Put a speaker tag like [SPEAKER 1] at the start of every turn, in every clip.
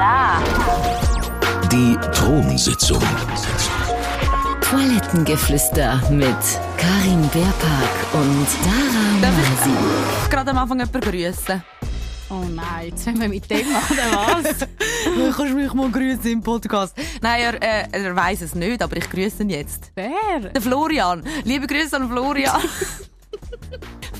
[SPEAKER 1] la.
[SPEAKER 2] Die Thronsitzung.
[SPEAKER 3] Toilettengeflüster mit Karin Beerpark und Dara Masi.
[SPEAKER 4] ich gerade am Anfang jemanden grüßen?
[SPEAKER 5] Oh nein, jetzt wollen wir mit dem machen, oder was?
[SPEAKER 4] Kannst du mich mal grüßen im Podcast? Nein, er, äh, er weiß es nicht, aber ich grüße ihn jetzt.
[SPEAKER 5] Wer?
[SPEAKER 4] Der Florian. Liebe Grüße an Florian.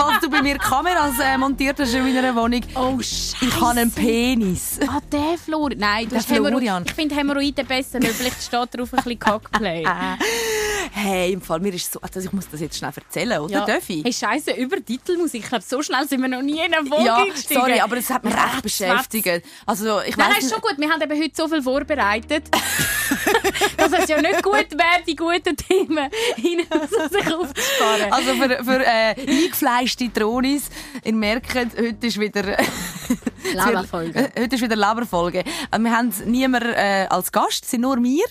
[SPEAKER 4] Falls du bei mir Kameras äh, montiert hast in meiner Wohnung.
[SPEAKER 5] Oh, Scheiße.
[SPEAKER 4] Ich habe einen Penis.
[SPEAKER 5] Ah, der Florian. Nein, du
[SPEAKER 4] Der
[SPEAKER 5] hast
[SPEAKER 4] Florian.
[SPEAKER 5] Ich finde Hämorrhoiden besser, weil vielleicht steht drauf ein bisschen Cockplay.
[SPEAKER 4] Hey, im Fall, mir ist so... Also ich muss das jetzt schnell erzählen, oder? Darf ich?
[SPEAKER 5] Hey, Scheiße, über Titelmusik. Ich glaube, so schnell sind wir noch nie in einer Wohnung
[SPEAKER 4] ja,
[SPEAKER 5] gestiegen.
[SPEAKER 4] sorry, aber es hat mich recht beschäftigt. Also ich
[SPEAKER 5] Nein, das ist schon gut. Wir haben eben heute so viel vorbereitet, dass es ja nicht gut wäre, die guten Themen hinein sich aufzusparen.
[SPEAKER 4] Also für, für äh, eingefleischte Tronis, ihr merkt, heute ist wieder...
[SPEAKER 5] Laberfolge.
[SPEAKER 4] Heute ist wieder Laberfolge. Äh, Wir haben niemanden äh, als Gast, es sind nur wir.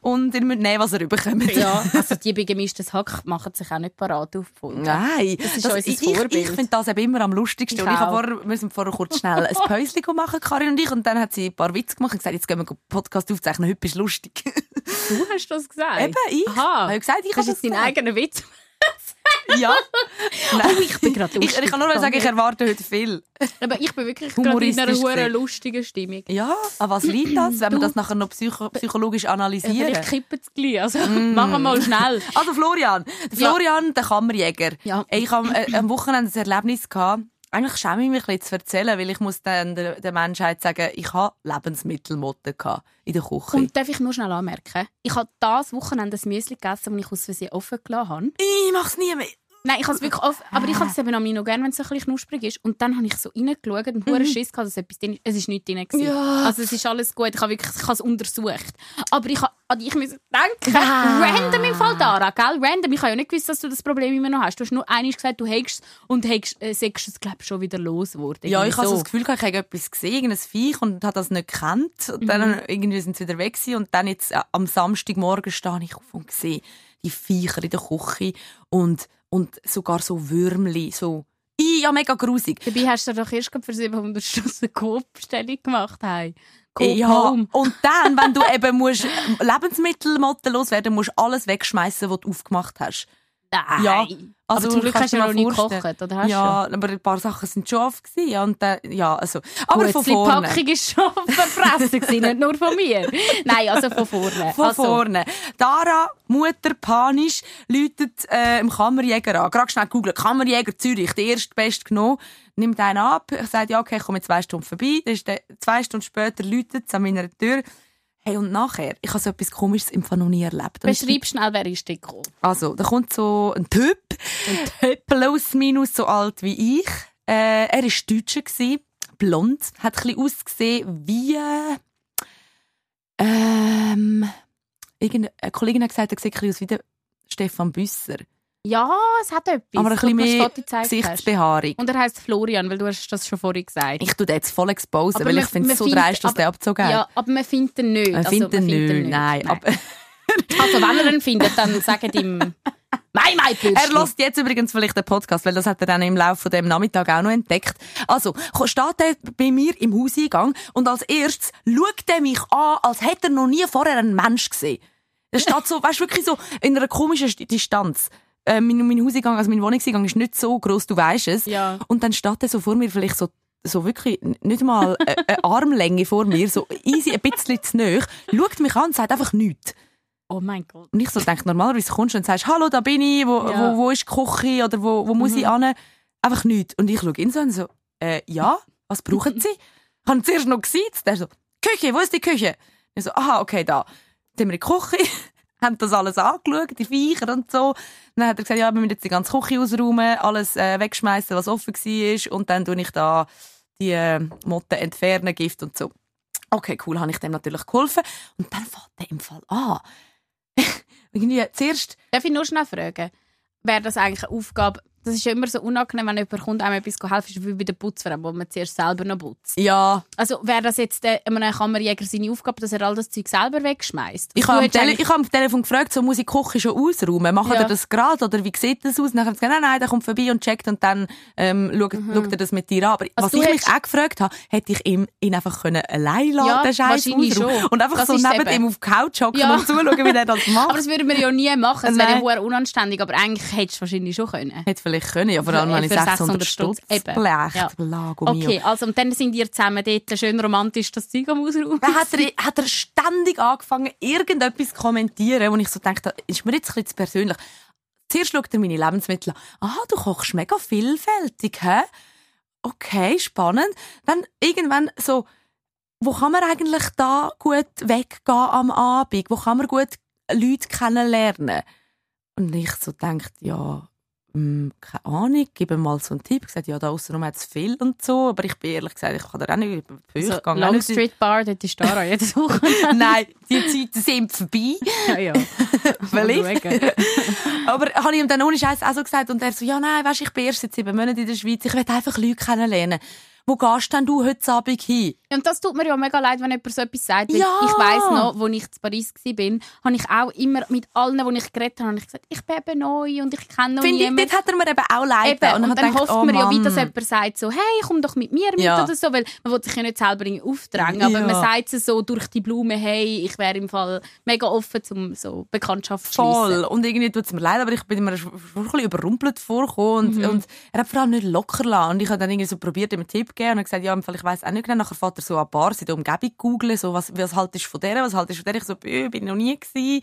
[SPEAKER 4] Und ihr müsst nehmen, was ihr überkommt.
[SPEAKER 5] Ja, also die bei gemischtes Hack machen sich auch nicht parat auf Folge.
[SPEAKER 4] Nein,
[SPEAKER 5] Das ist
[SPEAKER 4] das,
[SPEAKER 5] unser
[SPEAKER 4] ich,
[SPEAKER 5] Vorbild.
[SPEAKER 4] ich finde das eben immer am lustigsten.
[SPEAKER 5] Ich
[SPEAKER 4] und ich vorher, wir müssen vorher kurz schnell ein Päuschen machen, Karin und ich. Und dann hat sie ein paar Witze gemacht und gesagt, jetzt gehen wir einen Podcast aufzeichnen, heute bist du lustig.
[SPEAKER 5] Du hast das gesagt?
[SPEAKER 4] Eben, ich.
[SPEAKER 5] Aha.
[SPEAKER 4] Habe ich gesagt, ich habe
[SPEAKER 5] jetzt deinen eigenen Witz?
[SPEAKER 4] Ja. Nein.
[SPEAKER 5] Oh, ich bin gerade
[SPEAKER 4] Ich, ich kann nur sagen, ich erwarte heute viel.
[SPEAKER 5] Aber ich bin wirklich gerade in einer hohen lustigen Stimmung.
[SPEAKER 4] Ja, an was liegt das, wenn wir das nachher noch psycho psychologisch
[SPEAKER 5] Ja,
[SPEAKER 4] analysieren?
[SPEAKER 5] vielleicht kippen es gleich. Also, machen wir mal schnell.
[SPEAKER 4] Also Florian, der
[SPEAKER 5] Ja.
[SPEAKER 4] Florian, der Kammerjäger.
[SPEAKER 5] Ja.
[SPEAKER 4] Ey, Ich habe äh, am Wochenende ein Erlebnis gehabt. Eigentlich schäme ich mich ein zu erzählen, weil ich muss dann der, der Menschheit sagen, ich habe Lebensmittelmotten gehabt in der Küche.
[SPEAKER 5] Und darf ich nur schnell anmerken, ich habe das Wochenende ein Müsli gegessen, das ich aus Versehen offen gelassen habe.
[SPEAKER 4] ich mach's nie mehr.
[SPEAKER 5] Nein, ich habe es wirklich offen, aber ich habe es eben an noch gerne, wenn es so ein bisschen knusprig ist. Und dann habe ich so reingeschaut und hure Schiss gehabt, dass etwas drin ist. Es ist nichts drin. gewesen.
[SPEAKER 4] Mhm. Ja.
[SPEAKER 5] Also es ist alles gut, ich habe wirklich ich habe es untersucht. Aber ich habe an dich müssen denken.
[SPEAKER 4] Wow.
[SPEAKER 5] Random im Fall, Dara, gell? Random. Ich habe ja nicht gewusst, dass du das Problem immer noch hast. Du hast nur einmal gesagt, du hättest und hättest, äh, sagst es, glaube schon wieder losgeworden.
[SPEAKER 4] Ja, ich
[SPEAKER 5] Irgendwie
[SPEAKER 4] habe so
[SPEAKER 5] so.
[SPEAKER 4] das Gefühl, gehabt, ich habe etwas gesehen, irgendein Viech und habe das nicht gekannt. Und dann irgendwie sind sie wieder weg gewesen. Und dann jetzt äh, am Samstagmorgen stehe ich auf und sehe die Viecher in der Küche und, und sogar so Würmli, so... I, ja, mega grusig.
[SPEAKER 5] Dabei hast du doch erst für 700 Stunden Coop-Bestellung gemacht. Hey. Coop
[SPEAKER 4] Ja,
[SPEAKER 5] Home.
[SPEAKER 4] und dann, wenn du eben musst, Lebensmittelmotten loswerden musst, du alles wegschmeißen, was du aufgemacht hast.
[SPEAKER 5] Nein.
[SPEAKER 4] Ja,
[SPEAKER 5] Also, aber zum Glück
[SPEAKER 4] kannst
[SPEAKER 5] hast du ja noch nie gekocht, oder hast
[SPEAKER 4] ja, aber ein paar Sachen sind schon oft gewesen, und dann, ja, also, aber
[SPEAKER 5] Gut,
[SPEAKER 4] von
[SPEAKER 5] die
[SPEAKER 4] vorne.
[SPEAKER 5] Packung ist schon verfressen gewesen, nicht nur von mir. Nein, also von vorne.
[SPEAKER 4] Von
[SPEAKER 5] also,
[SPEAKER 4] vorne. Dara, Mutter, panisch, läutet äh, im Kammerjäger an. Gerade schnell googeln. Kammerjäger Zürich, der erste Best genommen. Nimmt einen ab. Ich sage, ja, okay, ich komme in zwei Stunden vorbei. Dann ist der, zwei Stunden später läutet es an meiner Tür. Hey, und nachher, ich habe so etwas Komisches im Fall noch nie erlebt. Und
[SPEAKER 5] Beschreib schnell, wer ist gekommen?
[SPEAKER 4] Also, da kommt so ein Typ, plus minus so alt wie ich. Äh, er war Deutscher, gewesen, blond, hat ein bisschen ausgesehen wie... Ähm, irgendeine eine Kollegin hat gesagt, er sieht ein bisschen aus wie der Stefan Büsser.
[SPEAKER 5] Ja, es hat etwas.
[SPEAKER 4] Aber ein bisschen mehr. Gesichtsbehaarung.
[SPEAKER 5] Und er heisst Florian, weil du hast das schon vorhin gesagt.
[SPEAKER 4] Ich tue den jetzt voll exposen,
[SPEAKER 5] Aber
[SPEAKER 4] weil
[SPEAKER 5] man-
[SPEAKER 4] ich finde es so dreist, dass
[SPEAKER 5] aber-
[SPEAKER 4] der abgezogen hat.
[SPEAKER 5] Ja, aber man findet ihn nicht.
[SPEAKER 4] Man
[SPEAKER 5] Also,
[SPEAKER 4] findet ihn
[SPEAKER 5] findet
[SPEAKER 4] nicht, nein. Aber
[SPEAKER 5] Also wenn ihr ihn findet, dann sagt ihm «Mai, Mai, Pürstchen!»
[SPEAKER 4] Er lässt jetzt übrigens vielleicht den Podcast, weil das hat er dann im Laufe von dem Nachmittag auch noch entdeckt. Also, steht er bei mir im Hauseingang und als erstes schaut er mich an, als hätte er noch nie vorher einen Mensch gesehen. Er steht so, weißt du, wirklich so in einer komischen St- Distanz. Äh, mein, mein Hauseingang, also mein Wohnungseingang ist nicht so groß, du weißt es.
[SPEAKER 5] Ja.
[SPEAKER 4] Und dann steht er so vor mir, vielleicht so, so wirklich nicht mal äh, eine Armlänge vor mir, so easy, ein bisschen zu nahe, schaut mich an und sagt einfach nichts.
[SPEAKER 5] Oh mein Gott.
[SPEAKER 4] Und ich so denke, normalerweise kommst du und sagst, hallo, da bin ich, wo,
[SPEAKER 5] Ja.
[SPEAKER 4] wo, wo ist die Küche oder wo, wo muss ich hin? Einfach nichts. Und ich schaue ihn so und so, äh, ja, was brauchen Sie? Ich habe zuerst noch gesiezt. Der so, Küche, wo ist die Küche? Ich so, aha, okay, da. Dann sind wir die Küche, haben das alles angeschaut, die Viecher und so. Dann hat er gesagt, ja, wir müssen jetzt die ganze Küche ausräumen, alles äh, wegschmeißen, was offen war. Und dann tue ich da die äh, Motten entfernen, Gift und so. Okay, cool, habe ich dem natürlich geholfen. Und dann fängt er im Fall an. Irgendwie zuerst,
[SPEAKER 5] Darf ich nur schnell fragen, wäre das eigentlich eine Aufgabe, Das ist ja immer so unangenehm, wenn jemand kommt, einem etwas helfen, ist wie bei der Putzfrau, wo man zuerst selber noch putzt.
[SPEAKER 4] Ja,
[SPEAKER 5] Also wäre das jetzt äh, einem Kammerjäger seine Aufgabe, dass er all das Zeug selber wegschmeißt?
[SPEAKER 4] ich habe am, Tele ich hab am Telefon gefragt, so muss ich Kochen schon ausräumen? Machen
[SPEAKER 5] Ja.
[SPEAKER 4] ihr das gerade oder wie sieht das aus? Dann haben sie gesagt, nein, nein, der kommt vorbei und checkt und dann ähm, schaut, schaut er das mit dir an. Aber
[SPEAKER 5] Also
[SPEAKER 4] was ich mich auch gefragt habe, hätte ich ihm, ihn einfach können allein lassen
[SPEAKER 5] Ja,
[SPEAKER 4] den Scheiß ausräumen und einfach
[SPEAKER 5] Das
[SPEAKER 4] so neben
[SPEAKER 5] eben.
[SPEAKER 4] ihm auf die Couch hocken
[SPEAKER 5] Ja.
[SPEAKER 4] und zuschauen, wie er das macht.
[SPEAKER 5] aber das würde man ja nie machen. Es wäre ja unanständig, aber eigentlich hättest du wahrscheinlich schon können.
[SPEAKER 4] Hätte vielleicht können, ja, vor allem wenn ich
[SPEAKER 5] für
[SPEAKER 4] 600
[SPEAKER 5] 600
[SPEAKER 4] Stutz blecht.
[SPEAKER 5] Ja. Okay, also und dann sind ihr zusammen dort schön romantisch das Zeug am Ausräumen.
[SPEAKER 4] Dann hat er, hat er ständig angefangen, irgendetwas zu kommentieren, wo ich so dachte, ist mir jetzt ein bisschen zu persönlich. Zuerst schaut er meine Lebensmittel an. Ah, du kochst mega vielfältig, hä? Okay, spannend. Dann irgendwann so, wo kann man eigentlich da gut weggehen am Abend? Wo kann man gut Leute kennenlernen? Und ich so denkt, ja, keine Ahnung, mir mal so einen Tipp. Gesagt, ja, da aussen hat es viel und so, aber ich bin ehrlich gesagt, ich kann da auch nicht, ich
[SPEAKER 5] So,
[SPEAKER 4] gehe auch
[SPEAKER 5] Long Street Bar, dort ist Dara jede Woche.
[SPEAKER 4] Nein, die Zeiten sind vorbei.
[SPEAKER 5] ja, ja.
[SPEAKER 4] Vielleicht. Aber habe ich ihm dann ohne Scheiß auch so gesagt und er so, ja nein, weißt, ich bin erst seit sieben Monaten in der Schweiz, ich will einfach Leute kennenlernen. Wo gehst denn du heute Abend hin?
[SPEAKER 5] Und das tut mir ja mega leid, wenn jemand so etwas sagt.
[SPEAKER 4] Ja.
[SPEAKER 5] Ich weiss noch, als ich in Paris war, habe ich auch immer mit allen, die ich geredet habe, habe ich gesagt, ich bin eben neu und ich kenne noch
[SPEAKER 4] Finde ich,
[SPEAKER 5] niemanden.
[SPEAKER 4] dort hat er mir eben auch leid
[SPEAKER 5] Eben,
[SPEAKER 4] getan.
[SPEAKER 5] und,
[SPEAKER 4] ich
[SPEAKER 5] dann
[SPEAKER 4] dachte,
[SPEAKER 5] hofft
[SPEAKER 4] oh
[SPEAKER 5] man ja, wie dass jemand sagt, so, hey, komm doch mit mir mit
[SPEAKER 4] Ja.
[SPEAKER 5] oder so, weil man will sich ja nicht selber aufdrängen, aber
[SPEAKER 4] Ja.
[SPEAKER 5] man sagt es so durch die Blume, hey, ich wäre im Fall mega offen, um so Bekanntschaft zu schliessen.
[SPEAKER 4] Voll. Und irgendwie tut es mir leid, aber ich bin mir schon ein bisschen überrumpelt vorgekommen. Und,
[SPEAKER 5] Mhm.
[SPEAKER 4] und er hat vor allem nicht locker lassen. Und ich habe dann irgendwie so probiert, ihm einen Tipp zu geben. Und er hat gesagt, ja, im Fall, ich weiss auch nicht genau. Nachher fährt er so an Bars in der Umgebung googeln, so, was, was haltest du von der, was haltest du von der? Ich so, «Bö, bin noch nie gewesen.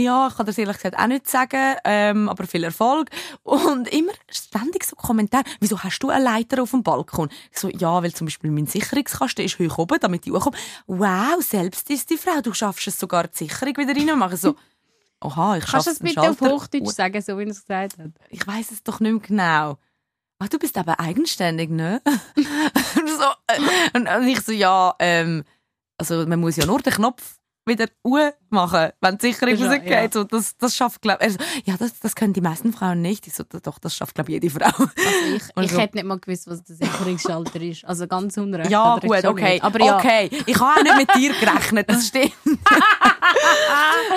[SPEAKER 4] Ja, ich kann das ehrlich gesagt auch nicht sagen, ähm, aber viel Erfolg. Und immer ständig so Kommentare. Wieso hast du eine Leiter auf dem Balkon? Ich so, ja, weil zum Beispiel mein Sicherungskasten ist hoch oben, damit ich hochkomme. Wow, selbst ist die Frau, du schaffst es sogar, die Sicherung wieder rein und mache so, Oha, ich
[SPEAKER 5] Kannst
[SPEAKER 4] schaffe
[SPEAKER 5] du das
[SPEAKER 4] den
[SPEAKER 5] bitte auf
[SPEAKER 4] Schalter-
[SPEAKER 5] Hochdeutsch sagen, so wie er es gesagt hat?
[SPEAKER 4] Ich weiß es doch nicht mehr genau. Ach, du bist aber eigenständig, ne? So, äh, und, und ich so, ja, ähm, also man muss ja nur den Knopf wieder U machen, wenn die Sicherung
[SPEAKER 5] Ja,
[SPEAKER 4] rausgeht.
[SPEAKER 5] ja.
[SPEAKER 4] So, das, das schafft, glaube ich. Ja, das, das können die meisten Frauen nicht. Ich so, doch, das schafft, glaube ich, jede Frau.
[SPEAKER 5] Also ich,
[SPEAKER 4] so.
[SPEAKER 5] hätte nicht mal gewusst, was der Sicherungsschalter ist. Also ganz unrecht.
[SPEAKER 4] Ja, gut, okay.
[SPEAKER 5] nicht. Aber ja,
[SPEAKER 4] Okay, ich habe auch nicht mit dir gerechnet, das stimmt.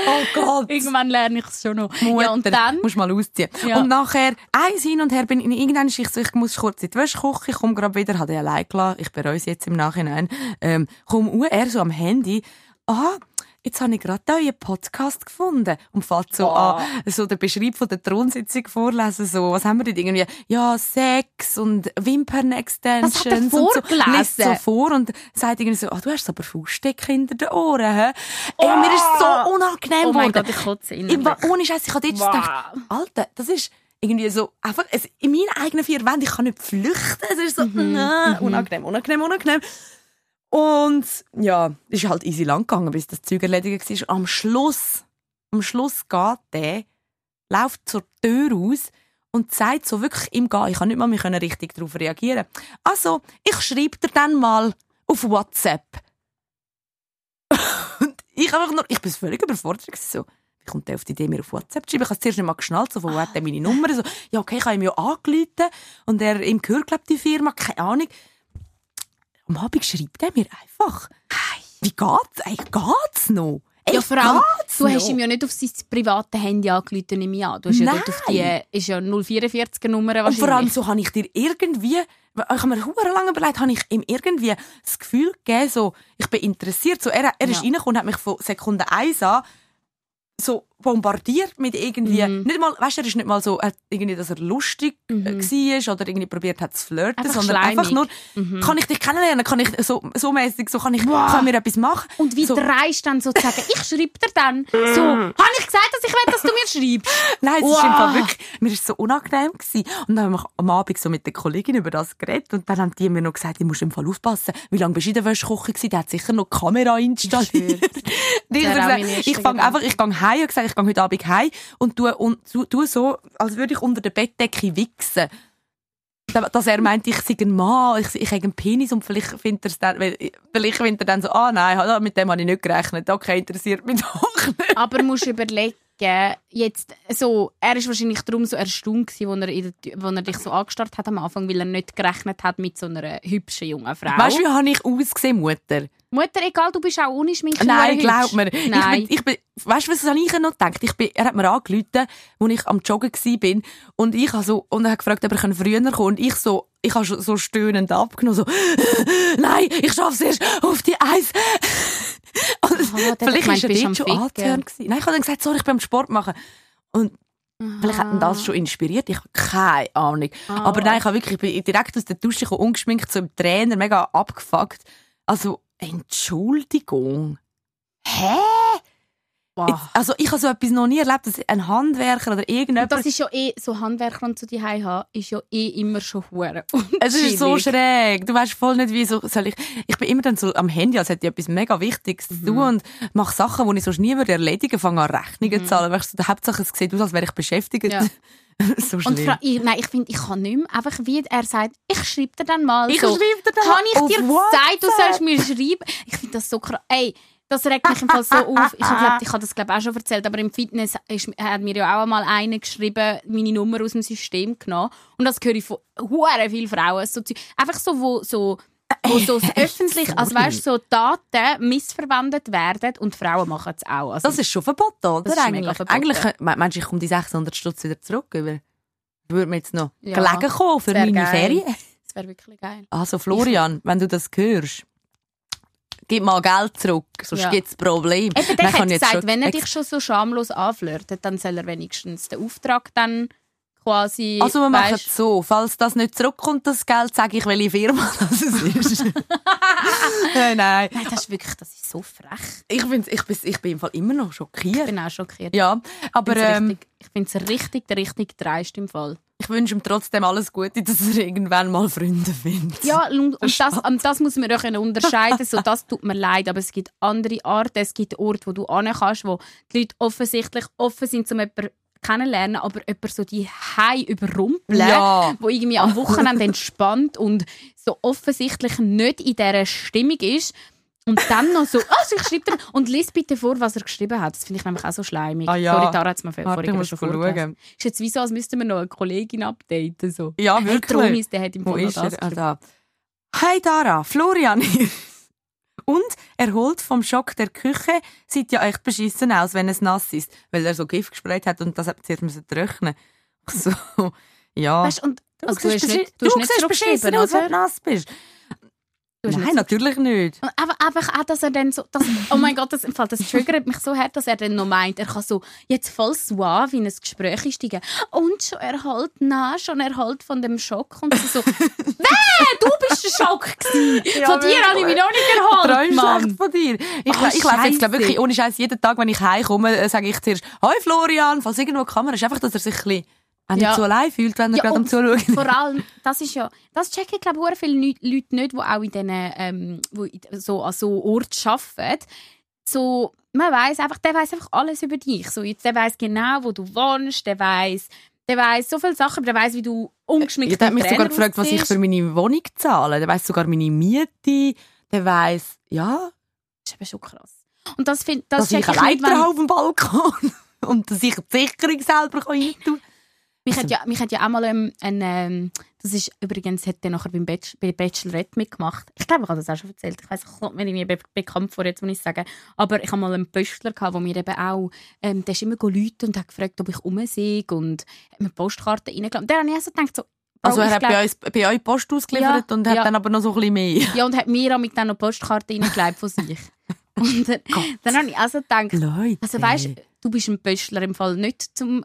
[SPEAKER 4] oh Gott.
[SPEAKER 5] irgendwann lerne ich es schon noch.
[SPEAKER 4] Mutter,
[SPEAKER 5] Ja, und dann...
[SPEAKER 4] musst mal ausziehen.
[SPEAKER 5] Ja.
[SPEAKER 4] Und nachher, eins hin und her bin ich, irgendwann ist ich so, ich muss kurz in die Wäsche kochen, ich komme gerade wieder, habe ich allein gelassen, ich bereue es jetzt im Nachhinein, ähm, komm uh, er so am Handy, ah, jetzt habe ich gerade euren Podcast gefunden und fängt so an, so den Beschreib von der Thronsitzung vorlesen, so, was haben wir denn irgendwie, ja, Sex und Wimpern-Extensions
[SPEAKER 5] er
[SPEAKER 4] und so, liest so vor und sagt irgendwie so, ah, du hast aber Faustdecke hinter den Ohren, hä? Ey, mir ist so unangenehm
[SPEAKER 5] Oh mein. Gott, ich kotze
[SPEAKER 4] Ich
[SPEAKER 5] innerlich.
[SPEAKER 4] war ohne Scheiß, ich habe jetzt
[SPEAKER 5] Wow.
[SPEAKER 4] gedacht, Alter, das ist irgendwie so einfach es, in meinen eigenen vier Wänden, ich kann nicht flüchten. Es ist so
[SPEAKER 5] Mhm,
[SPEAKER 4] äh, unangenehm, unangenehm, unangenehm. Und ja, ist halt easy lang gegangen, bis das Zeug erledigt war. Am Schluss, am Schluss geht der, läuft zur Tür raus und sagt so wirklich im Gehen, ich kann nicht mal mehr richtig darauf reagieren. Also, ich schreibe dir dann mal auf WhatsApp. und ich einfach nur, ich bin völlig überfordert so. Wie kommt der auf die Idee, mir auf WhatsApp zu schreiben? Ich habe zuerst nicht mal geschnallt, so, wo hat der meine Nummer? So, ja, okay, ich habe ihm ja angerufen und er, ihm gehört, glaube die Firma, keine Ahnung. Am Abend schreibt er mir einfach, wie geht's? Ey, geht's noch? Ey,
[SPEAKER 5] Ja, vor allem,
[SPEAKER 4] geht's
[SPEAKER 5] du hast
[SPEAKER 4] noch?
[SPEAKER 5] ihm ja nicht auf sein privates Handy angerufen, nehme ich an. Du hast ja dort auf die,
[SPEAKER 4] Nein.
[SPEAKER 5] ist ja 044er Nummer
[SPEAKER 4] Und vor allem so habe ich dir irgendwie, ich habe mir hure lange überlegt, habe ich ihm irgendwie das Gefühl gegeben, so, ich bin interessiert. So, er, er ist
[SPEAKER 5] Ja.
[SPEAKER 4] reingekommen und hat mich von Sekunde 1 an so bombardiert mit irgendwie,
[SPEAKER 5] Mhm.
[SPEAKER 4] nicht mal, weißt du, er ist nicht mal so, irgendwie, dass er lustig
[SPEAKER 5] Mhm.
[SPEAKER 4] äh, war oder irgendwie probiert hat zu flirten,
[SPEAKER 5] Einfach
[SPEAKER 4] sondern einfach nur,
[SPEAKER 5] schleimig. Mhm.
[SPEAKER 4] kann ich dich kennenlernen, kann ich so, so mäßig, so kann ich, kann mir etwas machen.
[SPEAKER 5] Und wie
[SPEAKER 4] so,
[SPEAKER 5] dreist dann so zu sagen, ich schreibe dir dann so, habe ich gesagt, dass ich will, dass du mir schreibst?
[SPEAKER 4] Nein, es ist
[SPEAKER 5] Wow.
[SPEAKER 4] im Fall wirklich, mir ist so unangenehm gewesen. Und dann haben wir am Abend so mit der Kollegin über das geredet und dann haben die mir noch gesagt, ich muss im Fall aufpassen. Wie lange bist du in der Wäschküche gewesen? Der hat sicher noch die Kamera installiert. Ich ich fange einfach, ich gehe heim, ich habe gesagt, ich gehe heute Abend heim und tu, und tu, tu so, als würde ich unter der Bettdecke wichsen. Da- Dass er meint, ich sei ein Mann, ich, ich habe einen Penis und vielleicht findet er dann, vielleicht findet er dann so, ah nein, mit dem habe ich nicht gerechnet, okay, interessiert mich doch nicht.
[SPEAKER 5] Aber musst überlegen, jetzt, so, er ist wahrscheinlich darum so erstaunt gewesen, wo er, in der, wo er dich so angestarrt hat am Anfang, weil er nicht gerechnet hat mit so einer hübschen jungen Frau.
[SPEAKER 4] Weißt du, wie habe ich ausgesehen, Mutter?
[SPEAKER 5] Mutter, egal, du bist auch ohne Schminke
[SPEAKER 4] Nein, glaub mir.
[SPEAKER 5] Nein.
[SPEAKER 4] Ich bin, ich bin, weißt du, was habe ich noch gedacht? Ich bin, er hat mir angerufen, als ich am Joggen war. Und ich habe so, und er hat gefragt, ob er früher kommen. Und ich so, ich habe so stöhnend abgenommen, so, nein, ich schaff's erst auf die Eis. Und
[SPEAKER 5] hat
[SPEAKER 4] vielleicht war er dort schon anzuhören. Nein, ich habe dann gesagt, sorry, ich bin am Sport machen. Und vielleicht hat ihn das schon inspiriert. Ich habe keine Ahnung.
[SPEAKER 5] Ah.
[SPEAKER 4] Aber nein, ich habe wirklich, ich bin direkt aus der Dusche gekommen, ungeschminkt, so im Trainer, mega abgefuckt. Also, Entschuldigung. Hä?
[SPEAKER 5] Wow.
[SPEAKER 4] Jetzt, also ich habe so etwas noch nie erlebt, dass ein Handwerker oder
[SPEAKER 5] Und
[SPEAKER 4] irgendjemand...
[SPEAKER 5] das ist ja eh, so Handwerker und so die haben, ist ja eh immer schon hure
[SPEAKER 4] es ist so schräg. Du weißt voll nicht, wie so soll ich. Ich bin immer dann so am Handy, als hätte ich etwas mega Wichtiges zu
[SPEAKER 5] Mhm.
[SPEAKER 4] tun und mache Sachen, die ich sonst nie würde erledigen, fange an Rechnungen zu zahlen. Weißt du, Hauptsache es sieht aus, als wäre ich beschäftigt.
[SPEAKER 5] Mhm. Ja.
[SPEAKER 4] so
[SPEAKER 5] Und
[SPEAKER 4] schlimm.
[SPEAKER 5] Fra ich, nein, ich finde, ich kann nicht mehr, einfach wie er sagt, ich schreibe dir dann mal
[SPEAKER 4] Ich
[SPEAKER 5] so.
[SPEAKER 4] schreibe dir dann
[SPEAKER 5] Habe ich
[SPEAKER 4] auf
[SPEAKER 5] dir gesagt, du sollst mir schreiben? Ich finde das so krass. Ey, das regt mich im Fall so auf. Ich glaube, ich habe das glaube auch schon erzählt, aber im Fitness ist, hat mir ja auch einmal einer geschrieben, meine Nummer aus dem System genommen. Und das höre ich von hure vielen Frauen. So, einfach so, wo so wo so öffentlich, also weißt, so Daten missverwendet werden und Frauen machen es auch. Also,
[SPEAKER 4] Das ist schon verboten, oder?
[SPEAKER 5] Das ist
[SPEAKER 4] eigentlich.
[SPEAKER 5] verboten.
[SPEAKER 4] eigentlich me- meinst du, ich komme die 600 Stutz wieder zurück? Über? Würde mir jetzt noch
[SPEAKER 5] Ja,
[SPEAKER 4] gelegen kommen für meine
[SPEAKER 5] geil.
[SPEAKER 4] Ferien?
[SPEAKER 5] das wäre wirklich geil.
[SPEAKER 4] Also Florian, wenn du das hörst, gib mal Geld zurück, sonst
[SPEAKER 5] Ja.
[SPEAKER 4] gibt's Problem.
[SPEAKER 5] Eben, der
[SPEAKER 4] Dann
[SPEAKER 5] hat
[SPEAKER 4] ich
[SPEAKER 5] gesagt,
[SPEAKER 4] schon
[SPEAKER 5] wenn er dich schon so schamlos anflirtet, dann soll er wenigstens den Auftrag dann quasi.
[SPEAKER 4] Also wir machen es so, falls das nicht zurückkommt, das Geld, sage ich, welche Firma das ist. nein, nein.
[SPEAKER 5] Nein, das ist wirklich, das ist so frech.
[SPEAKER 4] Ich, find's, ich, bin, ich bin im Fall immer noch
[SPEAKER 5] Ich
[SPEAKER 4] schockiert.
[SPEAKER 5] bin auch schockiert.
[SPEAKER 4] Ja, aber
[SPEAKER 5] ich
[SPEAKER 4] ähm,
[SPEAKER 5] finde es richtig, richtig dreist im Fall.
[SPEAKER 4] Ich wünsche ihm trotzdem alles Gute, dass er irgendwann mal Freunde findet.
[SPEAKER 5] Ja, und, das, und das muss man auch unterscheiden. So, das tut mir leid, aber es gibt andere Arten. Es gibt Orte, wo du hin kannst, wo die Leute offensichtlich offen sind, um jemanden kennenlernen, aber jemand so die Hei überrumpeln,
[SPEAKER 4] Ja.
[SPEAKER 5] wo irgendwie am Wochenende entspannt und so offensichtlich nicht in dieser Stimmung ist. Und dann noch so, also ich schreibe dir, und lies bitte vor, was er geschrieben hat. Das finde ich nämlich auch so schleimig.
[SPEAKER 4] Ah ja.
[SPEAKER 5] Sorry, Tara hat es mir vorhin schon vorgelesen. Ist jetzt wie so, als müssten wir noch eine Kollegin updaten. So.
[SPEAKER 4] Ja,
[SPEAKER 5] Hey,
[SPEAKER 4] wirklich.
[SPEAKER 5] Tronis, der hat im
[SPEAKER 4] Wo ist er? Ah, da. Hey Dara, Florian hier. Und erholt vom Schock der Küche sieht ja echt beschissen aus, wenn es nass ist, weil er so Gift gesprayt hat und das hat zuerst müssen trocknen. So, ja.
[SPEAKER 5] Weißt, und, also, du,
[SPEAKER 4] siehst
[SPEAKER 5] hast nicht, du nicht
[SPEAKER 4] siehst beschissen aus, wenn du nass bist. Nein, natürlich nicht.
[SPEAKER 5] Aber einfach auch, dass er dann so, das, oh mein Gott, das, im Fall, das triggert mich so hart, dass er dann noch meint, er kann so jetzt voll suave in ein Gespräch einsteigen. Und schon erholt, na, schon erholt von dem Schock. Und so, so weh, du bist der Schock gewesen. Von dir habe ich mich noch nicht erholt, Mann.
[SPEAKER 4] von dir. Ich,
[SPEAKER 5] Oh,
[SPEAKER 4] ich laufe jetzt glaub, wirklich ohne Scheiß jeden Tag, wenn ich heimkomme, äh, sage ich zuerst, «Hoi Florian», falls irgendwo eine Kamera ist, einfach, dass er sich ein bisschen nicht
[SPEAKER 5] Ja.
[SPEAKER 4] so allein fühlt, wenn er
[SPEAKER 5] Ja,
[SPEAKER 4] gerade am
[SPEAKER 5] und
[SPEAKER 4] Zuschauen ist.
[SPEAKER 5] Vor allem, das ist ja, das checken, glaube ich, viele Leute nicht, die auch in diesen, ähm, so, an so Orten arbeiten. So, man weiß einfach, der weiß einfach alles über dich. So, jetzt, der weiß genau, wo du wohnst, der weiß, der weiß so viele Sachen, der weiß, wie du ungeschminkt
[SPEAKER 4] Ja, der hat mich sogar gefragt, was ich für meine Wohnung zahle. Der weiß sogar meine Miete. Der weiß, ja,
[SPEAKER 5] Das ist eben schon krass. Und das, find, das
[SPEAKER 4] dass ich
[SPEAKER 5] check
[SPEAKER 4] eine
[SPEAKER 5] ich nicht,
[SPEAKER 4] Leiter
[SPEAKER 5] wenn,
[SPEAKER 4] auf dem Balkon und dass ich die Sicherung selber rein tun kann.
[SPEAKER 5] Mich, hat ja, mich hat ja auch mal ähm, ein, ähm, das ist übrigens, hat der nachher beim Bachelor, bei Bachelorette mitgemacht. Ich glaube, ich habe das auch schon erzählt. Ich weiß, ich komme mir irgendwie be bekannt vor, jetzt muss ich sagen. Aber ich habe mal einen Pöstler gehabt, der mir eben auch, ähm, der ist immer geläutet und hat gefragt, ob ich umsehe und hat mir Postkarten reingeladen. Der habe ich auch so gedacht, so,
[SPEAKER 4] Also er hat
[SPEAKER 5] glaub-
[SPEAKER 4] bei, uns, bei euch Post ausgeliefert
[SPEAKER 5] Ja,
[SPEAKER 4] und hat
[SPEAKER 5] ja.
[SPEAKER 4] dann aber noch so ein bisschen mehr.
[SPEAKER 5] Ja, und hat mir auch mit dann noch Postkarten reingelegt von sich. Und dann, dann habe ich auch so gedacht,
[SPEAKER 4] Leute.
[SPEAKER 5] also weißt du, bist ein Pöstler im Fall nicht zum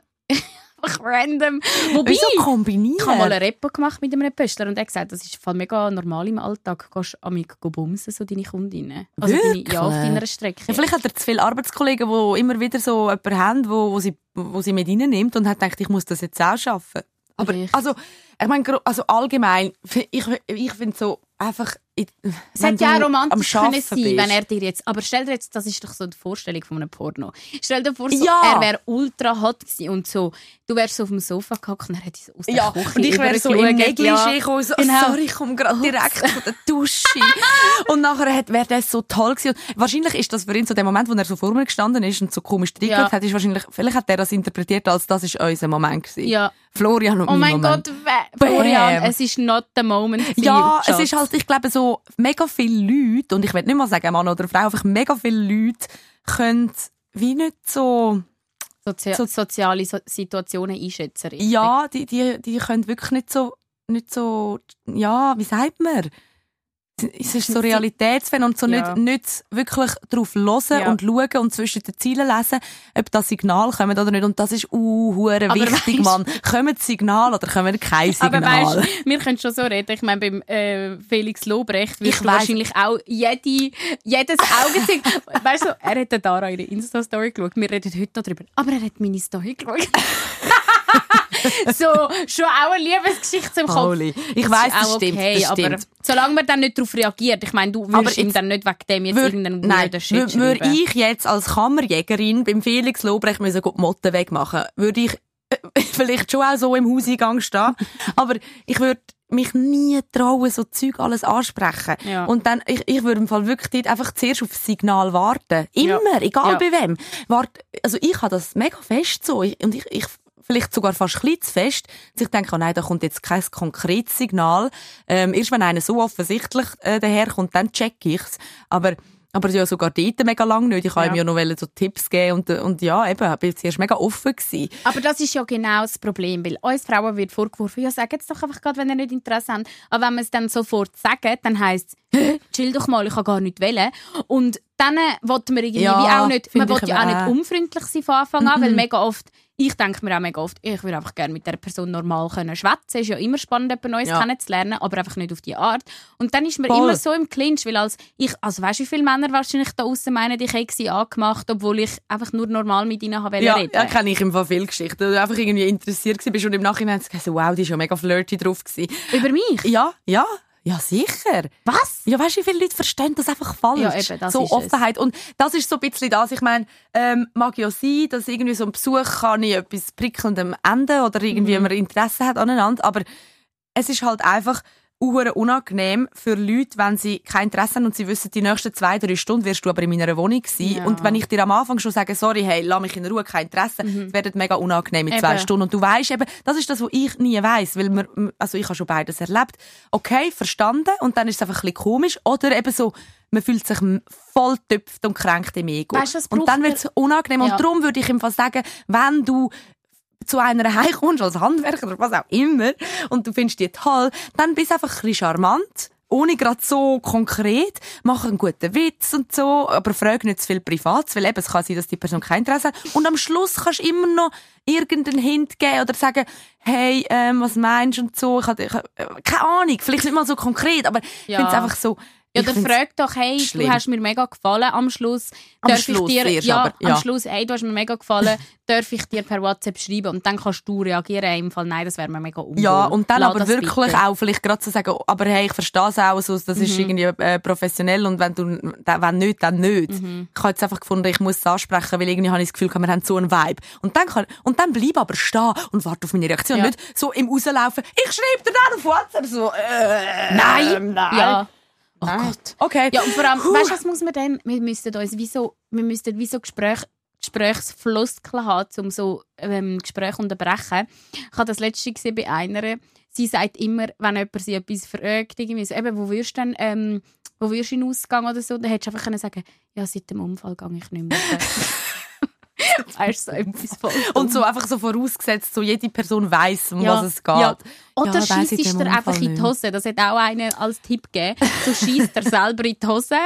[SPEAKER 5] einfach random. Wobei,
[SPEAKER 4] Wieso kombinieren?
[SPEAKER 5] ich habe mal ein Repo gemacht mit einem Pöstler und er hat gesagt, das ist Fall mega normal im Alltag. Du gehst amig bumsen, so deine Kundinnen. Also deine, ja, auf deiner Strecke.
[SPEAKER 4] Ja, vielleicht hat er zu viele Arbeitskollegen, die immer wieder so jemanden haben, wo, wo, sie, wo sie mit reinnimmt und hat gedacht, ich muss das jetzt auch schaffen. Aber
[SPEAKER 5] Vielleicht.
[SPEAKER 4] also, ich meine, also allgemein, ich, ich finde so einfach,
[SPEAKER 5] Es hätte ja auch romantisch können
[SPEAKER 4] Arbeiten
[SPEAKER 5] sein,
[SPEAKER 4] bist.
[SPEAKER 5] wenn er dir jetzt. Aber stell dir jetzt, das ist doch so die Vorstellung von einem Porno. Stell dir vor, so,
[SPEAKER 4] Ja.
[SPEAKER 5] er wäre ultra hot gewesen und so. Du wärst so auf dem Sofa gehockt und er hätte so aus der
[SPEAKER 4] Ja,
[SPEAKER 5] Küche
[SPEAKER 4] und ich wäre so im Negligé
[SPEAKER 5] ja.
[SPEAKER 4] gekommen, so,
[SPEAKER 5] Genau.
[SPEAKER 4] sorry, ich komme gerade direkt von der Dusche. und nachher wäre das so toll gewesen. Und wahrscheinlich ist das für ihn so der Moment, wo er so vor mir gestanden ist und so komisch reingeschaut
[SPEAKER 5] Ja.
[SPEAKER 4] hat, ist wahrscheinlich, vielleicht hat er das interpretiert als, das ist unser Moment gewesen.
[SPEAKER 5] Ja.
[SPEAKER 4] Florian und
[SPEAKER 5] Oh mein
[SPEAKER 4] Moment.
[SPEAKER 5] Gott, Florian, es ist not the moment. für
[SPEAKER 4] Ja, es ist halt, ich glaube, so mega viele Leute, und ich will nicht mal sagen Mann oder Frau, einfach mega viele Leute können wie nicht so,
[SPEAKER 5] Sozi
[SPEAKER 4] so-
[SPEAKER 5] soziale so Situationen einschätzen. richtig.
[SPEAKER 4] ja, die, die, die können wirklich nicht so, nicht so, ja, wie sagt man? Es ist so Realitätsfan und so
[SPEAKER 5] Ja.
[SPEAKER 4] nicht, nicht wirklich drauf hören
[SPEAKER 5] Ja.
[SPEAKER 4] und schauen und zwischen den Zielen lesen, ob das Signal kommt oder nicht. Und das ist uh,
[SPEAKER 5] Aber
[SPEAKER 4] wichtig,
[SPEAKER 5] weisst-
[SPEAKER 4] Mann. Kommen Signal oder kommen kein
[SPEAKER 5] Aber
[SPEAKER 4] Signal?
[SPEAKER 5] weißt, wir können schon so reden. Ich meine, beim äh, Felix Lobrecht wirst
[SPEAKER 4] Ich
[SPEAKER 5] du
[SPEAKER 4] weiss.
[SPEAKER 5] wahrscheinlich auch jede, jedes Augenzeug. weißt du, er hat Dara ihre Insta-Story geschaut. Wir reden heute noch drüber. Aber er hat meine Story geschaut. so, schon auch eine Liebesgeschichte zum Kopf.
[SPEAKER 4] Holy. Ich
[SPEAKER 5] Das
[SPEAKER 4] weiss,
[SPEAKER 5] ist
[SPEAKER 4] das
[SPEAKER 5] auch
[SPEAKER 4] stimmt,
[SPEAKER 5] okay,
[SPEAKER 4] das
[SPEAKER 5] aber
[SPEAKER 4] stimmt.
[SPEAKER 5] solange man dann nicht darauf reagiert, ich meine, du würdest ihm dann nicht wegen dem jetzt
[SPEAKER 4] Würd-
[SPEAKER 5] irgendeinen weirden Shit
[SPEAKER 4] würde
[SPEAKER 5] schreiben.
[SPEAKER 4] ich jetzt als Kammerjägerin beim Felix Lobrecht müssen die Motte wegmachen, würde ich äh, vielleicht schon auch so im Hauseingang stehen, aber ich würde mich nie trauen, so Zeug alles ansprechen.
[SPEAKER 5] Ja.
[SPEAKER 4] Und dann, ich, ich würde im Fall wirklich dort einfach zuerst auf das Signal warten. Immer,
[SPEAKER 5] Ja.
[SPEAKER 4] egal
[SPEAKER 5] Ja.
[SPEAKER 4] bei wem. Wart, also ich habe das mega fest so. Ich, und ich, ich vielleicht sogar fast ein zu fest, dass ich denke, oh nein, da kommt jetzt kein konkretes Signal. Ähm, erst wenn einer so offensichtlich äh, daherkommt, dann check ich's. Aber aber ja, sogar dort mega lang nicht. Ich wollte
[SPEAKER 5] Ja.
[SPEAKER 4] ihm ja noch so Tipps geben und, und ja, eben, ich bin zuerst mega offen gewesen.
[SPEAKER 5] Aber das ist ja genau das Problem, weil uns Frauen wird vorgeworfen, ja, sagt es doch einfach gerade, wenn ihr nicht Interesse habt. Aber wenn man es dann sofort sagt, dann heisst es, chill doch mal, ich kann gar nicht wählen. Und dann äh, will man irgendwie
[SPEAKER 4] Ja,
[SPEAKER 5] auch nicht, man
[SPEAKER 4] ich
[SPEAKER 5] ja auch nicht
[SPEAKER 4] auch.
[SPEAKER 5] unfreundlich sein von Anfang an, weil mega oft, ich denke mir auch mega oft, ich würde einfach gerne mit der Person normal können schwätzen. ist ja immer spannend, jemand Neues
[SPEAKER 4] Ja.
[SPEAKER 5] kennenzulernen, aber einfach nicht auf die Art. Und dann ist man
[SPEAKER 4] Voll.
[SPEAKER 5] immer so im Clinch, weil als ich, also weißt du, wie viele Männer wahrscheinlich da außen meinen, ich hätte sie angemacht, obwohl ich einfach nur normal mit ihnen habe
[SPEAKER 4] Ja,
[SPEAKER 5] reden
[SPEAKER 4] ja kenne ich im Fall viele Geschichten. Du einfach irgendwie interessiert bist und im Nachhinein hast du gesagt, wow, die ist ja mega flirty drauf gewesen.
[SPEAKER 5] Über mich?
[SPEAKER 4] Ja, ja, ja, sicher.
[SPEAKER 5] Was?
[SPEAKER 4] Ja, weißt du, wie viele Leute verstehen das einfach falsch?
[SPEAKER 5] Ja, eben, das
[SPEAKER 4] so
[SPEAKER 5] ist es.
[SPEAKER 4] Offenheit. Und das ist so ein bisschen das. Ich meine, ähm, mag ja sein, dass irgendwie so ein Besuch kann ich etwas prickelndem enden oder irgendwie
[SPEAKER 5] Mhm.
[SPEAKER 4] man Interesse hat aneinander. Aber es ist halt einfach uhure unangenehm für Leute, wenn sie kein Interesse haben und sie wissen, die nächsten zwei, drei Stunden wirst du aber in meiner Wohnung sein.
[SPEAKER 5] Ja.
[SPEAKER 4] Und wenn ich dir am Anfang schon sage, sorry, hey, lass mich in Ruhe, kein Interesse, es wird mega unangenehm in zwei
[SPEAKER 5] Mhm. Eben.
[SPEAKER 4] Stunden. Und du weißt eben, das ist das, was ich nie weiss, weil man, also ich habe schon beides erlebt. Okay, verstanden, und dann ist es einfach ein bisschen komisch. Oder eben so, man fühlt sich voll tüpft und kränkt im Ego.
[SPEAKER 5] Weißt
[SPEAKER 4] und dann wird es unangenehm.
[SPEAKER 5] Ja.
[SPEAKER 4] Und darum würde ich ihm fast sagen, wenn du zu einer heimkommst als Handwerker oder was auch immer und du findest die toll, dann bist du einfach ein bisschen charmant. Ohne gerade so konkret, mach einen guten Witz und so, aber frag nicht zu viel privat, weil eben es kann sein, dass die Person kein Interesse hat. Und am Schluss kannst du immer noch irgendeinen Hint geben oder sagen, hey, ähm, was meinst du und so. Ich, hab- ich, hab- äh, keine Ahnung, vielleicht nicht mal so konkret, aber ich
[SPEAKER 5] Ja.
[SPEAKER 4] finde es einfach so.
[SPEAKER 5] Ja, dann frag doch, hey,
[SPEAKER 4] schlimm.
[SPEAKER 5] du hast mir mega gefallen. Am Schluss
[SPEAKER 4] Am
[SPEAKER 5] darf
[SPEAKER 4] Schluss
[SPEAKER 5] ich dir,
[SPEAKER 4] erst
[SPEAKER 5] ja,
[SPEAKER 4] aber, ja.
[SPEAKER 5] am Schluss, hey, du hast mir mega gefallen, darf ich dir per WhatsApp schreiben und dann kannst du reagieren. Im Fall, nein, das wäre mir mega unwohl.
[SPEAKER 4] Ja, und dann
[SPEAKER 5] Lass
[SPEAKER 4] aber wirklich
[SPEAKER 5] bitte.
[SPEAKER 4] auch vielleicht gerade zu sagen, aber hey, ich verstehe es auch, so, das
[SPEAKER 5] Mhm.
[SPEAKER 4] ist irgendwie äh, professionell und wenn du, wenn nicht, dann nicht.
[SPEAKER 5] Mhm.
[SPEAKER 4] Ich habe jetzt einfach gefunden, ich muss es ansprechen, weil irgendwie habe ich das Gefühl, wir haben so einen Vibe. Und dann kann, und dann bleib aber stehen und warte auf meine Reaktion.
[SPEAKER 5] Ja.
[SPEAKER 4] Nicht so im Rauslaufen, ich schreibe dir dann auf WhatsApp so, äh,
[SPEAKER 5] Nein!
[SPEAKER 4] nein.
[SPEAKER 5] Ja. Oh
[SPEAKER 4] Nein.
[SPEAKER 5] Gott.
[SPEAKER 4] Okay.
[SPEAKER 5] Ja, und vor allem, weißt du, was muss man dann? Wir müssten uns wie so, wir müssten wie so Gespräch, Gesprächsfloskeln haben, um so ähm, Gespräche unterbrechen. Ich habe das letzte gesehen bei einer. Sie sagt immer, wenn jemand sie etwas fragt, irgendwie so, eben, wo wirst du denn, ähm, wo wirst du Ausgang oder so, dann hättest du einfach können sagen, ja, seit dem Unfall gehe ich nicht mehr. weißt so etwas voll
[SPEAKER 4] und so einfach so vorausgesetzt, so jede Person weiß, um
[SPEAKER 5] Ja,
[SPEAKER 4] was es geht.
[SPEAKER 5] ja. Oder
[SPEAKER 4] Ja,
[SPEAKER 5] schießt er einfach in die. Hose. Das hat auch einer als Tipp gegeben. So schießt er selber in die Hose.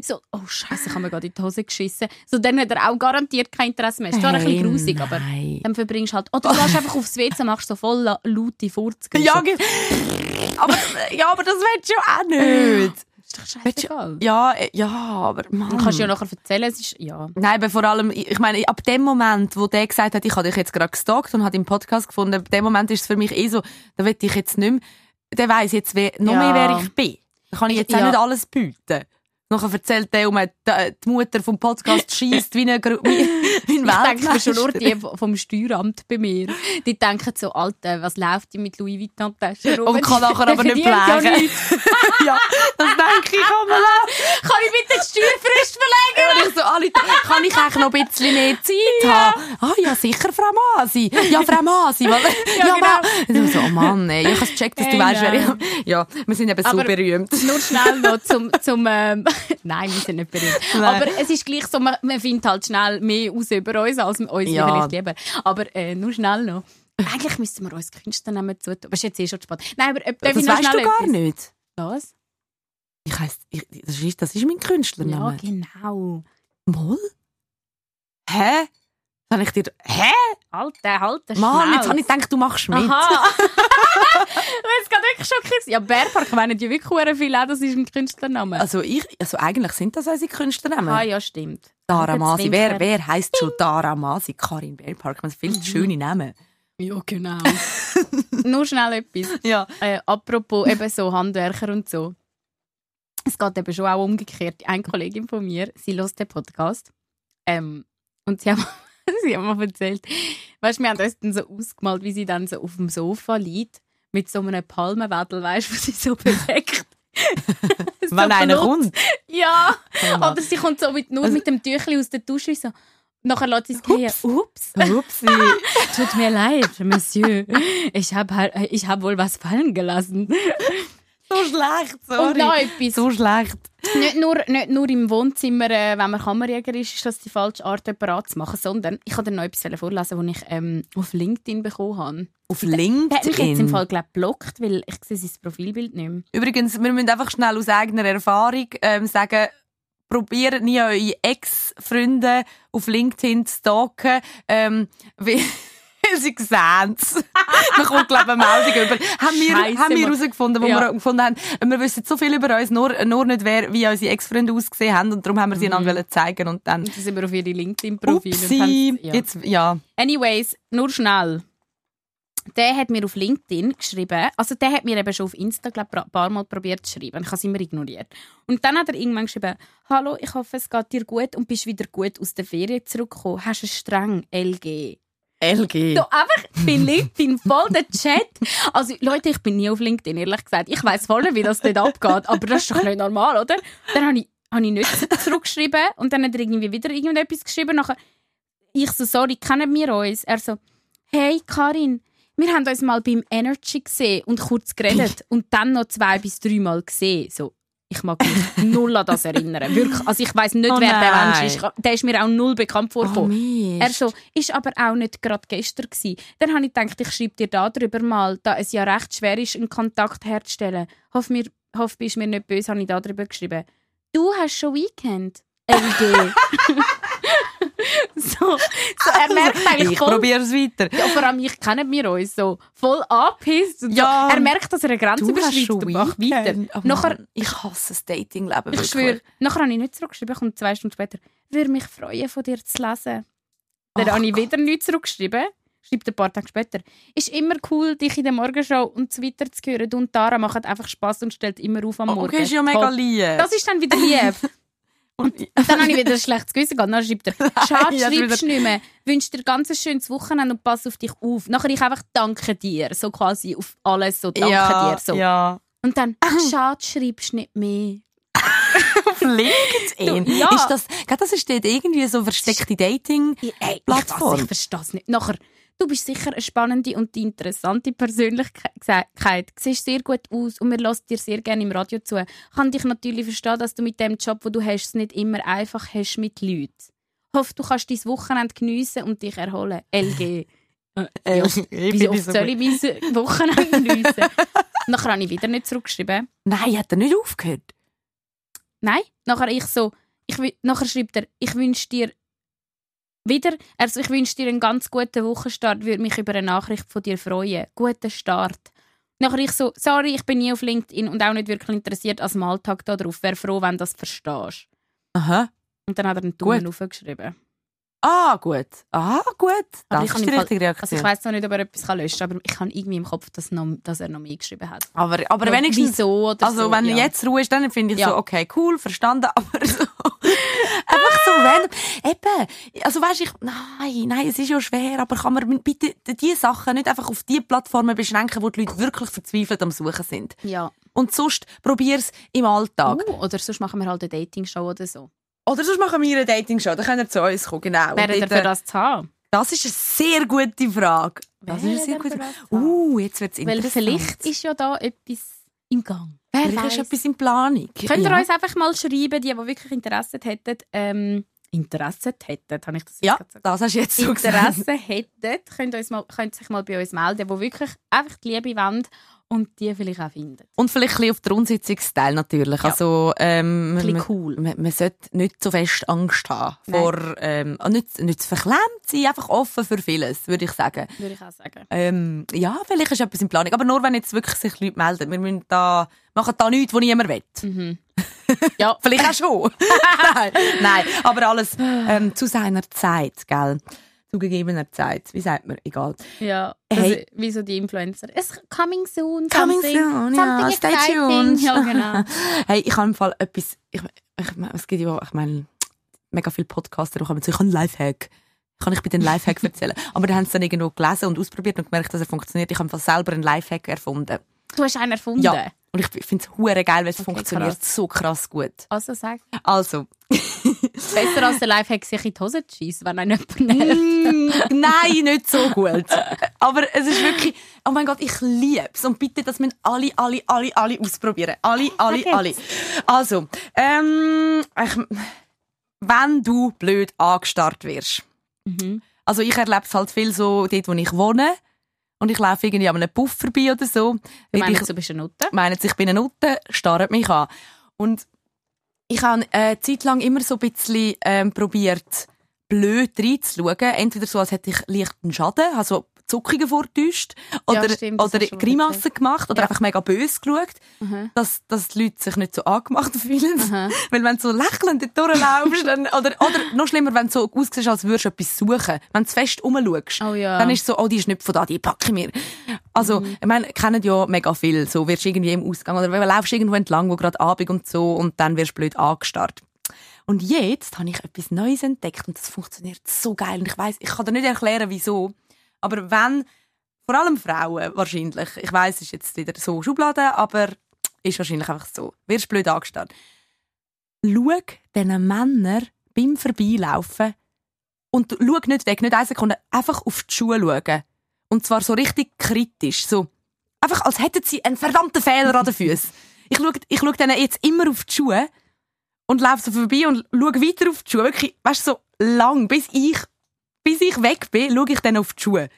[SPEAKER 5] So, oh Scheiße, ich habe mir gerade in die Hose geschissen. So, dann hat er auch garantiert kein Interesse mehr. Ist zwar ein
[SPEAKER 4] Hey,
[SPEAKER 5] bisschen grusig, aber dann verbringst du halt. Oder du gehst einfach aufs WC und machst so voll la- laute Furz.
[SPEAKER 4] Ja, aber, ja, aber das willst du auch nicht.
[SPEAKER 5] Ist doch scheißegal.
[SPEAKER 4] Ja, äh, ja, aber Mann.
[SPEAKER 5] Du kannst ja nachher erzählen, es ist, ja.
[SPEAKER 4] Nein, aber vor allem, ich meine, ab dem Moment, wo der gesagt hat, ich habe dich jetzt gerade gestalkt und hat im Podcast gefunden, ab dem Moment ist es für mich eh so, da will ich jetzt nicht mehr, der weiss jetzt noch
[SPEAKER 5] Ja.
[SPEAKER 4] mehr, wer ich bin. Da kann ich jetzt auch
[SPEAKER 5] Ja.
[SPEAKER 4] nicht alles bieten. Nachher erzählt der, um die, Mutter vom Podcast schießt wie ein, wie, ein
[SPEAKER 5] Ich denke schon nur die vom Steueramt bei mir. Die denken so, Alter, was läuft die mit Louis Vuitton-Taschen rum?
[SPEAKER 4] Und kann nachher aber nicht
[SPEAKER 5] ja
[SPEAKER 4] pflegen.
[SPEAKER 5] nichts.
[SPEAKER 4] ja, das denke ich auch mal.
[SPEAKER 5] Kann ich bitte die Steuerfrist verlängern?
[SPEAKER 4] Und ich so, alle, kann ich eigentlich noch ein bisschen mehr Zeit haben? Ah, ja, sicher, Frau Masi. Ja, Frau Masi. Ja,
[SPEAKER 5] genau.
[SPEAKER 4] Ma- Und ich so, oh Mann, ey, ich habe gecheckt, dass du
[SPEAKER 5] Ey,
[SPEAKER 4] weißt, wer ich... Ja, wir sind eben so
[SPEAKER 5] Aber-
[SPEAKER 4] berühmt.
[SPEAKER 5] Nur schnell noch zum, zum ähm, nein, wir sind nicht berühmt. Aber es ist gleich so, man, man findet halt schnell mehr aus über uns, als uns
[SPEAKER 4] Ja.
[SPEAKER 5] vielleicht lieber. Aber äh, nur schnell noch. Eigentlich müssten wir uns Künstlernamen zutun. Aber ist jetzt eh schon spät. Nein, aber äh, darf
[SPEAKER 4] Das
[SPEAKER 5] ich
[SPEAKER 4] weißt du gar
[SPEAKER 5] etwas?
[SPEAKER 4] nicht.
[SPEAKER 5] Was?
[SPEAKER 4] Ich heiss, ich, das, ist, das ist mein
[SPEAKER 5] Ja,
[SPEAKER 4] Künstlername.
[SPEAKER 5] genau.
[SPEAKER 4] Mal? Hä? Kann ich dir... Hä?
[SPEAKER 5] Alter, halt den
[SPEAKER 4] Mann, jetzt habe ich gedacht, du machst mit.
[SPEAKER 5] Aha. Jetzt gerade wirklich schon gewesen. Ja, Bärpark meinen ja wirklich verdammt viel auch, das ist ein Künstlername.
[SPEAKER 4] Also, ich, also eigentlich sind das unsere Künstlernamen.
[SPEAKER 5] ah ja, stimmt.
[SPEAKER 4] Dara
[SPEAKER 5] Jetzt
[SPEAKER 4] Masi.
[SPEAKER 5] winkt
[SPEAKER 4] Wer,
[SPEAKER 5] er.
[SPEAKER 4] wer heisst schon Dara Masi? Karin Bärpark. Man viel schöne Namen.
[SPEAKER 5] Ja, genau. Nur schnell etwas.
[SPEAKER 4] Ja.
[SPEAKER 5] Äh, apropos eben so Handwerker und so. Es geht eben schon auch umgekehrt. Eine Kollegin von mir, sie hört den Podcast. Ähm, und sie haben, sie haben mir erzählt, weißt du, wir haben uns dann so ausgemalt, wie sie dann so auf dem Sofa liegt, mit so einem Palmenwedel, weißt du, wo sie so bewegt. So
[SPEAKER 4] Wenn einer kommt.
[SPEAKER 5] Ja!
[SPEAKER 4] Oh.
[SPEAKER 5] Oder sie kommt so mit, nur
[SPEAKER 4] Also-
[SPEAKER 5] mit dem Tüchli aus der Dusche so. Nachher lässt sie es gehen. Ups.
[SPEAKER 4] Upsi.
[SPEAKER 5] Tut mir leid, Monsieur. Ich habe ich hab wohl was fallen gelassen.
[SPEAKER 4] So schlecht, sorry.
[SPEAKER 5] Und noch etwas.
[SPEAKER 4] So schlecht.
[SPEAKER 5] Nicht nur, nicht nur im Wohnzimmer, äh, wenn man Kammerjäger ist, ist das die falsche Art, jemanden anzumachen, sondern ich wollte noch etwas vorlesen, das ich ähm, auf LinkedIn bekommen habe.
[SPEAKER 4] Auf
[SPEAKER 5] Der hat mich jetzt im
[SPEAKER 4] LinkedIn.
[SPEAKER 5] Fall glaub, geblockt, weil ich sehe sein Profilbild nicht mehr.
[SPEAKER 4] Übrigens, wir müssen einfach schnell aus eigener Erfahrung ähm, sagen, probiert nie eure Ex-Freunde auf LinkedIn zu stalken, ähm, weil sie sehen es. Man kommt, glaube ich, eine Meldung über. Haben wir,
[SPEAKER 5] Scheisse,
[SPEAKER 4] haben wir herausgefunden, wo
[SPEAKER 5] Ja.
[SPEAKER 4] wir gefunden haben, wir wissen so viel über uns, nur, nur nicht, wer, wie unsere Ex-Freunde ausgesehen haben und darum haben wir sie einander wollen zeigen und dann
[SPEAKER 5] Und dann sind wir auf ihre LinkedIn-Profile. ja.
[SPEAKER 4] jetzt, ja.
[SPEAKER 5] Anyways, nur schnell. Der hat mir auf LinkedIn geschrieben, also der hat mir eben schon auf Insta glaub, ein paar Mal probiert zu schreiben. Ich habe es immer ignoriert. Und dann hat er irgendwann geschrieben, «Hallo, ich hoffe, es geht dir gut und bist wieder gut aus der Ferien zurückgekommen. Hast du streng, LG?»
[SPEAKER 4] LG.
[SPEAKER 5] So einfach bei LinkedIn voll der Chat. Also Leute, ich bin nie auf LinkedIn, ehrlich gesagt. Ich weiß voll wie das dort abgeht, aber das ist doch nicht normal, oder? Dann habe ich, habe ich nicht zurückgeschrieben und dann hat er irgendwie wieder irgendetwas geschrieben. Nachher, ich so, sorry, kennen wir uns? Er so, hey Karin, wir haben uns mal beim Energy gesehen und kurz geredet und dann noch zwei bis dreimal gesehen. So, ich mag mich null an das erinnern. Wirklich. Also ich weiß nicht,
[SPEAKER 4] Oh
[SPEAKER 5] wer der
[SPEAKER 4] nein.
[SPEAKER 5] Mensch ist. Der ist mir auch null bekannt vorgekommen.
[SPEAKER 4] Mist.
[SPEAKER 5] Er so, ist aber auch nicht gerade gestern gsi. Dann habe ich gedacht, ich schreibe dir darüber mal, da es ja recht schwer ist, einen Kontakt herzustellen. Hoff mir, hoff bist mir nicht böse, habe ich darüber geschrieben. Du hast schon Weekend. LG. so, so, er merkt eigentlich
[SPEAKER 4] ich
[SPEAKER 5] voll,
[SPEAKER 4] probiere es weiter.
[SPEAKER 5] ja, vor allem ich kennen wir uns so voll angepisst. und
[SPEAKER 4] Ja.
[SPEAKER 5] so. Er merkt, dass er eine Grenze überschreitet und macht weiter.
[SPEAKER 4] Oh
[SPEAKER 5] Nachher,
[SPEAKER 4] ich hasse das Dating-Leben
[SPEAKER 5] ich
[SPEAKER 4] wirklich.
[SPEAKER 5] schwöre, nachher habe ich nicht zurückgeschrieben, kommt zwei Stunden später. Würde mich freuen, von dir zu lesen. Dann
[SPEAKER 4] Ach
[SPEAKER 5] habe ich wieder nichts zurückgeschrieben. Schreibt ein paar Tage später. Ist immer cool, dich in der Morgenshow und so weiter zu hören. Du und Tara machen einfach Spass und stellt immer auf am Morgen.
[SPEAKER 4] Okay, ist ja mega lieb.
[SPEAKER 5] Das ist dann wieder lieb.
[SPEAKER 4] Und,
[SPEAKER 5] Dann habe ich wieder ein schlechtes Gewissen gehabt. Dann schreibt er, schade, schreibst du nicht mehr. Wünsche dir ganz ein schönes Wochenende und pass auf dich auf. Nachher ich einfach danke dir. So quasi auf alles so danke
[SPEAKER 4] ja,
[SPEAKER 5] dir. So.
[SPEAKER 4] ja.
[SPEAKER 5] Und dann, schade, schreibst du nicht mehr.
[SPEAKER 4] Auf LinkedIn.
[SPEAKER 5] Ja.
[SPEAKER 4] Ist das, das ist dort irgendwie so versteckte Dating.
[SPEAKER 5] Ey, ich, ich verstehe es nicht. Nachher, du bist sicher eine spannende und interessante Persönlichkeit. Du siehst sehr gut aus und wir hören dir sehr gerne im Radio zu. Kann dich natürlich verstehen, dass du mit dem Job, wo du hast, es nicht immer einfach hast mit Leuten. Hoffe, du kannst dein Wochenende geniessen und dich erholen. LG.
[SPEAKER 4] Äh, ich
[SPEAKER 5] Wie oft
[SPEAKER 4] so
[SPEAKER 5] soll ich mein Wochenende geniessen? Nachher habe ich wieder nicht zurückgeschrieben.
[SPEAKER 4] Nein, hat er nicht aufgehört?
[SPEAKER 5] Nein. Nachher ich so, ich, nachher schreibt er, ich wünsche dir wieder, also ich wünsche dir einen ganz guten Wochenstart, würde mich über eine Nachricht von dir freuen. Guten Start. Nachher ich so, sorry, ich bin nie auf LinkedIn und auch nicht wirklich interessiert als Alltag darauf. Wäre froh, wenn du das verstehst.
[SPEAKER 4] Aha.
[SPEAKER 5] Und dann hat er einen Daumen aufgeschrieben.
[SPEAKER 4] Ah, gut. Ah, gut. Das
[SPEAKER 5] ich
[SPEAKER 4] ist die richtige
[SPEAKER 5] Also
[SPEAKER 4] Reaktion.
[SPEAKER 5] ich weiss noch nicht, ob er etwas kann löschen kann, aber ich habe irgendwie im Kopf, dass, noch, dass er noch mehr geschrieben hat.
[SPEAKER 4] aber, aber wenigstens...
[SPEAKER 5] Wieso oder
[SPEAKER 4] Also
[SPEAKER 5] so,
[SPEAKER 4] wenn
[SPEAKER 5] ja.
[SPEAKER 4] jetzt Ruhe ist, dann finde ich
[SPEAKER 5] Ja.
[SPEAKER 4] so, okay, cool, verstanden, aber so... random. Eben, also weißt ich... Nein, nein, es ist ja schwer, aber kann man bitte diese Sachen nicht einfach auf die Plattformen beschränken, wo die Leute wirklich verzweifelt am Suchen sind.
[SPEAKER 5] Ja.
[SPEAKER 4] Und sonst probier's im Alltag.
[SPEAKER 5] Uh, oder sonst machen wir halt eine Dating-Show oder so.
[SPEAKER 4] Oder sonst machen wir eine Dating-Show, dann könnt ihr zu uns kommen, genau.
[SPEAKER 5] Wäre
[SPEAKER 4] dort,
[SPEAKER 5] für das zu haben?
[SPEAKER 4] Das ist eine sehr gute Frage. Das ist eine sehr gute Frage. Uh, jetzt wird's
[SPEAKER 5] Weil
[SPEAKER 4] interessant.
[SPEAKER 5] vielleicht ist ja da etwas im Gang. Wer
[SPEAKER 4] Vielleicht
[SPEAKER 5] weiss.
[SPEAKER 4] ist etwas in Planung.
[SPEAKER 5] Könnt ihr
[SPEAKER 4] ja.
[SPEAKER 5] uns einfach mal schreiben, die, die wirklich Interesse hätten, ähm, Interesse hätten, habe ich das jetzt
[SPEAKER 4] Ja,
[SPEAKER 5] gesagt?
[SPEAKER 4] das hast du jetzt so gesagt.
[SPEAKER 5] Interesse hätten, könnt, uns mal, könnt sich mal bei uns melden, die wirklich einfach die Liebe wollen und die vielleicht auch finden.
[SPEAKER 4] Und vielleicht ein bisschen auf den Unsitzungsteil natürlich.
[SPEAKER 5] Ja.
[SPEAKER 4] Also, ähm,
[SPEAKER 5] Ein
[SPEAKER 4] man,
[SPEAKER 5] bisschen cool.
[SPEAKER 4] man, man sollte nicht so fest Angst haben
[SPEAKER 5] Nein.
[SPEAKER 4] vor, ähm, nicht, nicht zu verklemmt sein, einfach offen für vieles, würde ich sagen.
[SPEAKER 5] Würde ich auch sagen.
[SPEAKER 4] Ähm, ja, vielleicht ist etwas in Planung. Aber nur, wenn jetzt wirklich sich Leute melden. Wir müssen da, machen da nichts, was niemand will.
[SPEAKER 5] Mhm. Ja,
[SPEAKER 4] Vielleicht auch schon. nein, nein, aber alles ähm, zu seiner Zeit, gell? Zu gegebener Zeit. Wie sagt man? Egal.
[SPEAKER 5] ja.
[SPEAKER 4] Hey.
[SPEAKER 5] ist wie so die Influencer. Es coming soon,
[SPEAKER 4] Coming
[SPEAKER 5] something,
[SPEAKER 4] soon, ja,
[SPEAKER 5] something
[SPEAKER 4] stay tuned.
[SPEAKER 5] Ja, genau.
[SPEAKER 4] Hey, ich habe im Fall etwas. Ich, ich, meine, es gibt ja, ich meine, mega viele Podcaster, die kommen zu, ich habe einen Lifehack. Kann ich bitte einen Lifehack erzählen? Aber dann haben sie dann irgendwo gelesen und ausprobiert und gemerkt, dass er funktioniert. Ich habe selber einen Lifehack erfunden.
[SPEAKER 5] Du hast einen erfunden.
[SPEAKER 4] Ja. Und ich finde es hure geil, weil es
[SPEAKER 5] Okay,
[SPEAKER 4] funktioniert
[SPEAKER 5] krass.
[SPEAKER 4] so krass gut.
[SPEAKER 5] Also sag.
[SPEAKER 4] Also,
[SPEAKER 5] Besser als der Lifehack sich in die Hose zu schiessen, wenn einen jemand nervt.
[SPEAKER 4] Mm, nein, nicht so gut. Aber es ist wirklich, oh mein Gott, ich liebe es. Und bitte, das müssen alle, alle, alle, alle ausprobieren. Alle, alle,
[SPEAKER 5] Okay.
[SPEAKER 4] alle. Also, ähm, ich, wenn du blöd angestarrt wirst.
[SPEAKER 5] Mhm.
[SPEAKER 4] Also ich erlebe es halt viel so dort, wo ich wohne. Und ich laufe irgendwie an einem Puff vorbei oder so. Ich
[SPEAKER 5] du bist eine Nutte?
[SPEAKER 4] meinen, ich bin eine Nutte, starrt mich an. Und ich habe eine Zeit lang immer so ein bisschen ähm, probiert, blöd reinzuschauen. Entweder so, als hätte ich leichten Schaden, also Zuckungen vortäuscht, oder,
[SPEAKER 5] stimmt, das
[SPEAKER 4] oder Grimassen gemacht, oder
[SPEAKER 5] Ja.
[SPEAKER 4] einfach mega böse geschaut,
[SPEAKER 5] Mhm.
[SPEAKER 4] dass, dass die Leute sich nicht so angemacht fühlen. Weil wenn du so lächelnd durchlaufst, dann, oder, oder noch schlimmer, wenn du so aussiehst, als würdest du etwas suchen. Wenn du fest rumschaust,
[SPEAKER 5] Oh ja.
[SPEAKER 4] dann ist es so, oh, die ist nicht von da, die packe ich mir. Also,
[SPEAKER 5] Mhm.
[SPEAKER 4] ich meine, kennen ja mega viel. So wirst du irgendwie im Ausgang oder wenn du laufst irgendwo entlang, wo gerade Abend und so, und dann wirst du blöd angestarrt. Und jetzt habe ich etwas Neues entdeckt und das funktioniert so geil. Und ich weiß, ich kann dir nicht erklären, wieso. Aber wenn, vor allem Frauen wahrscheinlich, ich weiß, es ist jetzt wieder so Schublade, aber ist wahrscheinlich einfach so, wirst blöd angestarrt. Schau diesen Männern beim Vorbeilaufen und schau nicht weg, nicht eine Sekunde, einfach auf die Schuhe schauen. Und zwar so richtig kritisch. So, einfach als hätten sie einen verdammten Fehler an den Füßen. Ich schaue, ich schaue denen jetzt immer auf die Schuhe und laufe so vorbei und schaue weiter auf die Schuhe. Wirklich, weißt du, so lang, bis ich, bis ich weg bin, schaue ich dann auf die Schuhe.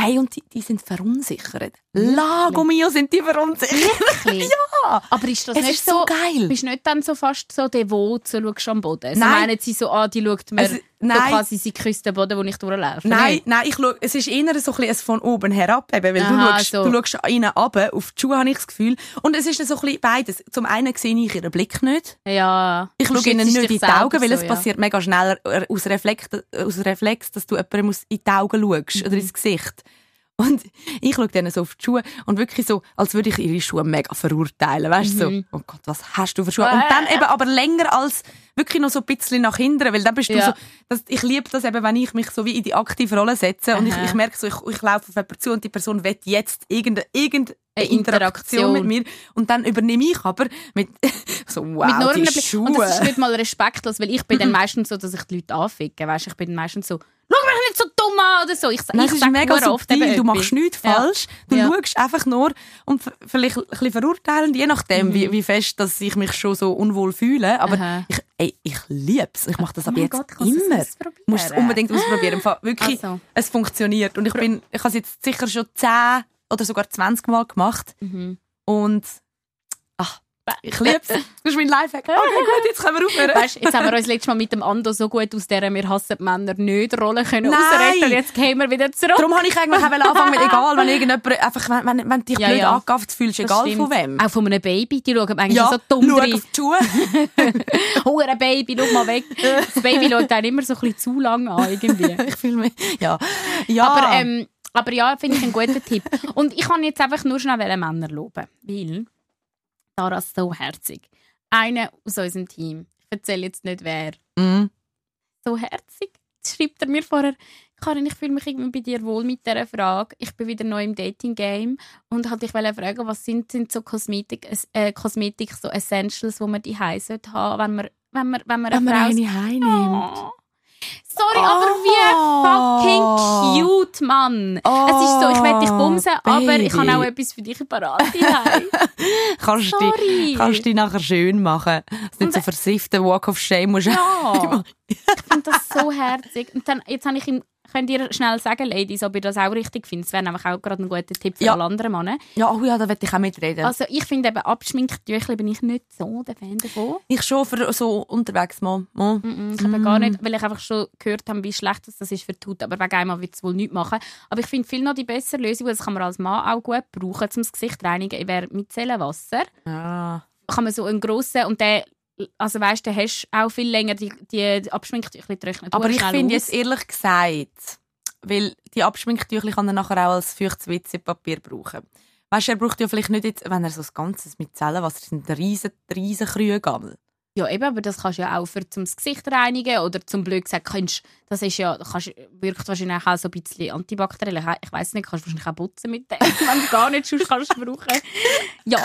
[SPEAKER 4] Hey, und die, die sind verunsichert. Lago mio sind die verunsichert.
[SPEAKER 5] Wirklich? ja. Aber ist das
[SPEAKER 4] Es
[SPEAKER 5] nicht
[SPEAKER 4] ist so
[SPEAKER 5] so...
[SPEAKER 4] geil.
[SPEAKER 5] Bist du nicht dann so fast so devot, so schaust du am Boden? So
[SPEAKER 4] Nein.
[SPEAKER 5] meinen sie so, ah, die schaut mir...
[SPEAKER 4] Also,
[SPEAKER 5] so
[SPEAKER 4] nein.
[SPEAKER 5] quasi, sie küsst den Boden, wo ich durchlaufe.
[SPEAKER 4] Nein, nein, ich schau, es ist eher so ein bisschen von oben herab, eben, weil
[SPEAKER 5] Aha,
[SPEAKER 4] du, schaust,
[SPEAKER 5] so.
[SPEAKER 4] du schaust ihnen runter, auf die Schuhe habe ich das Gefühl. Und es ist so ein bisschen beides. Zum einen sehe ich ihren Blick nicht.
[SPEAKER 5] Ja.
[SPEAKER 4] Ich schaue ihnen nicht in die Augen, weil es
[SPEAKER 5] so, ja.
[SPEAKER 4] passiert mega schnell äh, aus Reflex, aus Reflex dass du jemandem in die Augen schaust
[SPEAKER 5] Mhm.
[SPEAKER 4] oder ins Gesicht. Und ich schaue denen so auf die Schuhe und wirklich so, als würde ich ihre Schuhe mega verurteilen. Weißt du,
[SPEAKER 5] Mhm.
[SPEAKER 4] so, oh Gott, was hast du für Schuhe? Und dann eben aber länger als wirklich noch so ein bisschen nach hinten, weil dann bist du
[SPEAKER 5] Ja.
[SPEAKER 4] so, das, ich liebe das eben, wenn ich mich so wie in die aktive Rolle setze und ich, ich merke so, ich, ich laufe auf jemanden zu und die Person will jetzt irgendeine, irgendeine
[SPEAKER 5] Eine
[SPEAKER 4] Interaktion mit mir und dann übernehme ich aber mit so, wow,
[SPEAKER 5] mit nur
[SPEAKER 4] die. Schuhe.
[SPEAKER 5] Und das ist nicht mal respektlos, weil ich bin dann meistens so, dass ich die Leute anficke. Weißt, ich bin dann meistens so, nicht so dumm an oder so. Ich,
[SPEAKER 4] Nein,
[SPEAKER 5] ich
[SPEAKER 4] es ist mega subtil. Du machst nichts
[SPEAKER 5] Ja.
[SPEAKER 4] falsch. Du
[SPEAKER 5] Ja.
[SPEAKER 4] schaust einfach nur und vielleicht ein bisschen verurteilend, je nachdem,
[SPEAKER 5] Mhm.
[SPEAKER 4] wie, wie fest dass ich mich schon so unwohl fühle. Aber
[SPEAKER 5] Aha.
[SPEAKER 4] ich, ey, ich liebe es. Ich mache das
[SPEAKER 5] Oh
[SPEAKER 4] ab jetzt
[SPEAKER 5] Gott, ich muss es
[SPEAKER 4] immer.
[SPEAKER 5] ausprobieren.
[SPEAKER 4] Du musst es unbedingt ausprobieren. Wirklich,
[SPEAKER 5] Also.
[SPEAKER 4] es funktioniert. Und ich bin, ich habe es jetzt sicher schon 10 oder sogar 20 Mal gemacht.
[SPEAKER 5] Mhm.
[SPEAKER 4] Und Ich lieb's. Das ist mein Lifehack. Okay, gut, jetzt können wir aufhören.
[SPEAKER 5] Weißt, jetzt haben wir uns letztes Mal mit dem Ando so gut aus der «Wir hassen die Männer nicht» Rolle können
[SPEAKER 4] Nein.
[SPEAKER 5] ausretten jetzt gehen wir wieder zurück.
[SPEAKER 4] Darum habe ich eigentlich auch anfangen mit egal, wenn irgendjemand, einfach, wenn, wenn, wenn dich
[SPEAKER 5] Ja,
[SPEAKER 4] blöd
[SPEAKER 5] ja.
[SPEAKER 4] angegafft fühlst,
[SPEAKER 5] Das
[SPEAKER 4] egal
[SPEAKER 5] stimmt.
[SPEAKER 4] von wem.
[SPEAKER 5] Auch von einem Baby, die schauen manchmal
[SPEAKER 4] Ja,
[SPEAKER 5] so dumm
[SPEAKER 4] schau
[SPEAKER 5] rein.
[SPEAKER 4] auf die Schuhe.
[SPEAKER 5] Hure Baby, schau mal weg. Das Baby schaut dann immer so ein bisschen zu lang an, irgendwie.
[SPEAKER 4] ich fühle mich, ja. ja.
[SPEAKER 5] Aber, ähm, aber ja, finde ich einen guten Tipp. Und ich kann jetzt einfach nur schnell Männer loben, weil Ist so herzig. Einer aus unserem Team, ich erzähle jetzt nicht wer,
[SPEAKER 4] mm.
[SPEAKER 5] so herzig. Jetzt schreibt er mir vorher, Karin, ich fühle mich irgendwie bei dir wohl mit dieser Frage. Ich bin wieder neu im Dating-Game und hatte ich wollte fragen, was sind, sind so Kosmetik, äh, Kosmetik, so Essentials, die man die sollte haben, wenn man, wenn man, wenn man
[SPEAKER 4] Wenn man
[SPEAKER 5] Frau
[SPEAKER 4] eine heimnimmt.
[SPEAKER 5] Oh. Sorry, aber wie fucking cute, Mann. es ist so, ich will dich bumsen, aber ich habe auch
[SPEAKER 4] Baby.
[SPEAKER 5] etwas für dich parat.
[SPEAKER 4] Kannst du
[SPEAKER 5] Sorry.
[SPEAKER 4] dich, kannst du dich nachher schön machen. Dass du nicht so versifften Walk of Shame musst.
[SPEAKER 5] Ja. ich finde das so herzig. Und dann, jetzt habe ich ihm, könnt ihr schnell sagen, Ladies, ob ihr das auch richtig findet. Das wäre nämlich auch gerade ein guter Tipp für
[SPEAKER 4] Ja.
[SPEAKER 5] alle anderen Männer.
[SPEAKER 4] Ja, oh ja, da will ich auch mitreden.
[SPEAKER 5] Also ich finde eben, Abschminktüchli bin ich nicht so der Fan davon.
[SPEAKER 4] ich schon für so unterwegs mal. mal.
[SPEAKER 5] Mm, Ich habe gar nicht, weil ich einfach schon gehört habe, wie schlecht das ist für die Haut. Aber wegen einmal wird es wohl nicht machen. Aber ich finde viel noch die bessere Lösung, das kann man als Mann auch gut brauchen, um das Gesicht zu reinigen, wäre Micellenwasser.
[SPEAKER 4] Ja.
[SPEAKER 5] Kann man so einen grossen und der, also weißt, du hast auch viel länger die, die Abschminktüchli trocknen.
[SPEAKER 4] Aber ich finde jetzt ehrlich gesagt, weil die Abschminktücher kann er nachher auch als feuchtes WC-Papier brauchen. Weißt du, er braucht ja vielleicht nicht jetzt, wenn er so das Ganze mit Zellenwasser, das sind riesen, riesen Krüge.
[SPEAKER 5] Ja, eben, aber das kannst du ja auch für zum das Gesicht reinigen oder zum blöd gesagt, kannst, das ist ja, kannst, wirkt wahrscheinlich auch so ein bisschen antibakteriell. Ich, weiß nicht, kannst du wahrscheinlich auch putzen mit dem, wenn du gar nicht sonst kannst brauchen. Ja,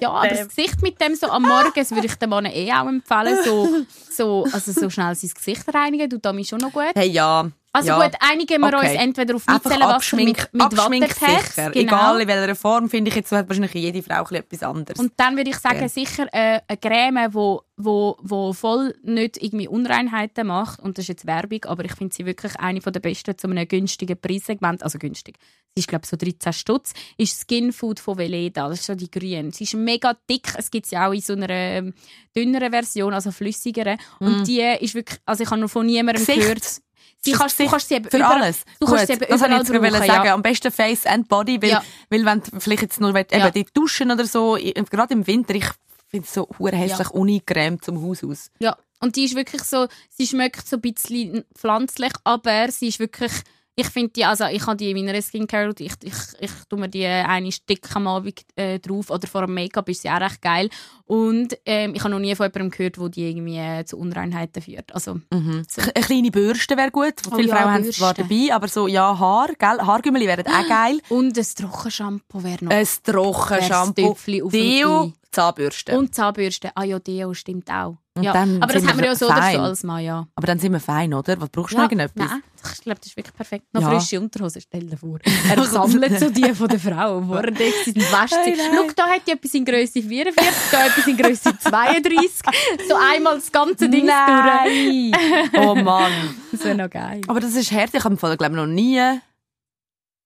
[SPEAKER 5] ja, aber das Gesicht mit dem so am Morgen, das würde ich dem Mann eh auch empfehlen, so, so, also so schnell sein Gesicht reinigen, tut damit schon noch gut.
[SPEAKER 4] Hey, ja.
[SPEAKER 5] Also
[SPEAKER 4] ja.
[SPEAKER 5] gut, einigen wir
[SPEAKER 4] Okay.
[SPEAKER 5] uns entweder auf Micellenwasser mit, mit. Wattepads, genau.
[SPEAKER 4] Egal in welcher Form, finde ich jetzt, hat wahrscheinlich jede Frau etwas anderes.
[SPEAKER 5] Und dann würde ich sagen,
[SPEAKER 4] Ja.
[SPEAKER 5] sicher äh, eine Creme, wo, wo, wo voll nicht irgendwie Unreinheiten macht. Und das ist jetzt Werbung, aber ich finde sie wirklich eine der besten zu einem günstigen Preissegment. Also günstig. Sie ist, glaube ich, so 13 Stutz. Ist Skin Food von Veleda. Das ist so die grüne. Sie ist mega dick. Es gibt sie auch in so einer ähm, dünneren Version, also flüssigeren. Und die ist wirklich, also ich habe noch von niemandem
[SPEAKER 4] Mm. Gesicht.
[SPEAKER 5] gehört. Sie kannst, du kannst sie eben
[SPEAKER 4] Für
[SPEAKER 5] überall,
[SPEAKER 4] alles.
[SPEAKER 5] Du
[SPEAKER 4] Gut,
[SPEAKER 5] kannst sie eben
[SPEAKER 4] das
[SPEAKER 5] überall
[SPEAKER 4] ich jetzt
[SPEAKER 5] brauchen,
[SPEAKER 4] sagen.
[SPEAKER 5] ja.
[SPEAKER 4] Am besten Face and Body, weil,
[SPEAKER 5] Ja.
[SPEAKER 4] weil wenn du vielleicht jetzt nur willst, eben
[SPEAKER 5] Ja.
[SPEAKER 4] die duschen oder so, i- gerade im Winter, ich finde es so hässlich ungerämt zum Haus aus.
[SPEAKER 5] Ja, und die ist wirklich so, sie schmeckt so ein bisschen pflanzlich, aber sie ist wirklich, ich finde die, also ich habe die in meiner Skincare, ich, ich, ich tue mir die eine Stück am Abend äh, drauf oder vor dem Make-up ist sie auch recht geil und ähm, ich habe noch nie von jemandem gehört, wo die irgendwie äh, zu Unreinheiten führt. Also,
[SPEAKER 4] Mhm. Eine kleine Bürste wäre gut.
[SPEAKER 5] Oh
[SPEAKER 4] Viele
[SPEAKER 5] ja,
[SPEAKER 4] Frauen haben zwar dabei, aber so, ja, Haar, gell? Haargümmeli wären auch geil.
[SPEAKER 5] und ein Trockenshampoo wäre noch.
[SPEAKER 4] Ein Trockenshampoo, Deo. Zahnbürste.
[SPEAKER 5] und Zahnbürste. Ah ja, Deo stimmt auch.
[SPEAKER 4] Und
[SPEAKER 5] Ja. Aber das haben wir ja so oder so als Mann, ja.
[SPEAKER 4] aber dann sind wir fein, oder? Was brauchst du
[SPEAKER 5] Ja,
[SPEAKER 4] noch irgendetwas?
[SPEAKER 5] Nein, ich glaube, das ist wirklich perfekt. Noch
[SPEAKER 4] Ja.
[SPEAKER 5] frische Unterhosen, stell dir vor. Er sammelt so die von der Frau, wo er denkt, sie sind wäscht sie. Schau, da hat die etwas in Größe 44, da etwas in Größe 32. So einmal das ganze Ding durch.
[SPEAKER 4] Oh Mann.
[SPEAKER 5] Das wäre noch geil.
[SPEAKER 4] Aber das ist hart. Ich habe im Fall, glaube noch nie,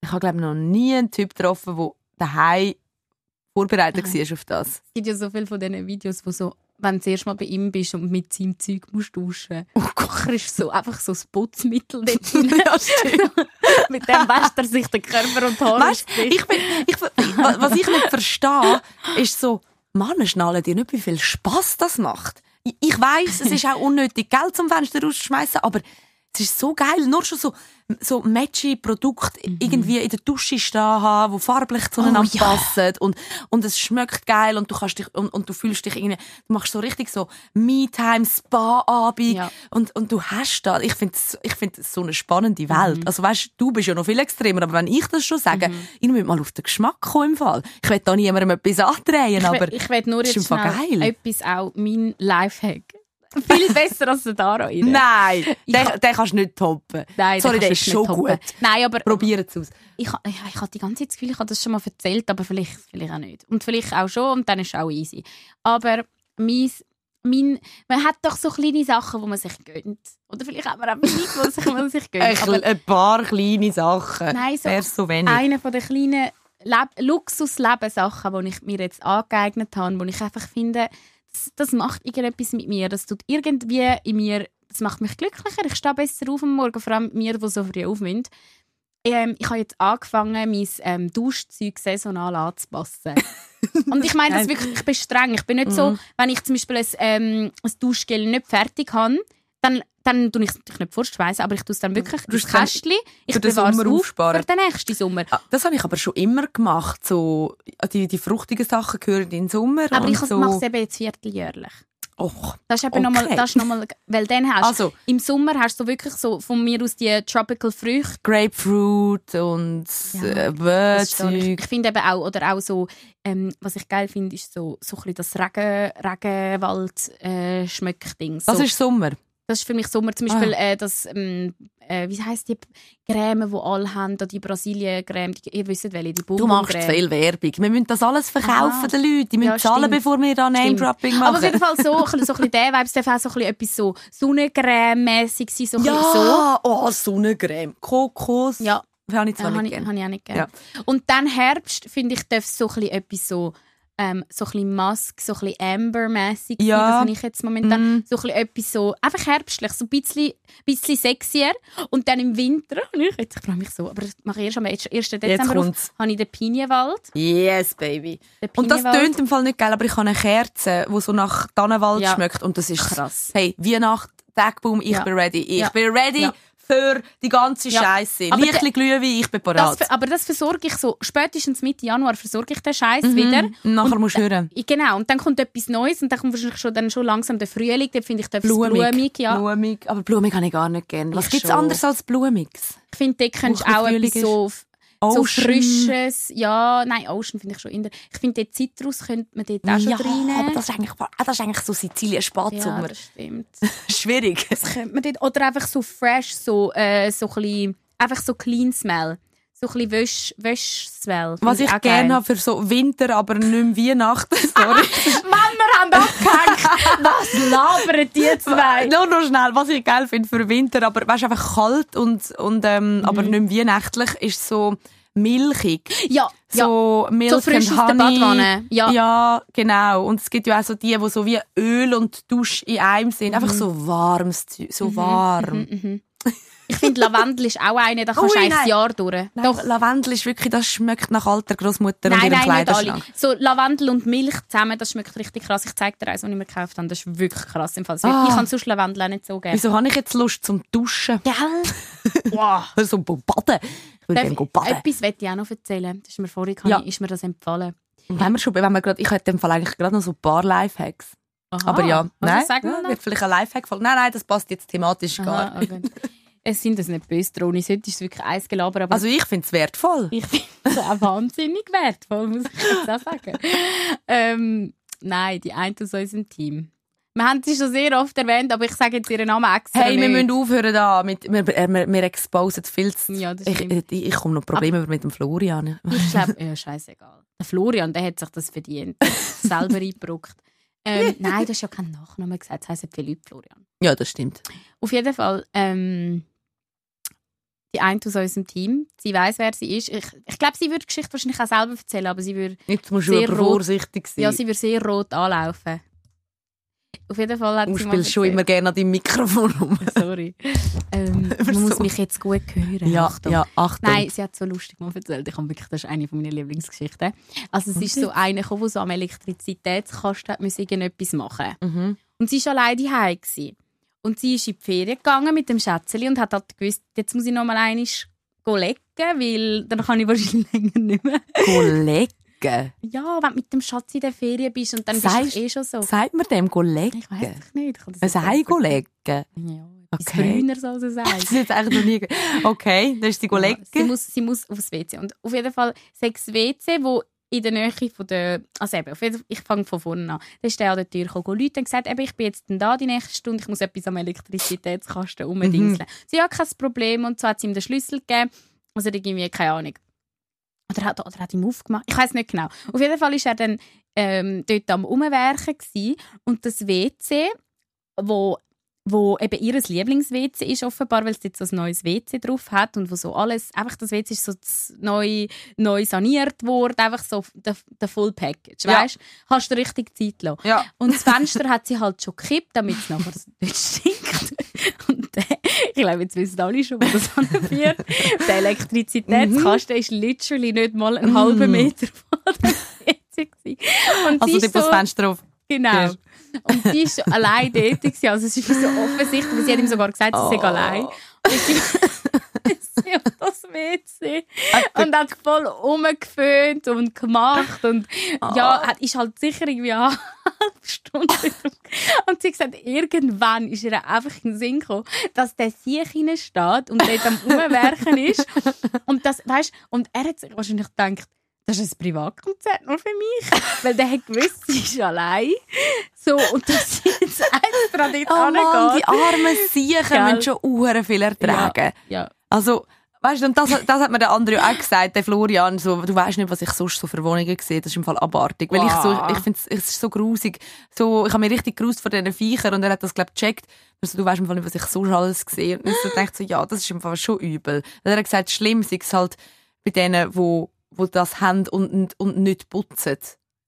[SPEAKER 4] ich habe glaube noch nie einen Typ getroffen, der daheim vorbereitet
[SPEAKER 5] Aha.
[SPEAKER 4] war auf das.
[SPEAKER 5] Es gibt ja so viele von diesen Videos, wo so, wenn du zuerst mal bei ihm bist und mit seinem Zeug musst duschen
[SPEAKER 4] Oh
[SPEAKER 5] musst, ist so einfach so das Putzmittel dort drin.
[SPEAKER 4] ja,
[SPEAKER 5] mit dem wäscht er sich den Körper und Haare
[SPEAKER 4] Weißt, ich bin, ich, wa- was ich nicht verstehe, ist so, Mann, schnallen dir nicht, wie viel Spass das macht. Ich, weiss, es ist auch unnötig, Geld zum Fenster rausschmeißen, aber es ist so geil, nur schon so, so matchy Produkte irgendwie in der Dusche stehen haben, die farblich zueinander
[SPEAKER 5] Mhm. Oh, ja.
[SPEAKER 4] passen und, und es schmeckt geil und du kannst dich, und, und du fühlst dich irgendwie, du machst so richtig so Me-Time, Spa-Abend
[SPEAKER 5] Ja.
[SPEAKER 4] und, und du hast da, ich finde ich find das so eine spannende Welt.
[SPEAKER 5] Mhm.
[SPEAKER 4] Also weißt, du bist ja noch viel extremer, aber wenn ich das schon sage, ich will mal auf den Geschmack kommen im Fall. Ich will da niemandem etwas andrehen,
[SPEAKER 5] Ich,
[SPEAKER 4] aber
[SPEAKER 5] will- ich will nur
[SPEAKER 4] das ist
[SPEAKER 5] jetzt
[SPEAKER 4] im Fall geil.
[SPEAKER 5] etwas auch, mein Lifehack. Viel besser als der rein.
[SPEAKER 4] nein,
[SPEAKER 5] Ich
[SPEAKER 4] den, den kannst du nicht toppen.
[SPEAKER 5] Nein,
[SPEAKER 4] Sorry, der ist schon
[SPEAKER 5] toppen.
[SPEAKER 4] gut.
[SPEAKER 5] Nein, aber
[SPEAKER 4] Probier es aus.
[SPEAKER 5] ich, ha- ja, ich habe die ganze Zeit das Gefühl, ich habe das schon mal erzählt, aber vielleicht, vielleicht auch nicht. Und vielleicht auch schon und dann ist es auch easy. Aber mein, mein, man hat doch so kleine Sachen, wo man sich gönnt. Oder vielleicht hat man auch wenig, wo sich, man sich
[SPEAKER 4] Ein,
[SPEAKER 5] gönnt. Aber
[SPEAKER 4] ein paar kleine Sachen.
[SPEAKER 5] Nein, so
[SPEAKER 4] Wär's so wenig.
[SPEAKER 5] einer von den kleinen Leb Luxus-Lebenssachen, die ich mir jetzt angeeignet habe, wo ich einfach finde, das, macht irgendetwas mit mir. Das tut irgendwie in mir, das macht mich glücklicher. Ich stehe besser auf am Morgen, vor allem mir, die so früh aufmüssen. Ähm, ich habe jetzt angefangen, mein ähm, Duschzeug saisonal anzupassen. Und ich meine das wirklich, ich bin streng. Ich bin nicht so, wenn ich zum Beispiel ein, ähm, ein Duschgel nicht fertig habe, dann, dann tue ich es natürlich nicht vorschweißen, aber ich tue es dann wirklich
[SPEAKER 4] Du
[SPEAKER 5] ins Kästchen. Ich
[SPEAKER 4] für den
[SPEAKER 5] bewahre es
[SPEAKER 4] Sommer
[SPEAKER 5] auf
[SPEAKER 4] aufsparen.
[SPEAKER 5] für den nächsten Sommer.
[SPEAKER 4] Ah, Das habe ich aber schon immer gemacht. So, die, die fruchtigen Sachen gehören in den Sommer.
[SPEAKER 5] Aber ich
[SPEAKER 4] so.
[SPEAKER 5] mache es eben jetzt vierteljährlich.
[SPEAKER 4] Och,
[SPEAKER 5] Das ist eben
[SPEAKER 4] Okay.
[SPEAKER 5] nochmal, das ist nochmal, weil dann hast
[SPEAKER 4] Also-
[SPEAKER 5] im Sommer hast du wirklich so von mir aus die Tropical Früchte.
[SPEAKER 4] Grapefruit und
[SPEAKER 5] Ja,
[SPEAKER 4] äh,
[SPEAKER 5] Ich finde eben auch, oder auch so, ähm, was ich geil finde, ist so, so ein bisschen das Regen, Regenwald äh, Schmöckding. So,
[SPEAKER 4] Das ist Sommer.
[SPEAKER 5] Das ist für mich Sommer. Zum Beispiel äh, das, ähm, äh, wie heisst die Creme, die alle haben, die Brasilien-Creme, ihr wisst welche, die
[SPEAKER 4] Du machst viel Werbung. Wir müssen das alles verkaufen
[SPEAKER 5] Aha.
[SPEAKER 4] den Leuten. Die müssen
[SPEAKER 5] Ja,
[SPEAKER 4] zahlen,
[SPEAKER 5] stimmt.
[SPEAKER 4] bevor wir da Name-Dropping
[SPEAKER 5] Aber
[SPEAKER 4] machen.
[SPEAKER 5] auf jeden Fall so, so ein bisschen der Vibe. Es darf auch so ein bisschen etwas so Sonnencreme-mässig sein, so bisschen so.
[SPEAKER 4] ja, oh, Sonnencreme. Kokos.
[SPEAKER 5] Ja,
[SPEAKER 4] habe ich zwar
[SPEAKER 5] Ja, habe
[SPEAKER 4] nicht
[SPEAKER 5] ich,
[SPEAKER 4] gerne.
[SPEAKER 5] habe ich auch nicht gerne. Und dann Herbst, finde ich, darf so ein bisschen etwas so, ähm, so ein bisschen Musk, so ein bisschen Amber-mässig.
[SPEAKER 4] Ja.
[SPEAKER 5] Das habe ich jetzt momentan.
[SPEAKER 4] Mhm.
[SPEAKER 5] So ein bisschen etwas so, einfach herbstlich, so ein bisschen, bisschen sexier. Und dann im Winter, ich, jetzt, ich freue mich so, aber das mache ich erst am 1. Dezember auf,
[SPEAKER 4] kommt's.
[SPEAKER 5] habe ich den Pinienwald.
[SPEAKER 4] Yes, baby. Und das tönt im Fall nicht geil, aber ich habe eine Kerze, die so nach Tannenwald
[SPEAKER 5] Ja.
[SPEAKER 4] schmeckt. Und das ist
[SPEAKER 5] Krass.
[SPEAKER 4] Hey, Weihnacht, Tagboom, ich
[SPEAKER 5] Ja.
[SPEAKER 4] bin ready. Ich
[SPEAKER 5] Ja.
[SPEAKER 4] bin ready. Für die ganze
[SPEAKER 5] Ja.
[SPEAKER 4] Scheiße.
[SPEAKER 5] Aber
[SPEAKER 4] Lichtli Glühwein, ich bin
[SPEAKER 5] Das,
[SPEAKER 4] parat.
[SPEAKER 5] ver- aber das versorge ich so, spätestens Mitte Januar versorge ich den Scheiß wieder.
[SPEAKER 4] Und nachher musst du hören.
[SPEAKER 5] Genau, und dann kommt etwas Neues und dann kommt wahrscheinlich schon, dann schon langsam der Frühling, dann finde ich das
[SPEAKER 4] Blumig.
[SPEAKER 5] blumig. ja.
[SPEAKER 4] Blumig. Aber blumig habe ich gar nicht gerne. Was gibt es
[SPEAKER 5] schon.
[SPEAKER 4] anderes als Blumiges?
[SPEAKER 5] Ich finde, dort könntest du auch etwas
[SPEAKER 4] Frühling
[SPEAKER 5] so, so
[SPEAKER 4] Ocean.
[SPEAKER 5] Frisches. Ja, nein, Ocean finde ich schon in der. Ich finde, dort Zitrus könnte man dort auch schon
[SPEAKER 4] ja,
[SPEAKER 5] reinnehmen.
[SPEAKER 4] aber das ist eigentlich, ah, das ist eigentlich so Sizilien
[SPEAKER 5] ja,
[SPEAKER 4] Spatsommer.
[SPEAKER 5] das stimmt.
[SPEAKER 4] Schwierig.
[SPEAKER 5] Das könnte man dort, oder einfach so fresh, so, äh, so ein bisschen, einfach so clean smell. So ein bisschen Wäsch, Wäsch-Smell.
[SPEAKER 4] Was ich
[SPEAKER 5] auch
[SPEAKER 4] gerne habe für so Winter, aber nicht mehr Weihnachten. Sorry.
[SPEAKER 5] Wir haben abgehängt. Was labern die zwei?
[SPEAKER 4] Nur noch schnell, was ich geil finde für Winter, aber weißt, einfach kalt und, und ähm,
[SPEAKER 5] Mhm.
[SPEAKER 4] aber nicht weihnachtlich, ist so milchig.
[SPEAKER 5] Ja, ja.
[SPEAKER 4] So Milk
[SPEAKER 5] So frisch
[SPEAKER 4] and
[SPEAKER 5] aus der
[SPEAKER 4] Honey.
[SPEAKER 5] Badwanne. Ja.
[SPEAKER 4] ja, genau. Und es gibt ja auch so die, die so wie Öl und Dusch in einem sind. Einfach
[SPEAKER 5] Mhm.
[SPEAKER 4] so warmes so warm.
[SPEAKER 5] Ich finde, Lavendel ist auch eine, da kannst du
[SPEAKER 4] nein.
[SPEAKER 5] Jahr durch.
[SPEAKER 4] Nein,
[SPEAKER 5] Doch.
[SPEAKER 4] Lavendel ist wirklich, das schmeckt nach alter Großmutter und
[SPEAKER 5] Nein,
[SPEAKER 4] ihrem
[SPEAKER 5] nein, nicht alle.
[SPEAKER 4] Kleiderschrank.
[SPEAKER 5] So Lavendel und Milch zusammen, das schmeckt richtig krass. Ich zeige dir eins, was ich mir gekauft habe. Das ist wirklich krass. Im Fall.
[SPEAKER 4] Ah.
[SPEAKER 5] Ich kann sonst Lavendel auch nicht so gerne.
[SPEAKER 4] Wieso habe ich jetzt Lust zum Duschen?
[SPEAKER 5] Gell? wow.
[SPEAKER 4] So baden. Ich will gerne baden.
[SPEAKER 5] Etwas möchte ich auch noch erzählen. Das ist mir vorhin
[SPEAKER 4] Ja.
[SPEAKER 5] ist mir das empfohlen.
[SPEAKER 4] Wenn wir schon, wenn wir grad, ich hätte im Fall eigentlich gerade noch so ein paar Lifehacks.
[SPEAKER 5] Aha.
[SPEAKER 4] Aber ja,
[SPEAKER 5] also,
[SPEAKER 4] nein, ja, wird vielleicht ein Lifehack voll. Nein, nein, das passt jetzt thematisch gar
[SPEAKER 5] Aha,
[SPEAKER 4] nicht.
[SPEAKER 5] okay. Es sind das nicht böse Drohnen, heute ist es wirklich eins gelabert, aber
[SPEAKER 4] Also ich finde es wertvoll.
[SPEAKER 5] ich finde es auch wahnsinnig wertvoll, muss ich jetzt auch sagen. ähm, nein, die eine aus unserem Team. Wir haben sie schon sehr oft erwähnt, aber ich sage jetzt ihren Namen extra
[SPEAKER 4] Hey, wir
[SPEAKER 5] nicht.
[SPEAKER 4] müssen aufhören da. Mit, wir, äh, wir, wir exposen viel zu...
[SPEAKER 5] Ja, das
[SPEAKER 4] ich,
[SPEAKER 5] stimmt.
[SPEAKER 4] ich, ich komme noch Probleme über mit dem Florian.
[SPEAKER 5] Ich glaube, ja, scheißegal. Der Florian, der hat sich das verdient. Selber eingebrockt. Ähm, nein, du hast ja keinen Nachnamen gesagt. Das heisst Philipp Florian.
[SPEAKER 4] Ja, das stimmt.
[SPEAKER 5] Auf jeden Fall, ähm, die eine aus unserem Team, sie weiß, wer sie ist. Ich, ich glaube, sie würde die Geschichte wahrscheinlich auch selber erzählen, aber sie würde,
[SPEAKER 4] Jetzt musst du
[SPEAKER 5] Sehr
[SPEAKER 4] aber
[SPEAKER 5] rot.
[SPEAKER 4] vorsichtig sein.
[SPEAKER 5] ja, sie würde sehr rot anlaufen. Auf jeden Fall hat
[SPEAKER 4] du
[SPEAKER 5] sie mal
[SPEAKER 4] spielst schon immer gerne an deinem Mikrofon rum.
[SPEAKER 5] Sorry. Ähm, man muss mich jetzt gut hören.
[SPEAKER 4] ja,
[SPEAKER 5] Achtung.
[SPEAKER 4] ja, Achtung.
[SPEAKER 5] Nein, sie hat so lustig mal erzählt. Ich habe wirklich, das ist eine meiner Lieblingsgeschichten. Also es ist so eine die so am Elektrizitätskasten hat irgendetwas machen.
[SPEAKER 4] Mhm.
[SPEAKER 5] Und sie war alleine daheim. Und sie ist in die Ferien gegangen mit dem Schätzeli und hat halt gewusst, jetzt muss ich noch mal einmal legen, weil dann kann ich wahrscheinlich länger nicht mehr.
[SPEAKER 4] Kollegen.
[SPEAKER 5] Ja, wenn du mit dem Schatz in der Ferien bist und dann
[SPEAKER 4] Sagst-
[SPEAKER 5] bist du eh schon so.
[SPEAKER 4] Sagt man dem Kollegen?
[SPEAKER 5] Ich weiß es nicht. Ich
[SPEAKER 4] Ein Ei legen?
[SPEAKER 5] Ja,
[SPEAKER 4] Okay.
[SPEAKER 5] Grüneres als ein Ei.
[SPEAKER 4] Das ist jetzt eigentlich noch nie... Okay, das ist die Kollege.
[SPEAKER 5] Ja, sie, muss, sie muss aufs WC. Und auf jeden Fall sechs WC, wo in der Nähe von der... Also eben, Fall, ich fange von vorne an. Da ist der an der Tür gekommen, Leute und gesagt, eben, ich bin jetzt dann da die nächste Stunde, ich muss etwas am Elektrizitätskasten umdingseln. Sie hat kein Problem und so hat sie ihm den Schlüssel gegeben. Also irgendwie, keine Ahnung. Oder hat, oder hat ihm aufgemacht. Ich weiß nicht genau. Auf jeden Fall ist er dann ähm, dort am Umwerken und das WC, wo wo eben ihr Lieblings-WC ist offenbar, weil es jetzt so ein neues WC drauf hat und wo so alles, einfach das WC ist so neu, neu saniert worden, einfach so der, der Full Package,
[SPEAKER 4] Ja.
[SPEAKER 5] weißt? Hast du richtig Zeit lassen.
[SPEAKER 4] Ja.
[SPEAKER 5] Und das Fenster hat sie halt schon gekippt, damit es nachher nicht stinkt. Und äh, ich glaube, jetzt wissen alle schon, wo das anführt. Der Elektrizitätskasten ist literally nicht mal einen halben Meter von dem WC. Und
[SPEAKER 4] Also
[SPEAKER 5] ist so,
[SPEAKER 4] Fenster auf.
[SPEAKER 5] Genau.
[SPEAKER 4] Ja.
[SPEAKER 5] Und sie ist allein dort. gewesen. Also es ist so offensichtlich, weil sie hat ihm sogar gesagt, sie sei
[SPEAKER 4] Oh.
[SPEAKER 5] allein. Und sie, auf das WC und hat voll rumgeföhnt und gemacht und ja, hat, ist halt sicher irgendwie eine halbe Stunde. Und sie hat gesagt, irgendwann ist ihr einfach in den Sinn gekommen, dass der Sieg steht und dort am Umwerken ist. Und das, weißt, und er hat sich wahrscheinlich gedacht, das ist ein Privatkonzert nur für mich. Weil der hat gewusst, sie ist allein. So, und dass sie jetzt extra dort
[SPEAKER 4] Oh Mann, die armen Siechen müssen schon uhren viel ertragen.
[SPEAKER 5] Ja,
[SPEAKER 4] Also, weißt du, und das, das hat mir der andere auch gesagt, der Florian, so, du weißt nicht, was ich sonst so für Wohnungen sehe, das ist im Fall abartig. Weil ich so,
[SPEAKER 5] Wow.
[SPEAKER 4] ich finde es ist so grusig. So, ich habe mich richtig grusig vor diesen Viechern und er hat das, glaube ich, gecheckt. Also, du weißt im Fall nicht, was ich sonst alles sehe. Und ich so dachte so, ja, das ist im Fall schon übel. Weil er hat gesagt, schlimm sei es halt bei denen, wo, wo das haben und, und, und nicht putzen.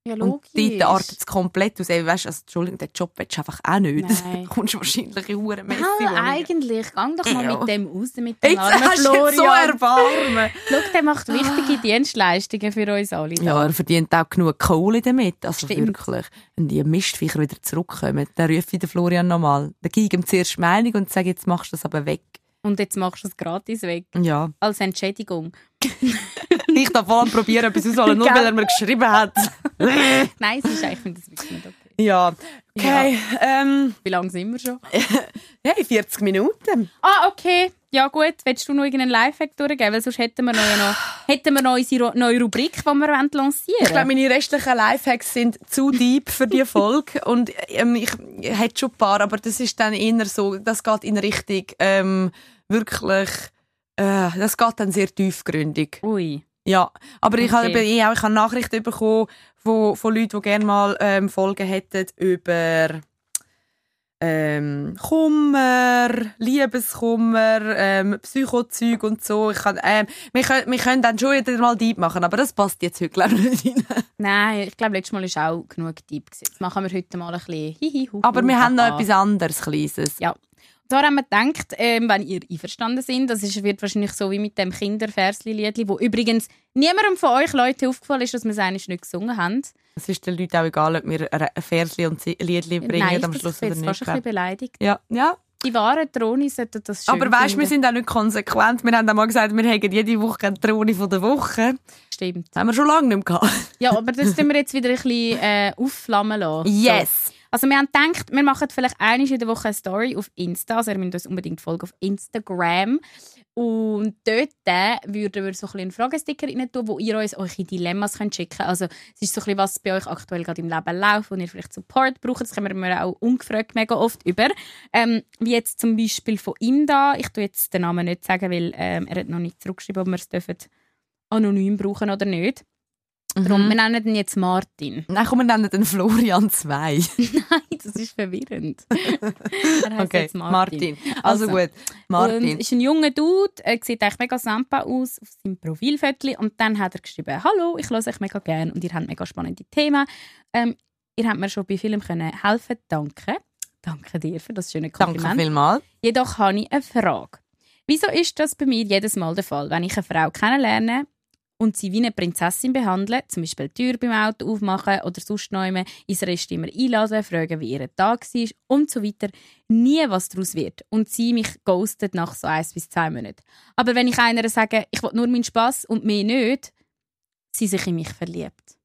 [SPEAKER 5] ja
[SPEAKER 4] Und
[SPEAKER 5] logisch.
[SPEAKER 4] dort artet es komplett aus. Ey, Weißt, also, Entschuldigung, den Job willst du einfach auch nicht.
[SPEAKER 5] Nein.
[SPEAKER 4] Du kommst wahrscheinlich in hure Messe.
[SPEAKER 5] Mal, eigentlich, gang doch mal
[SPEAKER 4] Ja.
[SPEAKER 5] mit dem raus, mit dem
[SPEAKER 4] Jetzt
[SPEAKER 5] armen
[SPEAKER 4] hast du jetzt so
[SPEAKER 5] Florian.
[SPEAKER 4] erbarmen.
[SPEAKER 5] Schau, der macht wichtige Dienstleistungen für uns alle.
[SPEAKER 4] Ja, er verdient auch genug Kohle damit. Also
[SPEAKER 5] Stimmt.
[SPEAKER 4] wirklich. Wenn die Mistviecher wieder zurückkommen, dann rufe ich den Florian nochmal. Dann gebe ich ihm zuerst Meinung und sage, jetzt machst du das aber weg.
[SPEAKER 5] Und jetzt machst du es gratis weg.
[SPEAKER 4] Ja.
[SPEAKER 5] Als Entschädigung.
[SPEAKER 4] Ich darf voll probieren, bis ausholen, nur weil er mir geschrieben hat.
[SPEAKER 5] Nein, es ist, ich finde das wirklich nicht okay.
[SPEAKER 4] ja. Okay. Ähm,
[SPEAKER 5] Wie lange sind wir schon?
[SPEAKER 4] hey, 40 Minuten.
[SPEAKER 5] Ah, okay. Ja gut, willst du noch irgendeinen Lifehack durchgeben? Weil sonst hätten wir noch, ja noch, hätten wir noch unsere neue Rubrik, die wir wollen lancieren
[SPEAKER 4] Ich glaube, meine restlichen Lifehacks sind zu deep für die Folge. und ähm, ich hätte schon ein paar, aber das ist dann eher so, das geht in Richtung ähm, wirklich, äh, das geht dann sehr tiefgründig.
[SPEAKER 5] Ui.
[SPEAKER 4] Ja, aber ich habe
[SPEAKER 5] Okay.
[SPEAKER 4] eh auch ich habe Nachrichten bekommen von, von Leuten, die gerne mal ähm, Folgen hätten über ähm, Kummer, Liebeskummer, ähm, Psychozeug und so. Ich kann, ähm, wir, können, wir können dann schon wieder mal deep machen, aber das passt jetzt heute glaube ich nicht rein.
[SPEAKER 5] Nein, ich glaube, letztes Mal war auch genug gewesen. Jetzt machen wir heute mal ein bisschen hihi, hu,
[SPEAKER 4] Aber wir haben noch etwas anderes, Kleines.
[SPEAKER 5] Ja. Zwar haben wir gedacht, ähm, wenn ihr einverstanden sind, das ist, wird wahrscheinlich so wie mit dem Kinderversli-Liedli, wo übrigens niemandem von euch Leute aufgefallen ist, dass wir es eigentlich nicht gesungen haben.
[SPEAKER 4] Es ist den Leuten auch egal, ob wir ein Versli und ein Liedli bringen
[SPEAKER 5] Nein, ich
[SPEAKER 4] am
[SPEAKER 5] bin
[SPEAKER 4] Schluss oder
[SPEAKER 5] fast
[SPEAKER 4] nicht.
[SPEAKER 5] ein bisschen beleidigt.
[SPEAKER 4] Ja, ja.
[SPEAKER 5] Die wahren Troni sollten das schön
[SPEAKER 4] Aber weißt, wir
[SPEAKER 5] finden.
[SPEAKER 4] sind auch nicht konsequent. Wir haben auch mal gesagt, wir hätten jede Woche eine Drohne von der Woche.
[SPEAKER 5] Stimmt.
[SPEAKER 4] Das haben wir schon lange nicht mehr gehabt.
[SPEAKER 5] Ja, aber das tun wir jetzt wieder ein bisschen äh, aufflammen lassen.
[SPEAKER 4] Yes!
[SPEAKER 5] So. Also wir haben gedacht, wir machen vielleicht einmal in der Woche eine Story auf Insta. Also ihr müsst uns unbedingt folgen auf Instagram. Und dort äh, würden wir so ein bisschen einen Fragesticker rein tun, wo ihr uns eure Dilemmas könnt schicken könnt. Also es ist so ein was bei euch aktuell gerade im Leben läuft, wo ihr vielleicht Support braucht. Das kommen wir auch ungefragt mega oft über. Ähm, wie jetzt zum Beispiel von ihm da. Ich tue jetzt den Namen nicht sagen, weil ähm, er hat noch nicht zurückgeschrieben, ob wir es anonym brauchen oder nicht. Darum, wir nennen ihn jetzt Martin.
[SPEAKER 4] Dann kommen wir dann den Florian 2.
[SPEAKER 5] Nein, das ist verwirrend. er heißt
[SPEAKER 4] Okay,
[SPEAKER 5] jetzt
[SPEAKER 4] Martin.
[SPEAKER 5] Martin.
[SPEAKER 4] Also, gut, Martin.
[SPEAKER 5] Ist ein junger Dude, er sieht eigentlich mega sampa aus auf seinem Profilfoto und dann hat er geschrieben, «Hallo, ich höre euch mega gerne und ihr habt mega spannende Themen. Ähm, ihr habt mir schon bei vielem können helfen danke. Danke dir für das schöne
[SPEAKER 4] Danke
[SPEAKER 5] Kompliment.
[SPEAKER 4] vielmals.
[SPEAKER 5] Jedoch habe ich eine Frage. Wieso ist das bei mir jedes Mal der Fall, wenn ich eine Frau kennenlerne und sie wie eine Prinzessin behandle, zum Beispiel die Tür beim Auto aufmachen oder sonst noch immer ins Restimmer einladen, fragen, wie ihr Tag war und so weiter, nie was daraus wird und sie mich ghostet nach so eins bis zwei Monaten. Aber wenn ich einer sage, ich will nur meinen Spass und mehr nicht, sie sich in mich verliebt.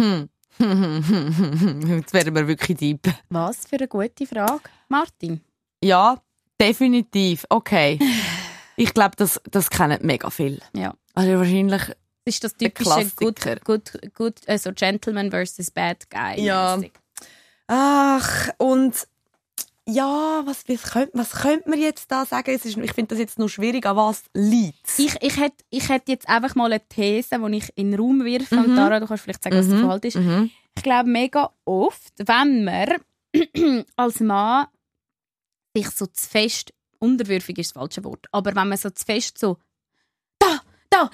[SPEAKER 4] Hm. Jetzt werden wir wirklich deep.
[SPEAKER 5] Was für eine gute Frage, Martin.
[SPEAKER 4] Ja, definitiv. Okay. Ich glaube, das, das kennen mega viel.
[SPEAKER 5] Ja.
[SPEAKER 4] Also wahrscheinlich.
[SPEAKER 5] Ist das typische good, good, good, also Gentleman versus Bad Guy.
[SPEAKER 4] Ja.
[SPEAKER 5] mäßig.
[SPEAKER 4] Ach, und ja, was, was, könnte, was könnte man jetzt da sagen? Es ist, ich finde das jetzt noch schwierig, an was liegt
[SPEAKER 5] Ich, ich, hätte, ich hätte jetzt einfach mal eine These, die ich in den Raum wirfe. Und Tara, du kannst vielleicht sagen, was
[SPEAKER 4] Mhm.
[SPEAKER 5] der Fall ist.
[SPEAKER 4] Mhm.
[SPEAKER 5] Ich glaube, mega oft, wenn man als Mann sich so zu fest, unterwürfig ist das falsche Wort, aber wenn man so zu fest so, da,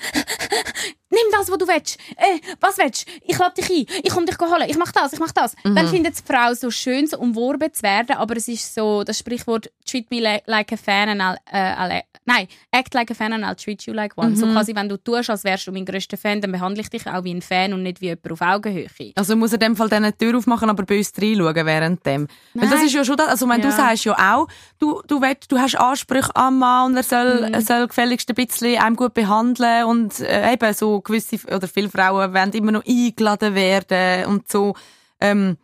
[SPEAKER 5] da, nimm das, was du willst, äh, was willst, ich lade dich ein, ich komme dich holen, ich mach das, ich mach das.
[SPEAKER 4] Mhm.
[SPEAKER 5] Dann findet die Frau so schön, so umworben zu werden, aber es ist so, das Sprichwort, treat me li- like a fan and I'll, äh, I'll, nein, act like a fan and I'll treat you like one. So
[SPEAKER 4] Mhm.
[SPEAKER 5] quasi, wenn du tust, als wärst du mein grösster Fan, dann behandle ich dich auch wie ein Fan und nicht wie jemand auf Augenhöhe.
[SPEAKER 4] Also muss er in dem Fall dann die Tür aufmachen, aber bei uns reinschauen während dem. Weil das ist ja schon das, also wenn du
[SPEAKER 5] Ja.
[SPEAKER 4] sagst ja auch, du, du, willst, du hast Ansprüche am Mann und er soll,
[SPEAKER 5] Mhm.
[SPEAKER 4] er soll gefälligst ein bisschen einem gut behandeln und äh, eben so gewisse, oder viele Frauen wollen immer noch eingeladen werden und so. Ähm,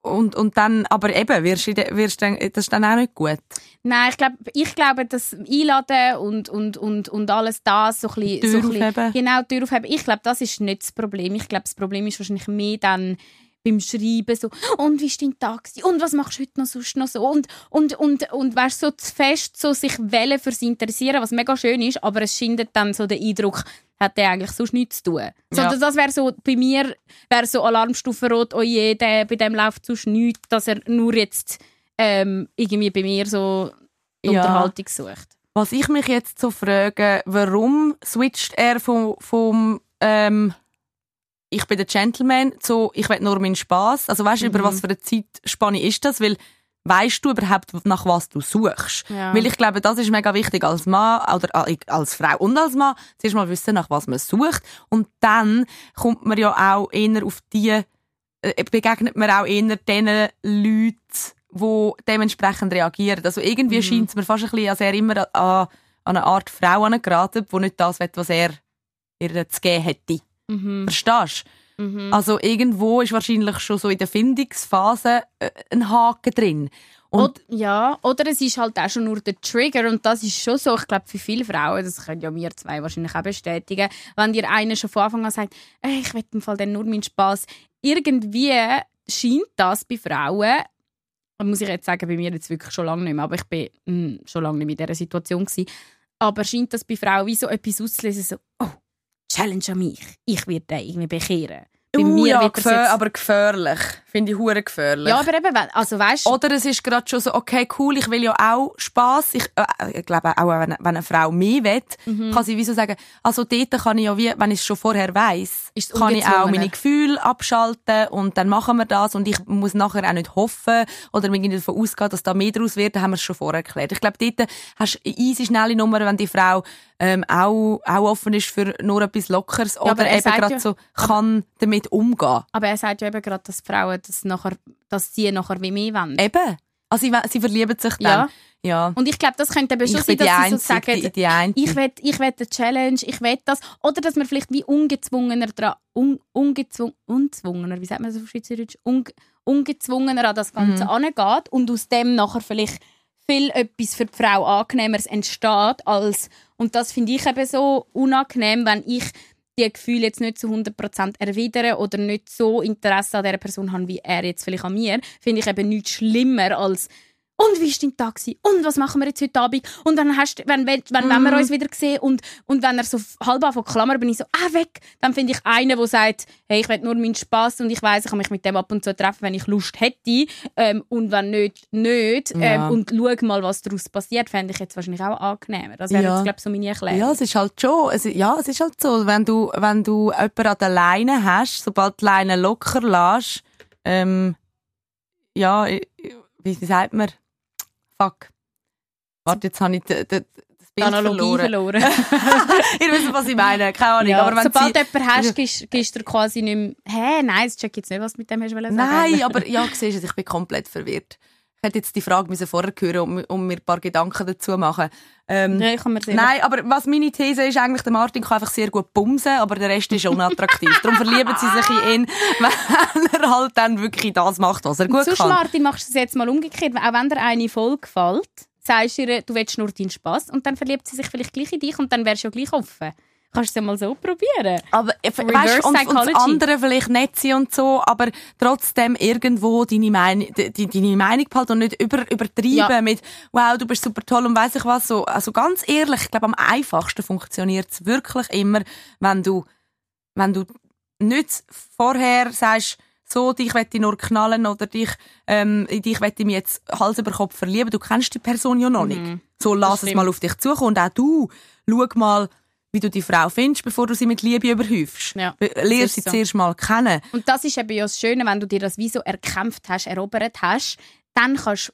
[SPEAKER 4] und, und dann, aber eben, wirst, du wirst dann, das ist dann auch nicht gut.
[SPEAKER 5] Nein, ich glaube, ich glaube, das Einladen und, und, und, und alles das, so ein bisschen,
[SPEAKER 4] Tür
[SPEAKER 5] so ein bisschen
[SPEAKER 4] aufheben.
[SPEAKER 5] genau, Tür aufheben, ich glaube, das ist nicht das Problem. Ich glaube, das Problem ist wahrscheinlich mehr dann beim Schreiben so, und wie ist dein Tag und was machst du heute noch sonst noch so und, und, und, und weißt, so zu fest so sich wählen für sie interessieren, was mega schön ist, aber es schindet dann so den Eindruck, hat der eigentlich sonst nichts zu tun. So,
[SPEAKER 4] Ja.
[SPEAKER 5] das, wäre so, bei mir wäre so Alarmstufe rot, oh je, der, bei dem läuft sonst nichts, dass er nur jetzt ähm, irgendwie bei mir so
[SPEAKER 4] Ja.
[SPEAKER 5] Unterhaltung sucht.
[SPEAKER 4] Was ich mich jetzt so frage, warum switcht er vom, vom ähm, ich bin der Gentleman zu ich will nur meinen Spaß. Also weißt du, über
[SPEAKER 5] Mhm.
[SPEAKER 4] was für eine Zeitspanne ist das? Weil weißt du überhaupt, nach was du suchst?
[SPEAKER 5] Ja.
[SPEAKER 4] Weil ich glaube, das ist mega wichtig als Mann oder äh, als Frau und als Mann. Zuerst mal wissen, nach was man sucht. Und dann kommt man ja auch eher auf die, äh, begegnet man auch eher den Leuten, die dementsprechend reagieren. Also irgendwie
[SPEAKER 5] Mhm.
[SPEAKER 4] scheint es mir fast ein bisschen, als er immer an, an eine Art Frau angeraten, die nicht das will, was er ihr zu geben hätte.
[SPEAKER 5] Mhm.
[SPEAKER 4] Verstehst du?
[SPEAKER 5] Mhm.
[SPEAKER 4] Also irgendwo ist wahrscheinlich schon so in der Findungsphase äh, ein Haken drin. Und
[SPEAKER 5] Oder, ja, oder es ist halt auch schon nur der Trigger und das ist schon so, ich glaube für viele Frauen, das können ja wir zwei wahrscheinlich auch bestätigen, wenn dir einer schon von Anfang an sagt, «Ey, ich will im Fall dann nur meinen Spaß. Irgendwie scheint das bei Frauen, muss ich jetzt sagen, bei mir jetzt wirklich schon lange nicht mehr, aber ich bin mm, schon lange nicht mehr in dieser Situation gewesen, aber scheint das bei Frauen wie so etwas auszulösen, so, oh, Challenge an mich, ich werde den irgendwie bekehren. Bei
[SPEAKER 4] uh, ja,
[SPEAKER 5] wird
[SPEAKER 4] gefähr
[SPEAKER 5] jetzt-
[SPEAKER 4] aber gefährlich. Finde ich hure gefährlich.
[SPEAKER 5] ja, aber eben, also weißt du,
[SPEAKER 4] Oder es ist gerade schon so, okay, cool, ich will ja auch Spass. Ich, äh, ich glaube auch, wenn, wenn eine Frau mehr will,
[SPEAKER 5] Mhm.
[SPEAKER 4] kann sie wie so sagen, also dort kann ich ja wie, wenn ich es schon vorher weiss, kann ich auch meine Gefühle abschalten und dann machen wir das und ich muss nachher auch nicht hoffen oder mir davon ausgehen, dass da mehr daraus wird, dann haben wir es schon vorher erklärt. Ich glaube, dort hast du eine easy, schnelle Nummer, wenn die Frau ähm, auch, auch offen ist für nur etwas Lockeres
[SPEAKER 5] aber
[SPEAKER 4] oder
[SPEAKER 5] er
[SPEAKER 4] eben gerade
[SPEAKER 5] ja-
[SPEAKER 4] so kann damit umgehen.
[SPEAKER 5] Aber er sagt ja eben gerade, dass Frauen das nachher, dass sie nachher wie mehr wollen.
[SPEAKER 4] Eben. Also sie, sie verlieben sich dann.
[SPEAKER 5] Ja.
[SPEAKER 4] ja.
[SPEAKER 5] Und ich glaube, das könnte eben schon sein, dass sie so
[SPEAKER 4] Einzige,
[SPEAKER 5] sagen,
[SPEAKER 4] die, die
[SPEAKER 5] ich will, ich will eine Challenge, ich will das. Oder dass man vielleicht wie ungezwungener dran, un, ungezwungen, unzwungener, wie sagt man das auf Schweizerdeutsch? Un, ungezwungener an das Ganze
[SPEAKER 4] Mhm.
[SPEAKER 5] angeht und aus dem nachher vielleicht viel etwas für die Frau angenehmeres entsteht als und das finde ich eben so unangenehm, wenn ich die Gefühle jetzt nicht zu 100% erwidere oder nicht so Interesse an dieser Person habe, wie er jetzt vielleicht an mir, finde ich eben nichts schlimmer als und wie war dein Tag? gewesen? Und was machen wir jetzt heute Abend? Und dann hast wenn, wenn, wenn, wenn wir uns wieder sehen und, und wenn er so halb von Klammer bin ich so, ah, weg. Dann finde ich einen, der sagt, hey, ich will nur meinen Spass und ich weiß, ich kann mich mit dem ab und zu treffen, wenn ich Lust hätte. Ähm, und wenn nicht, nicht. Ähm,
[SPEAKER 4] Ja.
[SPEAKER 5] Und schau mal, was daraus passiert, fände ich jetzt wahrscheinlich auch angenehmer. Das wäre
[SPEAKER 4] Ja.
[SPEAKER 5] jetzt, glaube ich, so meine Erklärung.
[SPEAKER 4] Ja, es ist halt schon, es, ja, es ist halt so, wenn du, wenn du jemanden an der Leine hast, sobald die Leine locker lässt, ähm, ja, wie, wie sagt man? Fuck. Warte, jetzt habe ich das Bild
[SPEAKER 5] Analogie
[SPEAKER 4] verloren.
[SPEAKER 5] verloren.
[SPEAKER 4] Ihr wisst, was ich meine, keine Ahnung.
[SPEAKER 5] ja.
[SPEAKER 4] aber wenn
[SPEAKER 5] Sobald
[SPEAKER 4] sie,
[SPEAKER 5] du jemanden hast, gibst, gibst du quasi nicht mehr, hä, nein, das check jetzt nicht, was du mit dem hast sagen.
[SPEAKER 4] Nein, aber ja, siehst du, ich bin komplett verwirrt. Ich hätte jetzt die Frage müssen vorher hören um, um mir ein paar Gedanken dazu machen. Ähm,
[SPEAKER 5] Ja, ich kann mir sehen.
[SPEAKER 4] Nein, aber was meine These ist eigentlich, der Martin kann einfach sehr gut bumsen, aber der Rest ist unattraktiv. Darum verlieben sie sich in ihn, wenn er halt dann wirklich das macht, was er gut
[SPEAKER 5] Sonst,
[SPEAKER 4] kann.
[SPEAKER 5] Martin, machst du es jetzt mal umgekehrt. Auch wenn dir eine Folge gefällt, sagst du ihr, du willst nur deinen Spass und dann verliebt sie sich vielleicht gleich in dich und dann wärst du ja gleich offen. Kannst du es ja mal so probieren.
[SPEAKER 4] Aber äh, weißt, und, und das
[SPEAKER 5] Psychology.
[SPEAKER 4] andere vielleicht nicht sein und so, aber trotzdem irgendwo deine Meinung, die, deine Meinung behalten und nicht über, übertreiben
[SPEAKER 5] Ja.
[SPEAKER 4] mit «Wow, du bist super toll» und weiss ich was. So, also ganz ehrlich, ich glaube, am einfachsten funktioniert es wirklich immer, wenn du, wenn du nicht vorher sagst, so, dich möchte nur knallen oder dich, ähm, in dich ich mich jetzt Hals über Kopf verlieben. Du kennst die Person ja noch nicht. So, lass es mal auf dich zukommen und auch du, schau mal, wie du die Frau findest, bevor du sie mit Liebe überhäufst.
[SPEAKER 5] Ja, das
[SPEAKER 4] Lernst sie
[SPEAKER 5] so.
[SPEAKER 4] zuerst mal kennen.
[SPEAKER 5] Und das ist eben ja das Schöne, wenn du dir das wie so erkämpft hast, erobert hast, dann kannst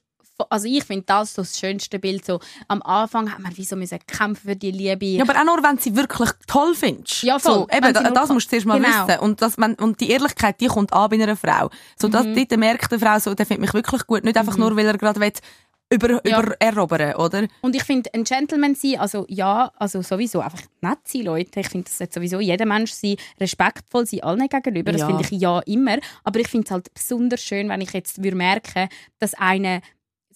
[SPEAKER 5] also ich finde das so das schönste Bild. So, am Anfang hat man wie so müssen kämpfen für die Liebe.
[SPEAKER 4] Ja, aber auch nur, wenn du sie wirklich toll findest.
[SPEAKER 5] Ja, voll.
[SPEAKER 4] So, eben, das
[SPEAKER 5] kann-
[SPEAKER 4] musst du zuerst mal
[SPEAKER 5] Genau.
[SPEAKER 4] wissen. Und, das, wenn, und die Ehrlichkeit, die kommt an bei einer Frau. So, das,
[SPEAKER 5] Mhm.
[SPEAKER 4] dort merkt eine Frau so, der findet mich wirklich gut. Nicht einfach nur, weil er gerade will, über,
[SPEAKER 5] Ja.
[SPEAKER 4] über erobern, oder?
[SPEAKER 5] Und ich finde, ein Gentleman sein, also ja, also sowieso einfach nett sein, Leute. Ich finde, das sollte sowieso jeder Mensch sein, respektvoll sein allen gegenüber. Das
[SPEAKER 4] Ja.
[SPEAKER 5] finde ich ja immer. Aber ich finde es halt besonders schön, wenn ich jetzt würde merken, dass eine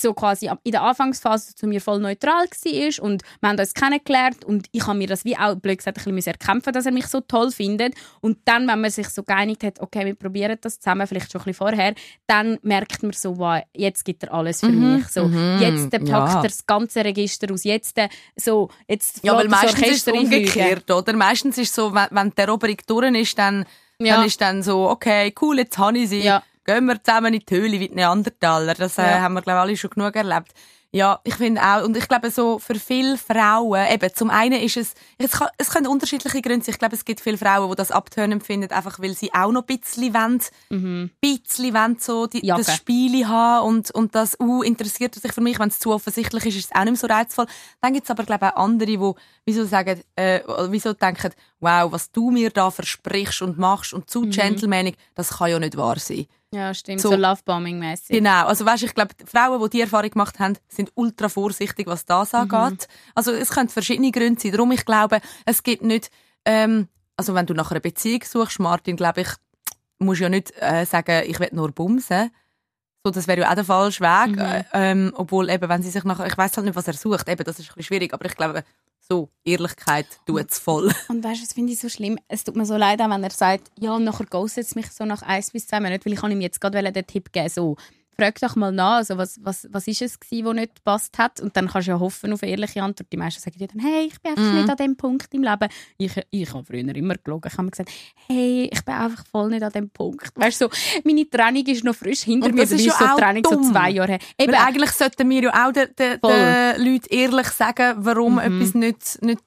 [SPEAKER 5] so quasi in der Anfangsphase zu mir voll neutral war und wir haben uns kennengelernt und ich habe mir das wie auch, blöd gesagt, ein bisschen erkämpfen, dass er mich so toll findet und dann, wenn man sich so geeinigt hat, okay, wir probieren das zusammen, vielleicht schon ein bisschen vorher, dann merkt man so, wow, jetzt gibt er alles für
[SPEAKER 4] Mhm,
[SPEAKER 5] mich. So,
[SPEAKER 4] mhm,
[SPEAKER 5] Jetzt packt
[SPEAKER 4] ja.
[SPEAKER 5] er das ganze Register aus, jetzt äh, so, jetzt
[SPEAKER 4] Ja, weil meistens ist es
[SPEAKER 5] Orchester
[SPEAKER 4] umgekehrt, oder? Meistens ist es so, wenn, wenn die Eroberung durch ist, dann,
[SPEAKER 5] Ja.
[SPEAKER 4] dann ist dann so, okay, cool, jetzt habe ich sie.
[SPEAKER 5] Ja.
[SPEAKER 4] Gehen wir zusammen in die Höhle wie die Neandertaler. Das äh,
[SPEAKER 5] Ja.
[SPEAKER 4] haben wir, glaube ich, alle schon genug erlebt. Ja, ich finde auch, und ich glaube so, für viele Frauen, eben, zum einen ist es, es, kann, es können unterschiedliche Gründe sein. Ich glaube, es gibt viele Frauen, die das abtönen finden, einfach weil sie auch noch ein bisschen wollen,
[SPEAKER 5] Mhm.
[SPEAKER 4] bisschen wollen, so die,
[SPEAKER 5] Jacke.
[SPEAKER 4] das Spiel haben und, und das, uh, interessiert er sich für mich, wenn es zu offensichtlich ist, ist es auch nicht mehr so reizvoll. Dann gibt es aber, glaube ich, auch andere, die, wieso sagen, äh, wieso denken, wow, was du mir da versprichst und machst und
[SPEAKER 5] Mhm.
[SPEAKER 4] zu gentlemanlig, das kann ja nicht wahr sein.
[SPEAKER 5] Ja, stimmt,
[SPEAKER 4] So-
[SPEAKER 5] so, Lovebombing-mäßig.
[SPEAKER 4] Genau, also weißt, ich glaube, Frauen, die die Erfahrung gemacht haben, sind ultra vorsichtig, was das angeht. Also es können verschiedene Gründe sein. Darum, ich glaube, es gibt nicht, ähm, also wenn du nach einer Beziehung suchst, Martin, glaube ich, musst du ja nicht äh, sagen, ich will nur bumsen. So, das wäre ja auch der falsche Weg.
[SPEAKER 5] Mhm.
[SPEAKER 4] Äh, ähm, obwohl eben, wenn sie sich nachher, ich weiß halt nicht, was er sucht, eben, das ist ein bisschen schwierig, aber ich glaube, so, Ehrlichkeit tut's voll.
[SPEAKER 5] Und weißt du, das finde ich so schlimm. Es tut mir so leid, auch wenn er sagt, ja, nachher ghostet es mich so nach eins bis zwei Monaten, weil ich ihm jetzt gerade den Tipp geben, so, frag doch mal nach, also was, was, was ist es gewesen, was nicht gepasst hat? Und dann kannst du ja hoffen auf eine ehrliche Antwort. Die meisten sagen dir dann, hey, ich bin einfach
[SPEAKER 4] Mhm.
[SPEAKER 5] nicht an dem Punkt im Leben. Ich, ich habe früher immer gelogen. Ich habe mir gesagt, hey, ich bin einfach voll nicht an dem Punkt. Weißt du, so, meine Trennung ist noch frisch hinter
[SPEAKER 4] Und
[SPEAKER 5] mir.
[SPEAKER 4] das ist ja
[SPEAKER 5] so
[SPEAKER 4] auch
[SPEAKER 5] Trennung
[SPEAKER 4] dumm.
[SPEAKER 5] so zwei Jahre her. Eben,
[SPEAKER 4] Weil eigentlich sollten wir ja auch den, den, den Leuten ehrlich sagen, warum
[SPEAKER 5] Mhm.
[SPEAKER 4] etwas nicht, nicht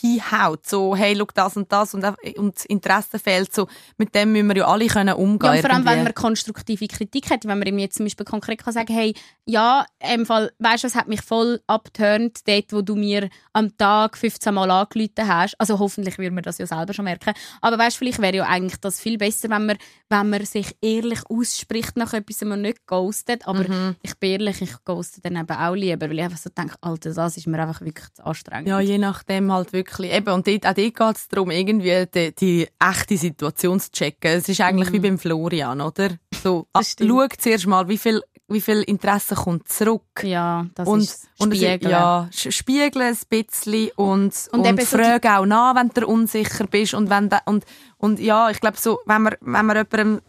[SPEAKER 4] hinhaut. So, hey, schau das und das und, und das Interesse fehlt. So, mit dem müssen wir ja alle können umgehen
[SPEAKER 5] Ja, und vor allem, wenn
[SPEAKER 4] irgendwie.
[SPEAKER 5] man konstruktive Kritik hat, wenn man ihm jetzt zum Beispiel konkret kann sagen hey, ja, im Fall, weißt du, es hat mich voll abturnt, dort, wo du mir am Tag 15 Mal angerufen hast. Also hoffentlich würde man das ja selber schon merken. Aber weißt du, vielleicht wäre ja eigentlich das viel besser, wenn man, wenn man sich ehrlich ausspricht nach etwas, man nicht ghostet. Aber
[SPEAKER 4] Mhm.
[SPEAKER 5] ich bin ehrlich, ich ghoste dann eben auch lieber, weil ich einfach so denke, Alter, das ist mir einfach wirklich zu anstrengend.
[SPEAKER 4] Ja, je nachdem halt wirklich. Eben, und dort, auch dort geht es darum, irgendwie die, die echte Situation zu checken. Es ist eigentlich wie beim Florian, oder? So, ah,
[SPEAKER 5] Mhm.
[SPEAKER 4] Schau zuerst mal, wie viel, wie viel Interesse kommt zurück.
[SPEAKER 5] Ja, das
[SPEAKER 4] und,
[SPEAKER 5] ist
[SPEAKER 4] und es-
[SPEAKER 5] Spiegeln.
[SPEAKER 4] ja, spiegeln ein bisschen und,
[SPEAKER 5] Und
[SPEAKER 4] und,
[SPEAKER 5] eben so
[SPEAKER 4] frage auch nach, wenn du unsicher bist und wenn da, und, und ja, ich glaube so, wenn man, wenn man jemandem,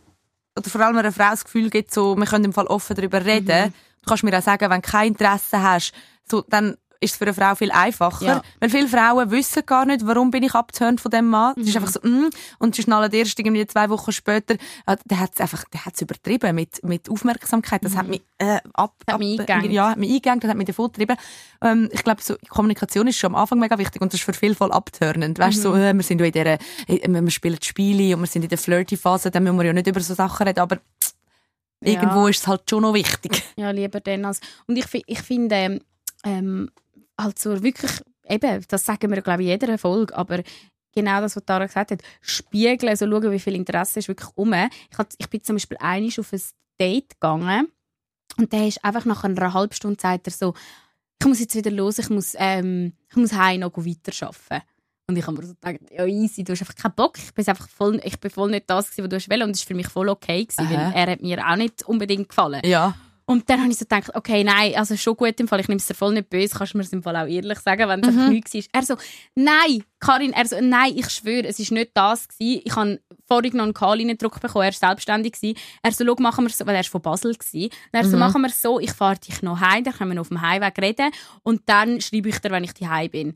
[SPEAKER 4] oder vor allem einer Frau das Gefühl gibt, so, wir können im Fall offen darüber reden,
[SPEAKER 5] Mhm.
[SPEAKER 4] du kannst mir auch sagen, wenn du kein Interesse hast, so, dann ist es für eine Frau viel einfacher.
[SPEAKER 5] Ja.
[SPEAKER 4] Weil viele Frauen wissen gar nicht, warum bin ich abgeturnt von dem Mann. Es ist
[SPEAKER 5] Mhm.
[SPEAKER 4] einfach so, mm, und sie schnallen erst irgendwie zwei Wochen später, äh, der hat es einfach, der hat's übertrieben mit, mit Aufmerksamkeit. Das hat mich, äh, ab,
[SPEAKER 5] Mhm. Hat mich
[SPEAKER 4] ab-
[SPEAKER 5] eingegangen.
[SPEAKER 4] ja, hat mich eingegangen, das hat mich davon getrieben. Ähm, ich glaube, so, Kommunikation ist schon am Anfang mega wichtig und das ist für viele voll abturnend. Weißt du,
[SPEAKER 5] Mhm.
[SPEAKER 4] so, äh, wir sind ja in dieser, äh, wir spielen Spiele und wir sind in der Flirty-Phase, dann müssen wir ja nicht über so Sachen reden, aber
[SPEAKER 5] Ja.
[SPEAKER 4] irgendwo ist es halt schon noch wichtig.
[SPEAKER 5] Ja, lieber dann als. Und ich, ich finde, ähm, also wirklich, eben, das sagen wir, glaube ich, in jeder Folge, aber genau das, was Tara gesagt hat, spiegeln, also schauen, wie viel Interesse ist wirklich um. Ich, hat, ich bin zum Beispiel einig auf ein Date gegangen und der ist einfach nach einer halben Stunde sagt er so, ich muss jetzt wieder los, ich muss, ähm, ich muss heim noch weiterarbeiten. Und ich habe mir so gedacht, ja easy, du hast einfach keinen Bock. Ich bin einfach voll, ich bin voll nicht das, gewesen, was du wollen. Und das war für mich voll okay, gewesen, weil er hat mir auch nicht unbedingt gefallen.
[SPEAKER 4] Ja.
[SPEAKER 5] Und dann habe ich so gedacht, okay, nein, also schon gut im Fall, ich nehme es dir voll nicht böse, kannst du mir es im Fall auch ehrlich sagen, wenn es einfach nichts war. Er so, nein, Karin, er so, nein, ich schwöre, es war nicht das gewesen. Ich habe vorhin noch einen Call-Druck bekommen, er war selbstständig. Gewesen. Er so, schau, machen wir so, weil er war von Basel. Und er so, machen wir so, ich fahre dich noch heim, dann können wir noch auf dem Heimweg reden und dann schreibe ich dir, wenn ich heim bin.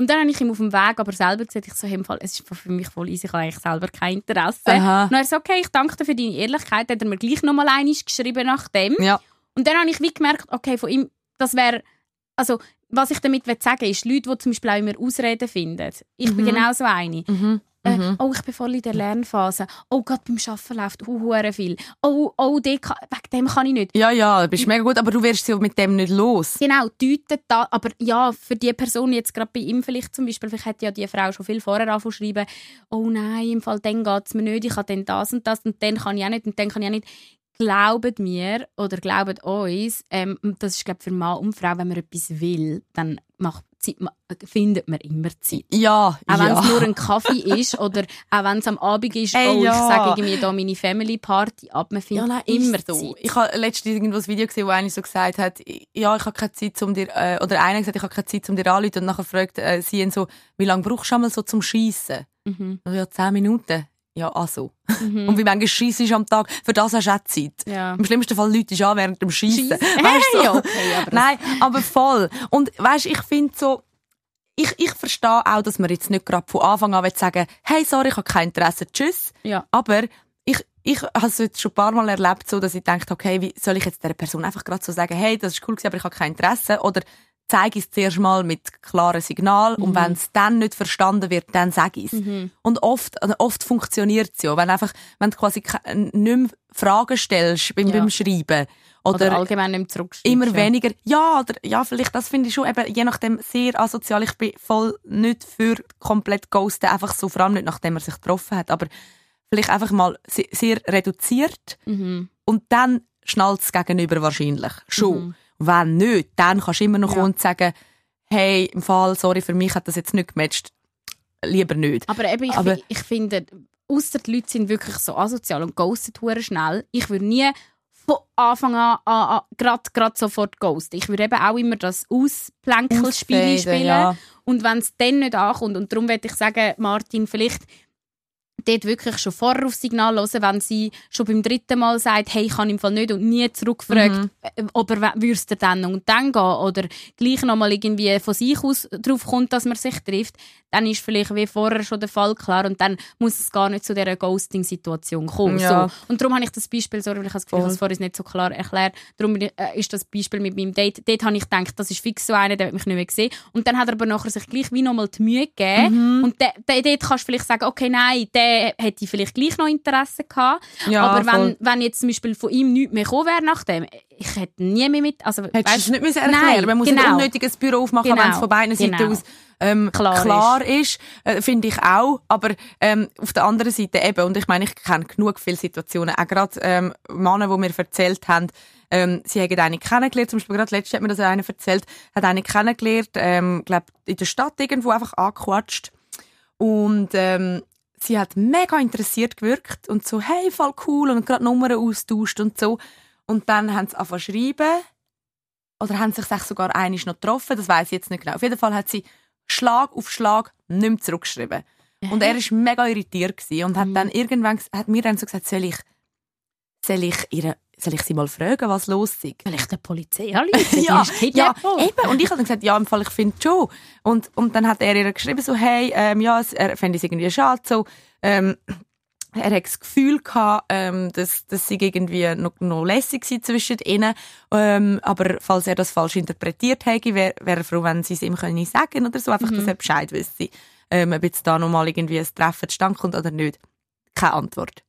[SPEAKER 5] Und dann habe ich ihm auf dem Weg aber selber gesagt, ich so, hey, Fall, es ist für mich voll easy, ich habe eigentlich selber kein Interesse.
[SPEAKER 4] Aha.
[SPEAKER 5] Und er so, okay, ich danke dir für deine Ehrlichkeit, hat er mir gleich nochmal einiges geschrieben nach dem.
[SPEAKER 4] Ja.
[SPEAKER 5] Und dann habe ich wie gemerkt, okay, von ihm, das wäre, also, was ich damit will sagen ist, Leute, die zum Beispiel auch immer Ausreden finden. Ich bin genau so eine.
[SPEAKER 4] Mhm.
[SPEAKER 5] Äh, oh, ich bin voll in der Lernphase. Oh Gott, beim Arbeiten läuft uh, viel. Oh, oh, kann, wegen dem kann ich nicht.
[SPEAKER 4] Ja, ja, du bist mega gut, aber du wirst sie mit dem nicht los.
[SPEAKER 5] Genau, deutet da, aber ja, für die Person jetzt gerade bei ihm vielleicht zum Beispiel, vielleicht hat ja die Frau schon viel vorher angefangen schreiben, oh nein, im Fall dann geht es mir nicht, ich habe dann das und das und dann kann ich auch nicht und dann kann ich auch nicht. Glaubt mir oder glaubt uns, ähm, das ist glaube für Mann und Frau, wenn man etwas will, dann macht, Zeit- findet man immer Zeit.
[SPEAKER 4] Ja,
[SPEAKER 5] Auch wenn
[SPEAKER 4] ja.
[SPEAKER 5] es nur ein Kaffee ist oder auch wenn es am Abend ist,
[SPEAKER 4] Ey,
[SPEAKER 5] oh,
[SPEAKER 4] ja.
[SPEAKER 5] ich sage irgendwie da meine Family Party ab, man findet
[SPEAKER 4] Ja, nein,
[SPEAKER 5] immer
[SPEAKER 4] so.
[SPEAKER 5] Zeit.
[SPEAKER 4] Ich habe letztens irgendwo ein Video gesehen, wo einer so gesagt hat, ja, ich habe keine Zeit, um dir, äh, oder einer gesagt, ich habe keine Zeit, um dir anzurufen. Und nachher fragt äh, sie ihn so, wie lange brauchst du einmal so zum Schiessen?
[SPEAKER 5] Mhm.
[SPEAKER 4] Ja, zehn Minuten. Ja, also. Und wie manchmal Schiessen ist am Tag? Für das hast du auch Zeit.
[SPEAKER 5] Ja.
[SPEAKER 4] Im schlimmsten Fall Leute an während dem. Schiessen. Weißt du? so?
[SPEAKER 5] Ja, okay, aber
[SPEAKER 4] Nein, aber voll. Und weißt, ich finde so, ich, ich verstehe auch, dass man jetzt nicht gerade von Anfang an will sagen, hey, sorry, ich habe kein Interesse, tschüss.
[SPEAKER 5] Ja.
[SPEAKER 4] Aber ich, ich habe es jetzt schon ein paar Mal erlebt, so, dass ich denke, okay, wie soll ich jetzt der Person einfach gerade so sagen, hey, das ist cool gewesen, aber ich habe kein Interesse. Oder zeige es zuerst mal mit klaren Signal und wenn es dann nicht verstanden wird, dann sage ich es. Und oft, also oft funktioniert es ja, wenn einfach, wenn du quasi nicht mehr Fragen stellst beim,
[SPEAKER 5] Ja.
[SPEAKER 4] beim Schreiben
[SPEAKER 5] Oder,
[SPEAKER 4] oder,
[SPEAKER 5] allgemein nicht zurückschreiben.
[SPEAKER 4] immer weniger, ja, oder, ja, vielleicht, das finde ich schon eben, je nachdem, sehr asozial. Ich bin voll nicht für komplett ghosten, einfach so, vor allem nicht, nachdem er sich getroffen hat, aber vielleicht einfach mal sehr, sehr reduziert
[SPEAKER 5] Mhm.
[SPEAKER 4] und dann schnallt es gegenüber wahrscheinlich schon. Wenn nicht, dann kannst du immer noch
[SPEAKER 5] Ja.
[SPEAKER 4] kommen und sagen, hey, im Fall, sorry, für mich hat das jetzt nicht gematcht, lieber nicht.
[SPEAKER 5] Aber eben, ich,
[SPEAKER 4] Aber-
[SPEAKER 5] ich finde, ausser die Leute sind wirklich so asozial und ghosten schnell. Ich würde nie von Anfang an, an, an gerade grad sofort ghosten. Ich würde eben auch immer das Ausplänkelspiel spielen.
[SPEAKER 4] ja.
[SPEAKER 5] Und wenn es dann nicht ankommt, und darum würde ich sagen, Martin, vielleicht dort wirklich schon vorher auf Signal hören, wenn sie schon beim dritten Mal sagt, hey, ich kann im Fall nicht und nie zurückfragt,
[SPEAKER 4] Mhm.
[SPEAKER 5] äh, ob er würdest dann und dann gehen oder gleich nochmal irgendwie von sich aus drauf kommt, dass man sich trifft, dann ist vielleicht wie vorher schon der Fall klar und dann muss es gar nicht zu dieser Ghosting-Situation kommen.
[SPEAKER 4] Ja.
[SPEAKER 5] So. Und darum habe ich das Beispiel, sorry, weil ich das Gefühl, es vorhin nicht so klar erklärt, darum äh, ist das Beispiel mit meinem Date, dort habe ich gedacht, das ist fix so einer, der wird mich nicht mehr sehen. Und dann hat er aber nachher sich gleich wie nochmal die Mühe gegeben
[SPEAKER 4] Mhm.
[SPEAKER 5] und de, de, dort kannst du vielleicht sagen, okay, nein, der hätte vielleicht gleich noch Interesse gehabt.
[SPEAKER 4] Ja,
[SPEAKER 5] aber wenn, wenn jetzt zum Beispiel von ihm nichts mehr gekommen wäre nach dem, ich hätte nie mehr mit, also
[SPEAKER 4] Hättest du
[SPEAKER 5] weißt-
[SPEAKER 4] es nicht müssen erklären
[SPEAKER 5] Nein,
[SPEAKER 4] Man muss
[SPEAKER 5] genau.
[SPEAKER 4] ein unnötiges Büro aufmachen,
[SPEAKER 5] Genau,
[SPEAKER 4] wenn es von beiden Seiten
[SPEAKER 5] genau.
[SPEAKER 4] aus ähm,
[SPEAKER 5] Klar
[SPEAKER 4] klar, ist. Äh, Finde ich auch. Aber ähm, auf der anderen Seite eben, und ich meine, ich kenne genug viele Situationen, auch gerade ähm, Männer, die mir erzählt haben, ähm, sie haben einen kennengelernt, zum Beispiel gerade letztes hat mir das einer erzählt, hat einen kennengelernt, ähm, glaub, in der Stadt irgendwo einfach angequatscht. Und ähm, sie hat mega interessiert gewirkt und so, hey, voll cool, und gerade Nummern austauscht und so. Und dann haben sie angefangen zu schreiben. Oder haben sich sich sogar einig noch getroffen, das weiß ich jetzt nicht genau. Auf jeden Fall hat sie Schlag auf Schlag nicht mehr zurückgeschrieben. Und er war mega irritiert und hat
[SPEAKER 5] Mhm.
[SPEAKER 4] dann irgendwann hat mir dann so gesagt, soll ich, soll ich, ihre, soll ich sie mal fragen, was los ist?
[SPEAKER 5] vielleicht der Polizei anrufen,
[SPEAKER 4] ja, ja, eben. Und ich habe dann gesagt, ja, im Fall, ich finde schon. Und, und dann hat er ihr geschrieben, so, hey, ähm, ja, er fände es irgendwie schade, so, ähm, er hat das Gefühl gehabt, ähm, dass, dass sie irgendwie noch, noch lässig war zwischen ihnen. Ähm, aber falls er das falsch interpretiert hätte, wäre wär er froh, wenn sie es ihm können sagen oder so. Einfach, dass er Bescheid wüsste. Ähm, ob jetzt da nochmal irgendwie ein Treffen zustande kommt oder nicht. Keine Antwort.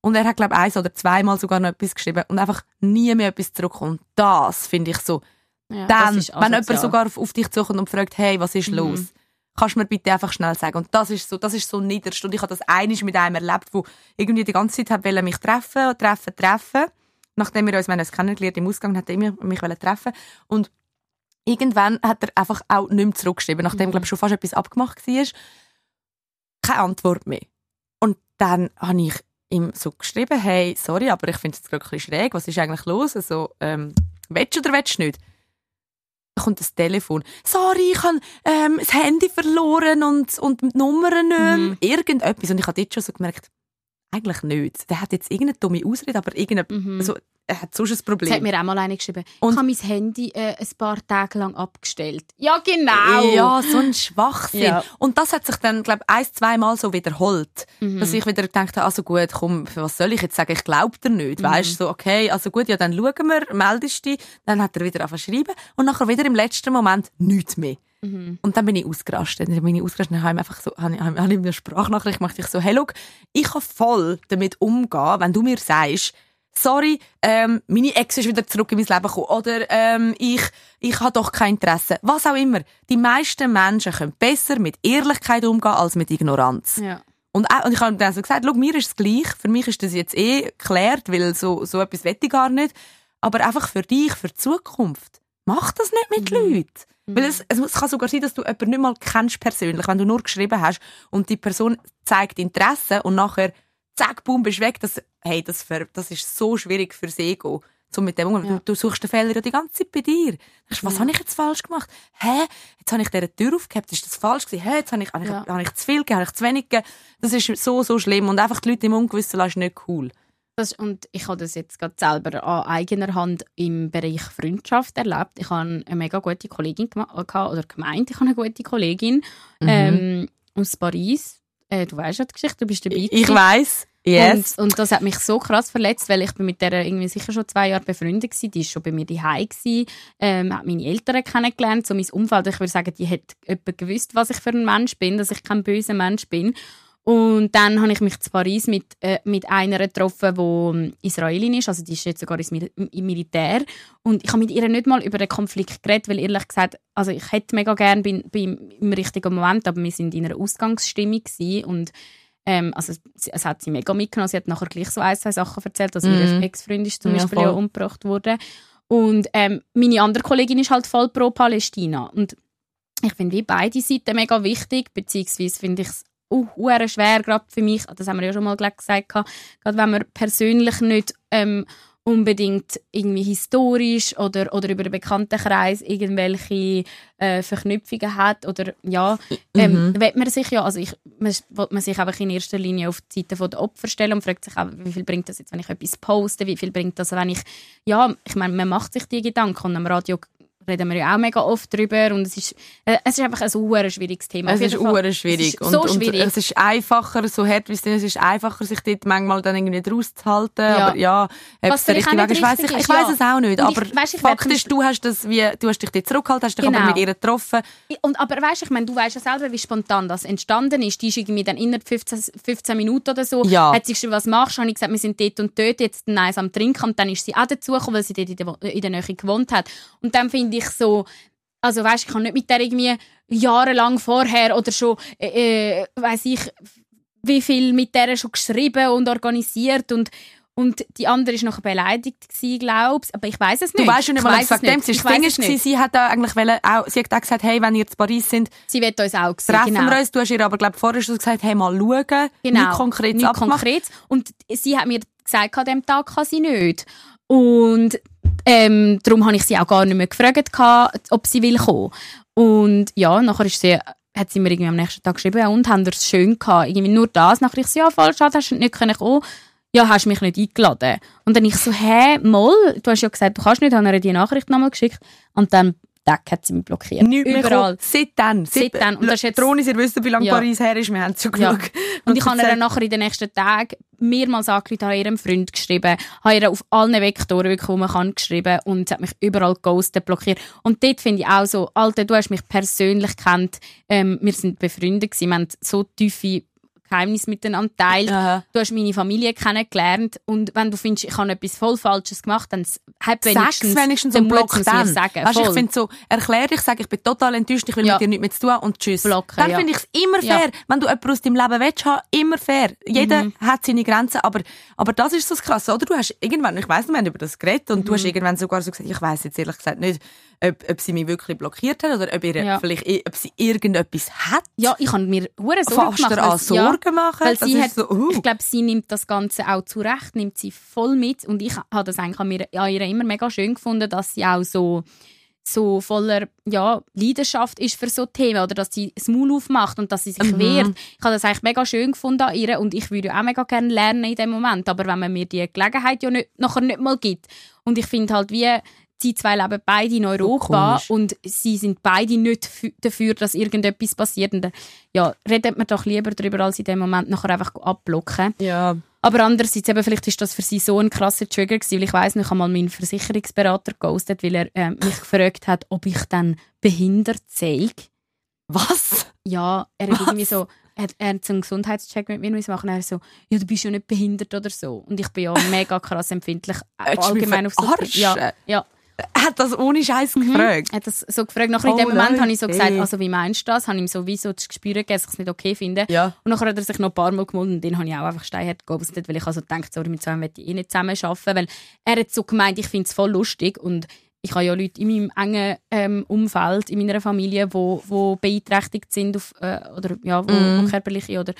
[SPEAKER 4] Und er hat, glaube ich, eins oder zweimal sogar noch etwas geschrieben und einfach nie mehr etwas zurückkommt. Das finde ich so.
[SPEAKER 5] Ja,
[SPEAKER 4] Dann, wenn jemand sogar auf, auf dich zukommt und fragt, hey, was ist
[SPEAKER 5] Mhm.
[SPEAKER 4] los? Kannst du mir bitte einfach schnell sagen? Und das ist so, das ist so niederst. Und ich habe das einiges mit einem erlebt, wo irgendwie die ganze Zeit wollte mich treffen, treffen, treffen. Nachdem wir uns, wir haben uns kennengelernt im Ausgang, hat er immer mich wollen treffen. Und irgendwann hat er einfach auch nicht mehr zurückgeschrieben, nachdem,
[SPEAKER 5] Mhm.
[SPEAKER 4] glaube ich, schon fast etwas abgemacht war. Keine Antwort mehr. Und dann habe ich ihm so geschrieben, hey, sorry, aber ich finde es gerade ein bisschen schräg, was ist eigentlich los? Also, ähm, willst du oder willst du nicht? Dann kommt das Telefon. Sorry, ich habe ähm, das Handy verloren und, und die Nummern nicht mehr.
[SPEAKER 5] Mhm.
[SPEAKER 4] Irgendetwas. Und ich habe dort schon so gemerkt, eigentlich nicht. Der hat jetzt irgendeine dumme Ausrede, aber irgendeine, also, er hat sonst ein
[SPEAKER 5] Das hat
[SPEAKER 4] Problem.
[SPEAKER 5] mir auch mal eine geschrieben.
[SPEAKER 4] Und-
[SPEAKER 5] ich habe mein Handy äh, ein paar Tage lang abgestellt. Ja, genau.
[SPEAKER 4] Ja, so ein Schwachsinn.
[SPEAKER 5] Ja.
[SPEAKER 4] Und das hat sich dann, glaube ich, ein, zweimal so wiederholt.
[SPEAKER 5] Mhm.
[SPEAKER 4] Dass ich wieder gedacht habe, also gut, komm, was soll ich jetzt sagen, ich glaube dir
[SPEAKER 5] Mhm.
[SPEAKER 4] nicht. Weißt du, so, okay, also gut, ja, dann schauen wir, meldest dich. Dann hat er wieder angefangen schreiben. Und nachher wieder im letzten Moment nichts mehr.
[SPEAKER 5] Mhm.
[SPEAKER 4] Und dann bin ich ausgerastet. Dann bin ich ausgerastet. Dann habe einfach so, habe ich, habe ihm eine Sprachnachricht gemacht. Ich so, hey, look, ich kann voll damit umgehen, wenn du mir sagst, sorry, ähm, meine Ex ist wieder zurück in mein Leben gekommen. Oder ähm, ich, ich habe doch kein Interesse. Was auch immer. Die meisten Menschen können besser mit Ehrlichkeit umgehen als mit Ignoranz.
[SPEAKER 5] Ja.
[SPEAKER 4] Und, auch, und ich habe dann so gesagt, schau, mir ist es gleich. Für mich ist das jetzt eh geklärt, weil so, so etwas wette ich gar nicht. Aber einfach für dich, für die Zukunft. Mach das nicht mit Leuten. Weil es, es, kann sogar sein, dass du jemanden nicht mal kennst persönlich, wenn du nur geschrieben hast und die Person zeigt Interesse und nachher zack, boom, bist weg. Das, hey, das, ver, das ist so schwierig fürs Ego. So mit dem.
[SPEAKER 5] Ja.
[SPEAKER 4] Du, suchst den Fehler ja die ganze Zeit bei dir. Denkst, was habe ich jetzt falsch gemacht? Hä? Jetzt habe ich diese Tür aufgehabt. Ist das falsch gewesen? Hä? Jetzt habe ich, habe ich,
[SPEAKER 5] Ja.
[SPEAKER 4] habe ich zu viel gegeben? Habe ich zu wenig gegeben? Das ist so, so schlimm. Und einfach die Leute im Ungewissen lassen ist nicht cool.
[SPEAKER 5] Das, und ich habe das jetzt gerade selber an eigener Hand im Bereich Freundschaft erlebt. Ich habe eine mega gute Kollegin gema- gehabt, oder gemeint, ich habe eine gute Kollegin
[SPEAKER 4] Mhm.
[SPEAKER 5] ähm, aus Paris. Äh, du weißt ja die Geschichte, du bist dabei.
[SPEAKER 4] Ich
[SPEAKER 5] gewesen.
[SPEAKER 4] weiss. Yes.
[SPEAKER 5] Und, und das hat mich so krass verletzt, weil ich bin mit der irgendwie sicher schon zwei Jahre befreundet war. Die ist schon bei mir daheim ähm, hat meine Eltern kennengelernt, so mein Umfeld. Ich würde sagen, die hat etwa gewusst, was ich für ein Mensch bin, dass ich kein böser Mensch bin. Und dann habe ich mich zu Paris mit, äh, mit einer getroffen, die ähm, Israelin ist, also die ist jetzt sogar Mil im Militär. Und ich habe mit ihr nicht mal über den Konflikt geredet, weil ehrlich gesagt, also ich hätte mega gerne bin, bin im richtigen Moment, aber wir sind in einer Ausgangsstimmung und ähm, also es, es hat sie mega mitgenommen. Sie hat nachher gleich so ein, zwei Sachen erzählt. Also
[SPEAKER 4] Mhm.
[SPEAKER 5] ihr Ex-Freund ist zum
[SPEAKER 4] Ja,
[SPEAKER 5] Beispiel ja umgebracht worden. Und ähm, meine andere Kollegin ist halt voll pro Palästina. Und ich finde wie beide Seiten mega wichtig, beziehungsweise finde ich es uh, hure schwer, gerade für mich, das haben wir ja schon mal gleich gesagt, gerade wenn man persönlich nicht ähm, unbedingt irgendwie historisch oder, oder über den Bekanntenkreis irgendwelche äh, Verknüpfungen hat oder ja, ähm,
[SPEAKER 4] Mhm.
[SPEAKER 5] man sich ja, also ich, man, will man sich einfach in erster Linie auf die Seite der Opfer stellen und fragt sich auch, wie viel bringt das jetzt, wenn ich etwas poste, wie viel bringt das, wenn ich, ja, ich meine, man macht sich die Gedanken und am Radio reden wir ja auch mega oft drüber und es ist, äh, es ist einfach ein super schwieriges Thema.
[SPEAKER 4] Es ist uhr schwierig.
[SPEAKER 5] Es ist so
[SPEAKER 4] und,
[SPEAKER 5] schwierig.
[SPEAKER 4] Und es ist einfacher, so hart wie es ist, es ist einfacher, sich dort manchmal dann irgendwie draus zu halten.
[SPEAKER 5] Ja.
[SPEAKER 4] Aber ja,
[SPEAKER 5] Was
[SPEAKER 4] der richtige Weg ist, weiss ich, ich weiss
[SPEAKER 5] ja.
[SPEAKER 4] es auch nicht.
[SPEAKER 5] Und ich-
[SPEAKER 4] aber
[SPEAKER 5] weisst, ich
[SPEAKER 4] Fakt ist, du hast, das wie, du hast dich dort zurückgehalten, hast dich aber
[SPEAKER 5] Genau.
[SPEAKER 4] mit ihr getroffen.
[SPEAKER 5] Und, aber weißt, ich meine, du weißt ja selber, wie spontan das entstanden ist. Die ist irgendwie dann innerhalb 15, 15 Minuten oder so,
[SPEAKER 4] Ja.
[SPEAKER 5] hat sie geschrieben, was machst du? Habe ich gesagt, wir sind dort und dort, jetzt eins am Trinken. Und dann ist sie auch dazugekommen, weil sie dort in der, in der Nähe gewohnt hat. Und dann finde ich so, also weißt, ich kann nicht mit der irgendwie jahrelang vorher oder schon, äh, weiß ich, wie viel mit der schon geschrieben und organisiert und und die andere ist noch beleidigt gsi, glaubst Aber ich weiß es
[SPEAKER 4] Du
[SPEAKER 5] nicht.
[SPEAKER 4] weißt ja nicht,
[SPEAKER 5] Ich
[SPEAKER 4] was gesagt
[SPEAKER 5] es
[SPEAKER 4] hat.
[SPEAKER 5] nicht.
[SPEAKER 4] Das Ding ist, gewesen,
[SPEAKER 5] nicht.
[SPEAKER 4] sie hat da eigentlich wollen, auch, sie hat auch gesagt, hey, wenn ihr zu Paris sind,
[SPEAKER 5] Sie wird uns auch sehen.
[SPEAKER 4] treffen
[SPEAKER 5] genau.
[SPEAKER 4] wir uns. Du hast ihr aber, glaub, vorher schon gesagt, hey, mal schauen.
[SPEAKER 5] Genau.
[SPEAKER 4] Nichts Konkretes
[SPEAKER 5] Nichts
[SPEAKER 4] abmachen.
[SPEAKER 5] Konkretes. Und sie hat mir gesagt, an dem Tag kann sie nicht. Und ähm, darum habe ich sie auch gar nicht mehr gefragt, ob sie will kommen. Und ja, nachher ist sie, hat sie mir irgendwie am nächsten Tag geschrieben, und haben es schön gehabt. Irgendwie nur das. Nachher ich so, ja, voll schade, hast du nicht können kommen. Ja, hast mich nicht eingeladen. Und dann ich so, hä, moll, du hast ja gesagt, du kannst nicht, habe ihr die Nachricht nochmal geschickt. Und dann, tack, hat sie mich blockiert.
[SPEAKER 4] Nicht
[SPEAKER 5] Überall.
[SPEAKER 4] gekommen. Seit dann.
[SPEAKER 5] Seit dann. Und das ist jetzt-
[SPEAKER 4] Drohne, ihr wisst, wie lange
[SPEAKER 5] Ja.
[SPEAKER 4] Paris her ist. Wir haben es schon
[SPEAKER 5] Ja.
[SPEAKER 4] genug.
[SPEAKER 5] Und ich habe ihr dann nachher in den nächsten Tagen mehrmals angerufen, habe ihrem Freund geschrieben, habe ihr auf allen Vektoren, wirklich, man kann, geschrieben und sie hat mich überall ghostet, blockiert. Und dort finde ich auch so, Alter, du hast mich persönlich kennt, ähm, wir sind befreundet gewesen, wir haben so tiefe Geheimnisse miteinander geteilt.
[SPEAKER 4] Aha.
[SPEAKER 5] Du hast meine Familie kennengelernt und wenn du findest, ich habe etwas voll Falsches gemacht, dann hab wenigstens,
[SPEAKER 4] wenigstens
[SPEAKER 5] den
[SPEAKER 4] block dann.
[SPEAKER 5] sagen.
[SPEAKER 4] Weißt, ich finde so, erklär dich, sag, ich bin total enttäuscht, ich will
[SPEAKER 5] Ja.
[SPEAKER 4] mit dir nichts mehr zu tun und tschüss.
[SPEAKER 5] Blocken,
[SPEAKER 4] dann
[SPEAKER 5] ja.
[SPEAKER 4] finde ich es immer
[SPEAKER 5] Ja.
[SPEAKER 4] fair. Wenn du jemanden aus deinem Leben willst, haben, immer fair. Jeder
[SPEAKER 5] Mhm.
[SPEAKER 4] hat seine Grenzen, aber, aber das ist so das Krasse, oder? Du hast irgendwann, ich weiss nicht, wir haben über das geredet und du
[SPEAKER 5] Mhm.
[SPEAKER 4] hast irgendwann sogar so gesagt, ich weiss jetzt ehrlich gesagt nicht, ob, ob sie mich wirklich blockiert hat oder ob, ihr
[SPEAKER 5] Ja.
[SPEAKER 4] vielleicht, ob sie irgendetwas hat.
[SPEAKER 5] ja, ich habe mir hure Sorgen
[SPEAKER 4] Fast
[SPEAKER 5] gemacht.
[SPEAKER 4] dir an
[SPEAKER 5] sie- ja.
[SPEAKER 4] Sorgen machen.
[SPEAKER 5] Weil sie hat,
[SPEAKER 4] so, uh.
[SPEAKER 5] ich glaube, sie nimmt das Ganze auch zurecht, nimmt sie voll mit. Und ich habe das eigentlich an, mir, an ihr immer mega schön gefunden, dass sie auch so so voller ja, Leidenschaft ist für so Themen oder dass sie das Maul aufmacht und dass sie sich
[SPEAKER 4] Mhm.
[SPEAKER 5] wehrt. Ich habe das eigentlich mega schön gefunden an ihr und ich würde auch mega gerne lernen in dem Moment. Aber wenn man mir die Gelegenheit ja nicht, nachher nicht mal gibt und ich finde halt wie sie zwei leben beide in Europa
[SPEAKER 4] komisch.
[SPEAKER 5] und sie sind beide nicht fü- dafür, dass irgendetwas passiert. Und, äh, ja, redet man doch lieber darüber, als in dem Moment nachher einfach abblocken.
[SPEAKER 4] Ja.
[SPEAKER 5] Aber andererseits, eben, vielleicht ist das für sie so ein krasser Trigger gewesen, weil ich weiss, noch, ich habe mal meinen Versicherungsberater geghostet, weil er ähm, mich gefragt hat, ob ich dann behindert sei.
[SPEAKER 4] Was?
[SPEAKER 5] Ja, er hat irgendwie so, er, hat- er hat so einen Gesundheitscheck mit mir machen. Er so, ja, du bist ja nicht behindert oder so. Und ich bin ja mega krass empfindlich,
[SPEAKER 4] mich
[SPEAKER 5] allgemein auf so? Ja, ja.
[SPEAKER 4] Er hat das ohne Scheiß gefragt.
[SPEAKER 5] Er hat das so gefragt. Nachher in
[SPEAKER 4] Oh,
[SPEAKER 5] dem Moment habe ich so gesagt, also wie meinst du das? Habe ihm so wie so das Gespür gegeben, dass ich es nicht okay finde.
[SPEAKER 4] Ja.
[SPEAKER 5] Und nachher hat er sich noch ein paar Mal gemeldet und den habe ich auch einfach steinhart geghostet, weil ich also gedacht, sorry, mit so einem möchte ich eh nicht zusammen arbeiten, weil er hat so gemeint, ich finde es voll lustig und ich habe ja Leute in meinem engen ähm, Umfeld, in meiner Familie, wo, wo beeinträchtigt sind auf, äh, oder ja, wo,
[SPEAKER 4] Mhm.
[SPEAKER 5] wo körperliche oder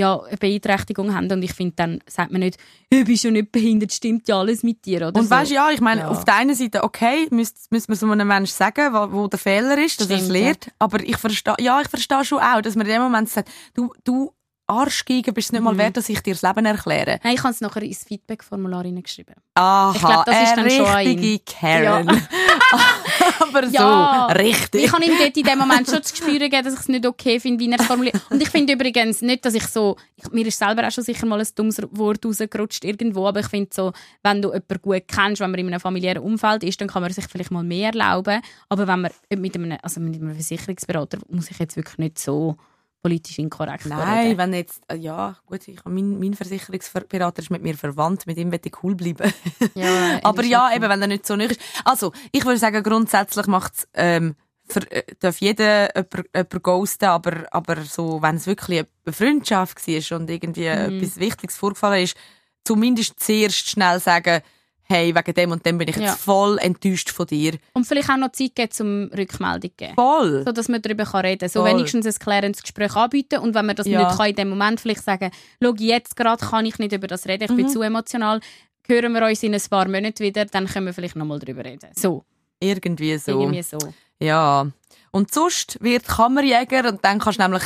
[SPEAKER 5] ja, eine Beeinträchtigung haben und ich finde, dann sagt man nicht, «Ja, du bist ja nicht behindert, stimmt ja alles mit dir, oder
[SPEAKER 4] Und
[SPEAKER 5] so.
[SPEAKER 4] weißt du, ja, ich meine,
[SPEAKER 5] Ja.
[SPEAKER 4] auf der einen Seite, okay, müsste müsst man so einem Menschen sagen, wo, wo der Fehler ist, dass er es
[SPEAKER 5] Stimmt, ja.
[SPEAKER 4] lehrt. Aber ich verstehe, ja, ich verstehe schon auch, dass man in dem Moment sagt, du, du Arschgeigen bist es nicht mal
[SPEAKER 5] Mhm.
[SPEAKER 4] wert, dass ich dir das Leben erkläre.
[SPEAKER 5] Nein, ich habe es nachher ins Feedback-Formular hineingeschrieben.
[SPEAKER 4] Aha,
[SPEAKER 5] Ich glaub, das ist dann schon an
[SPEAKER 4] richtige Karen. Aber
[SPEAKER 5] Ja.
[SPEAKER 4] so, richtig.
[SPEAKER 5] Ich habe ihm dort in dem Moment schon das Gespür gegeben, dass ich es nicht okay finde, wie er es formuliert. Und ich finde übrigens nicht, dass ich so... Ich, mir ist selber auch schon sicher mal ein dummes Wort rausgerutscht irgendwo, aber ich finde so, wenn du jemanden gut kennst, wenn man in einem familiären Umfeld ist, dann kann man sich vielleicht mal mehr erlauben. Aber wenn man mit einem, also mit einem Versicherungsberater muss ich jetzt wirklich nicht so politisch inkorrekt
[SPEAKER 4] Nein, wenn jetzt, äh, ja, gut, ich, mein, mein Versicherungsberater ist mit mir verwandt, mit ihm will ich cool bleiben.
[SPEAKER 5] Ja,
[SPEAKER 4] Aber
[SPEAKER 5] ist
[SPEAKER 4] ja, eben, wenn er nicht so nicht ist. Also, ich würde sagen, grundsätzlich macht es, ähm, für, äh, darf jeder jemand, jemand ghosten, aber, aber so, wenn es wirklich eine Freundschaft war und irgendwie
[SPEAKER 5] Mhm.
[SPEAKER 4] etwas Wichtiges vorgefallen ist, zumindest zuerst schnell sagen, hey, wegen dem und dem bin ich jetzt
[SPEAKER 5] Ja.
[SPEAKER 4] voll enttäuscht von dir.
[SPEAKER 5] Und vielleicht auch noch Zeit geben, zum Rückmeldung zu geben.
[SPEAKER 4] Voll.
[SPEAKER 5] so dass man darüber reden kann. So
[SPEAKER 4] Voll.
[SPEAKER 5] wenigstens ein klärendes Gespräch anbieten und wenn man das
[SPEAKER 4] Ja.
[SPEAKER 5] nicht kann in dem Moment vielleicht sagen, schau, jetzt gerade kann ich nicht über das reden, ich bin
[SPEAKER 4] Mhm.
[SPEAKER 5] zu emotional, hören wir uns in ein paar Monaten wieder, dann können wir vielleicht nochmal darüber reden. So,
[SPEAKER 4] Irgendwie so.
[SPEAKER 5] irgendwie so.
[SPEAKER 4] Ja. Und sonst wird Kammerjäger und dann kannst du nämlich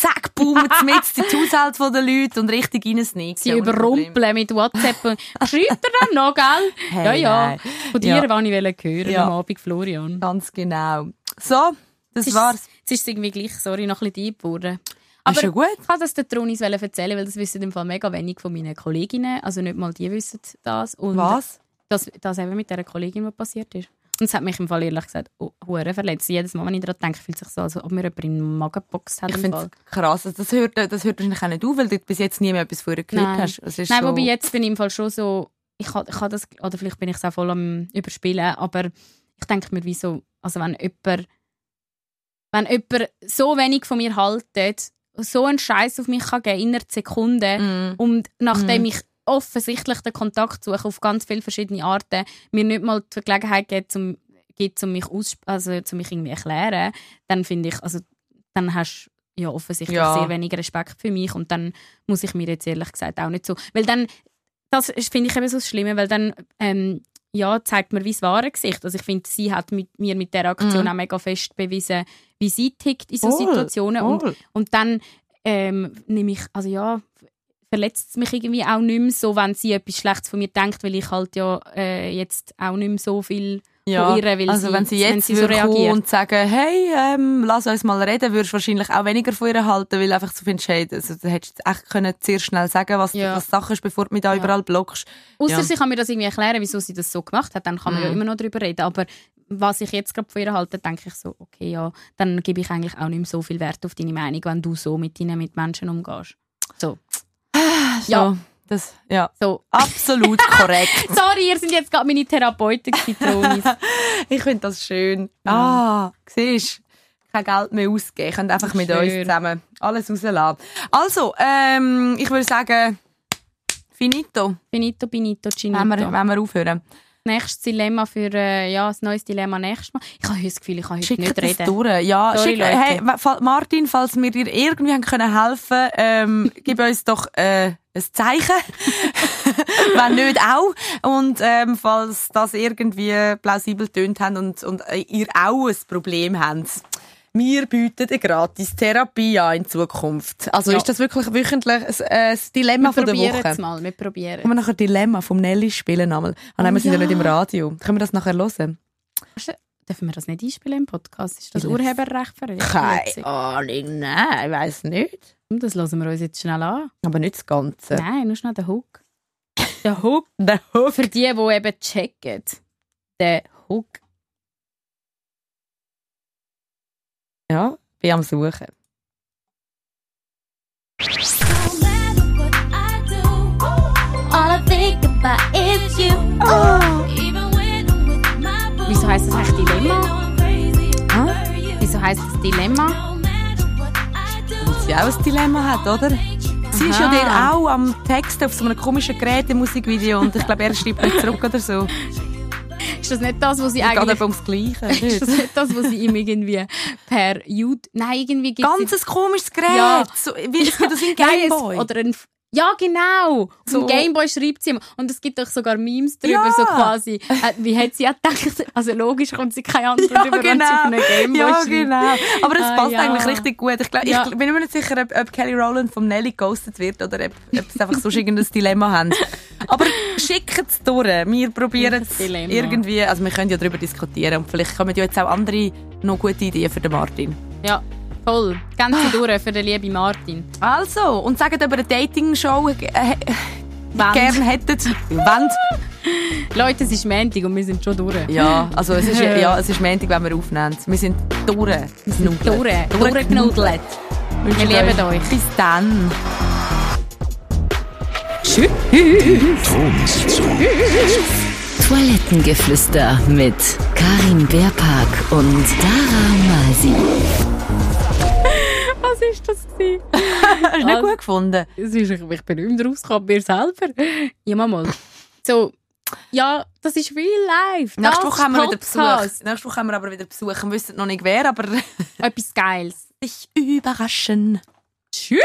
[SPEAKER 4] zack, boom, mit in die Haushalte der Leute und richtig reinsneaken.
[SPEAKER 5] Sie überrumpeln mit WhatsApp und schreibt er dann noch, gell?
[SPEAKER 4] Hey,
[SPEAKER 5] ja, ja. Von dir
[SPEAKER 4] Ja.
[SPEAKER 5] wollte ich hören
[SPEAKER 4] Ja.
[SPEAKER 5] am Abend, Florian.
[SPEAKER 4] Ganz genau. So, das
[SPEAKER 5] Jetzt ist-
[SPEAKER 4] war's.
[SPEAKER 5] Jetzt ist es irgendwie gleich, sorry, noch ein bisschen deep geworden.
[SPEAKER 4] Ist
[SPEAKER 5] Aber
[SPEAKER 4] ja gut.
[SPEAKER 5] ich kann das der Tronis erzählen, weil das wissen im Fall mega wenig von meinen Kolleginnen. Also nicht mal die wissen das. Und
[SPEAKER 4] Was?
[SPEAKER 5] dass das eben mit dieser Kollegin, was passiert ist. Und es hat mich im Fall ehrlich gesagt oh, hure verletzt. Jedes Mal, wenn ich daran denke, fühlt es sich so, als ob mir jemand in den Magen geboxt hat.
[SPEAKER 4] Ich finde es krass. Also Das hört, das hört wahrscheinlich auch nicht auf, weil du bis jetzt nie mehr etwas von ihr gehört
[SPEAKER 5] Nein.
[SPEAKER 4] hast. Es ist
[SPEAKER 5] Nein,
[SPEAKER 4] so,
[SPEAKER 5] wobei jetzt bin ich im Fall schon so, ich habe ich ha das, oder vielleicht bin ich es auch voll am Überspielen, aber ich denke mir, wieso, also wenn jemand, wenn jemand so wenig von mir haltet, so einen Scheiß auf mich kann geben in einer Sekunde
[SPEAKER 4] Mm.
[SPEAKER 5] und nachdem
[SPEAKER 4] Mhm.
[SPEAKER 5] ich offensichtlich den Kontakt suche auf ganz viele verschiedene Arten, mir nicht mal die Gelegenheit gibt, zum, gibt, um mich aus, also zum mich irgendwie erklären, dann finde ich, also dann hast du ja offensichtlich
[SPEAKER 4] Ja.
[SPEAKER 5] sehr wenig Respekt für mich und dann muss ich mir jetzt ehrlich gesagt auch nicht so, weil dann das finde ich eben so das Schlimme, weil dann ähm, ja, zeigt mir wie das wahre Gesicht. Also ich finde, sie hat mit, mir mit der Aktion
[SPEAKER 4] Mhm.
[SPEAKER 5] auch mega fest bewiesen, wie sie tickt in so
[SPEAKER 4] Voll,
[SPEAKER 5] Situationen und und dann ähm, nehme ich, also ja, verletzt es mich irgendwie auch nicht mehr so, wenn sie etwas Schlechtes von mir denkt, weil ich halt ja äh, jetzt auch nicht mehr so viel
[SPEAKER 4] ja.
[SPEAKER 5] von ihr, weil
[SPEAKER 4] also
[SPEAKER 5] sie,
[SPEAKER 4] wenn sie jetzt
[SPEAKER 5] wenn sie so reagiert.
[SPEAKER 4] und sagen, hey, ähm, lass uns mal reden, würdest du wahrscheinlich auch weniger von ihr halten, weil einfach so findest, hey, also, du hättest echt können sehr schnell sagen, was,
[SPEAKER 5] Ja.
[SPEAKER 4] was Sache ist, bevor du mich da
[SPEAKER 5] Ja.
[SPEAKER 4] überall blockst.
[SPEAKER 5] Außer
[SPEAKER 4] Ja.
[SPEAKER 5] sie kann mir das irgendwie erklären, wieso sie das so gemacht hat, dann kann man ja
[SPEAKER 4] Mhm.
[SPEAKER 5] immer noch darüber reden. Aber was ich jetzt gerade von ihr halte, denke ich so, okay, ja, dann gebe ich eigentlich auch nicht mehr so viel Wert auf deine Meinung, wenn du so mit deinen Mitmenschen umgehst. So.
[SPEAKER 4] So,
[SPEAKER 5] Ja.
[SPEAKER 4] Das, ja.
[SPEAKER 5] so.
[SPEAKER 4] Absolut korrekt.
[SPEAKER 5] Sorry, ihr sind jetzt gerade meine Therapeuten gewesen, Tronis.
[SPEAKER 4] Ich finde das schön. Ah, siehst kein Geld mehr ausgeben. Könnt einfach mit
[SPEAKER 5] Schön.
[SPEAKER 4] uns zusammen alles rauslassen. Also, ähm, ich würde sagen, finito,
[SPEAKER 5] Finito, finito,
[SPEAKER 4] wenn wir, wenn wir aufhören.
[SPEAKER 5] Nächstes Dilemma für äh, ja, ein neues Dilemma nächstes Mal. Ich habe heute das Gefühl, ich kann heute
[SPEAKER 4] Schickt
[SPEAKER 5] nicht reden.
[SPEAKER 4] durch. Ja,
[SPEAKER 5] Sorry,
[SPEAKER 4] schick, hey, Martin, falls wir dir irgendwie haben können helfen ähm, gib uns doch äh, ein Zeichen. Wenn nicht auch. Und ähm, falls das irgendwie plausibel tönt haben und, und äh, ihr auch ein Problem habt. Wir bieten eine gratis Therapie an in Zukunft. Also
[SPEAKER 5] Ja.
[SPEAKER 4] ist das wirklich wöchentlich ein, äh, das Dilemma
[SPEAKER 5] Wir
[SPEAKER 4] von der
[SPEAKER 5] probieren
[SPEAKER 4] Woche?
[SPEAKER 5] es mal. Wir probieren
[SPEAKER 4] Können wir nachher Dilemma vom Nelly spielen einmal? Ah, nein,
[SPEAKER 5] Oh
[SPEAKER 4] wir sind ja
[SPEAKER 5] ja.
[SPEAKER 4] nicht im Radio. Können wir das nachher hören?
[SPEAKER 5] Dürfen wir das nicht einspielen im Podcast? Ist das
[SPEAKER 4] Vielleicht.
[SPEAKER 5] Urheberrecht verletzt?
[SPEAKER 4] Keine Ahnung, nein, ich weiss nicht.
[SPEAKER 5] Das hören wir uns jetzt schnell an.
[SPEAKER 4] Aber nicht das Ganze.
[SPEAKER 5] Nein, nur schnell den Hook. Der Hook.
[SPEAKER 4] Der Hook.
[SPEAKER 5] Für die, die eben checken. Der Hook.
[SPEAKER 4] Ja, bin am Suchen.
[SPEAKER 1] You.
[SPEAKER 5] Wieso heisst das eigentlich Dilemma?
[SPEAKER 4] Ah?
[SPEAKER 5] Wieso heisst das Dilemma?
[SPEAKER 4] Weil sie auch ein Dilemma hat, oder? Sie ist ja dort auch am Text auf so einem komischen Gerät im Musikvideo und ich glaube, er schreibt nicht zurück oder so.
[SPEAKER 5] Ist das nicht das, was sie
[SPEAKER 4] Es geht
[SPEAKER 5] eigentlich...
[SPEAKER 4] ums Gleiche.
[SPEAKER 5] Ist das nicht das, was sie ihm irgendwie per YouTube... Nein, irgendwie gibt
[SPEAKER 4] Ganz ein komisches Gerät.
[SPEAKER 5] Ja.
[SPEAKER 4] So, wie es gibt
[SPEAKER 5] Nein, es-
[SPEAKER 4] Gameboy.
[SPEAKER 5] Oder ein... Ja, genau. Auf
[SPEAKER 4] So.
[SPEAKER 5] dem Gameboy schreibt sie ihm. Und es gibt doch sogar Memes darüber,
[SPEAKER 4] Ja.
[SPEAKER 5] so quasi. Äh, wie hat sie auch gedacht? Also logisch kommt sie keine Antwort
[SPEAKER 4] Ja,
[SPEAKER 5] über, wenn sie auf einem Gameboy
[SPEAKER 4] ja,
[SPEAKER 5] schreibt.
[SPEAKER 4] genau. Aber es
[SPEAKER 5] Ah,
[SPEAKER 4] passt
[SPEAKER 5] ja.
[SPEAKER 4] eigentlich richtig gut. Ich, glaub,
[SPEAKER 5] Ja.
[SPEAKER 4] ich bin mir nicht sicher, ob, ob Kelly Rowland vom Nelly ghostet wird oder ob, ob sie einfach sonst irgendein Dilemma haben. Aber schickt es durch. Wir probieren es irgendwie. Also wir können ja darüber diskutieren. Und vielleicht kommen ja jetzt auch andere noch gute Ideen für den Martin.
[SPEAKER 5] Ja, toll. Ganz sie durch für den lieben Martin.
[SPEAKER 4] Also, und sagt, ob ihr eine Dating-Show äh, gerne hättet. Wand.
[SPEAKER 5] Leute, es ist Montag und wir sind schon durch.
[SPEAKER 4] Ja, also es ist, ja, es ist Montag, wenn wir aufnehmen. Wir sind durch. Wir
[SPEAKER 5] sind durch.
[SPEAKER 4] Durchgenudelt.
[SPEAKER 5] Wir lieben euch.
[SPEAKER 4] Bis dann.
[SPEAKER 2] Thronsitzung.
[SPEAKER 3] Toilettengeflüster mit Karin Beerpark und Dara Masi.
[SPEAKER 5] Was ist das?
[SPEAKER 4] Hast du nicht
[SPEAKER 5] Also-
[SPEAKER 4] gut gefunden?
[SPEAKER 5] Es ist, ich bin nicht mehr rausgekommen, mir selber. Ja, mal. So, ja, das ist real life.
[SPEAKER 4] Nächste Woche haben wir wieder. Besuch. Nächste Woche haben wir aber wieder Besuch. Wir wissen noch nicht wer, aber
[SPEAKER 5] Etwas Geiles.
[SPEAKER 4] sich überraschen.
[SPEAKER 5] Tschüss.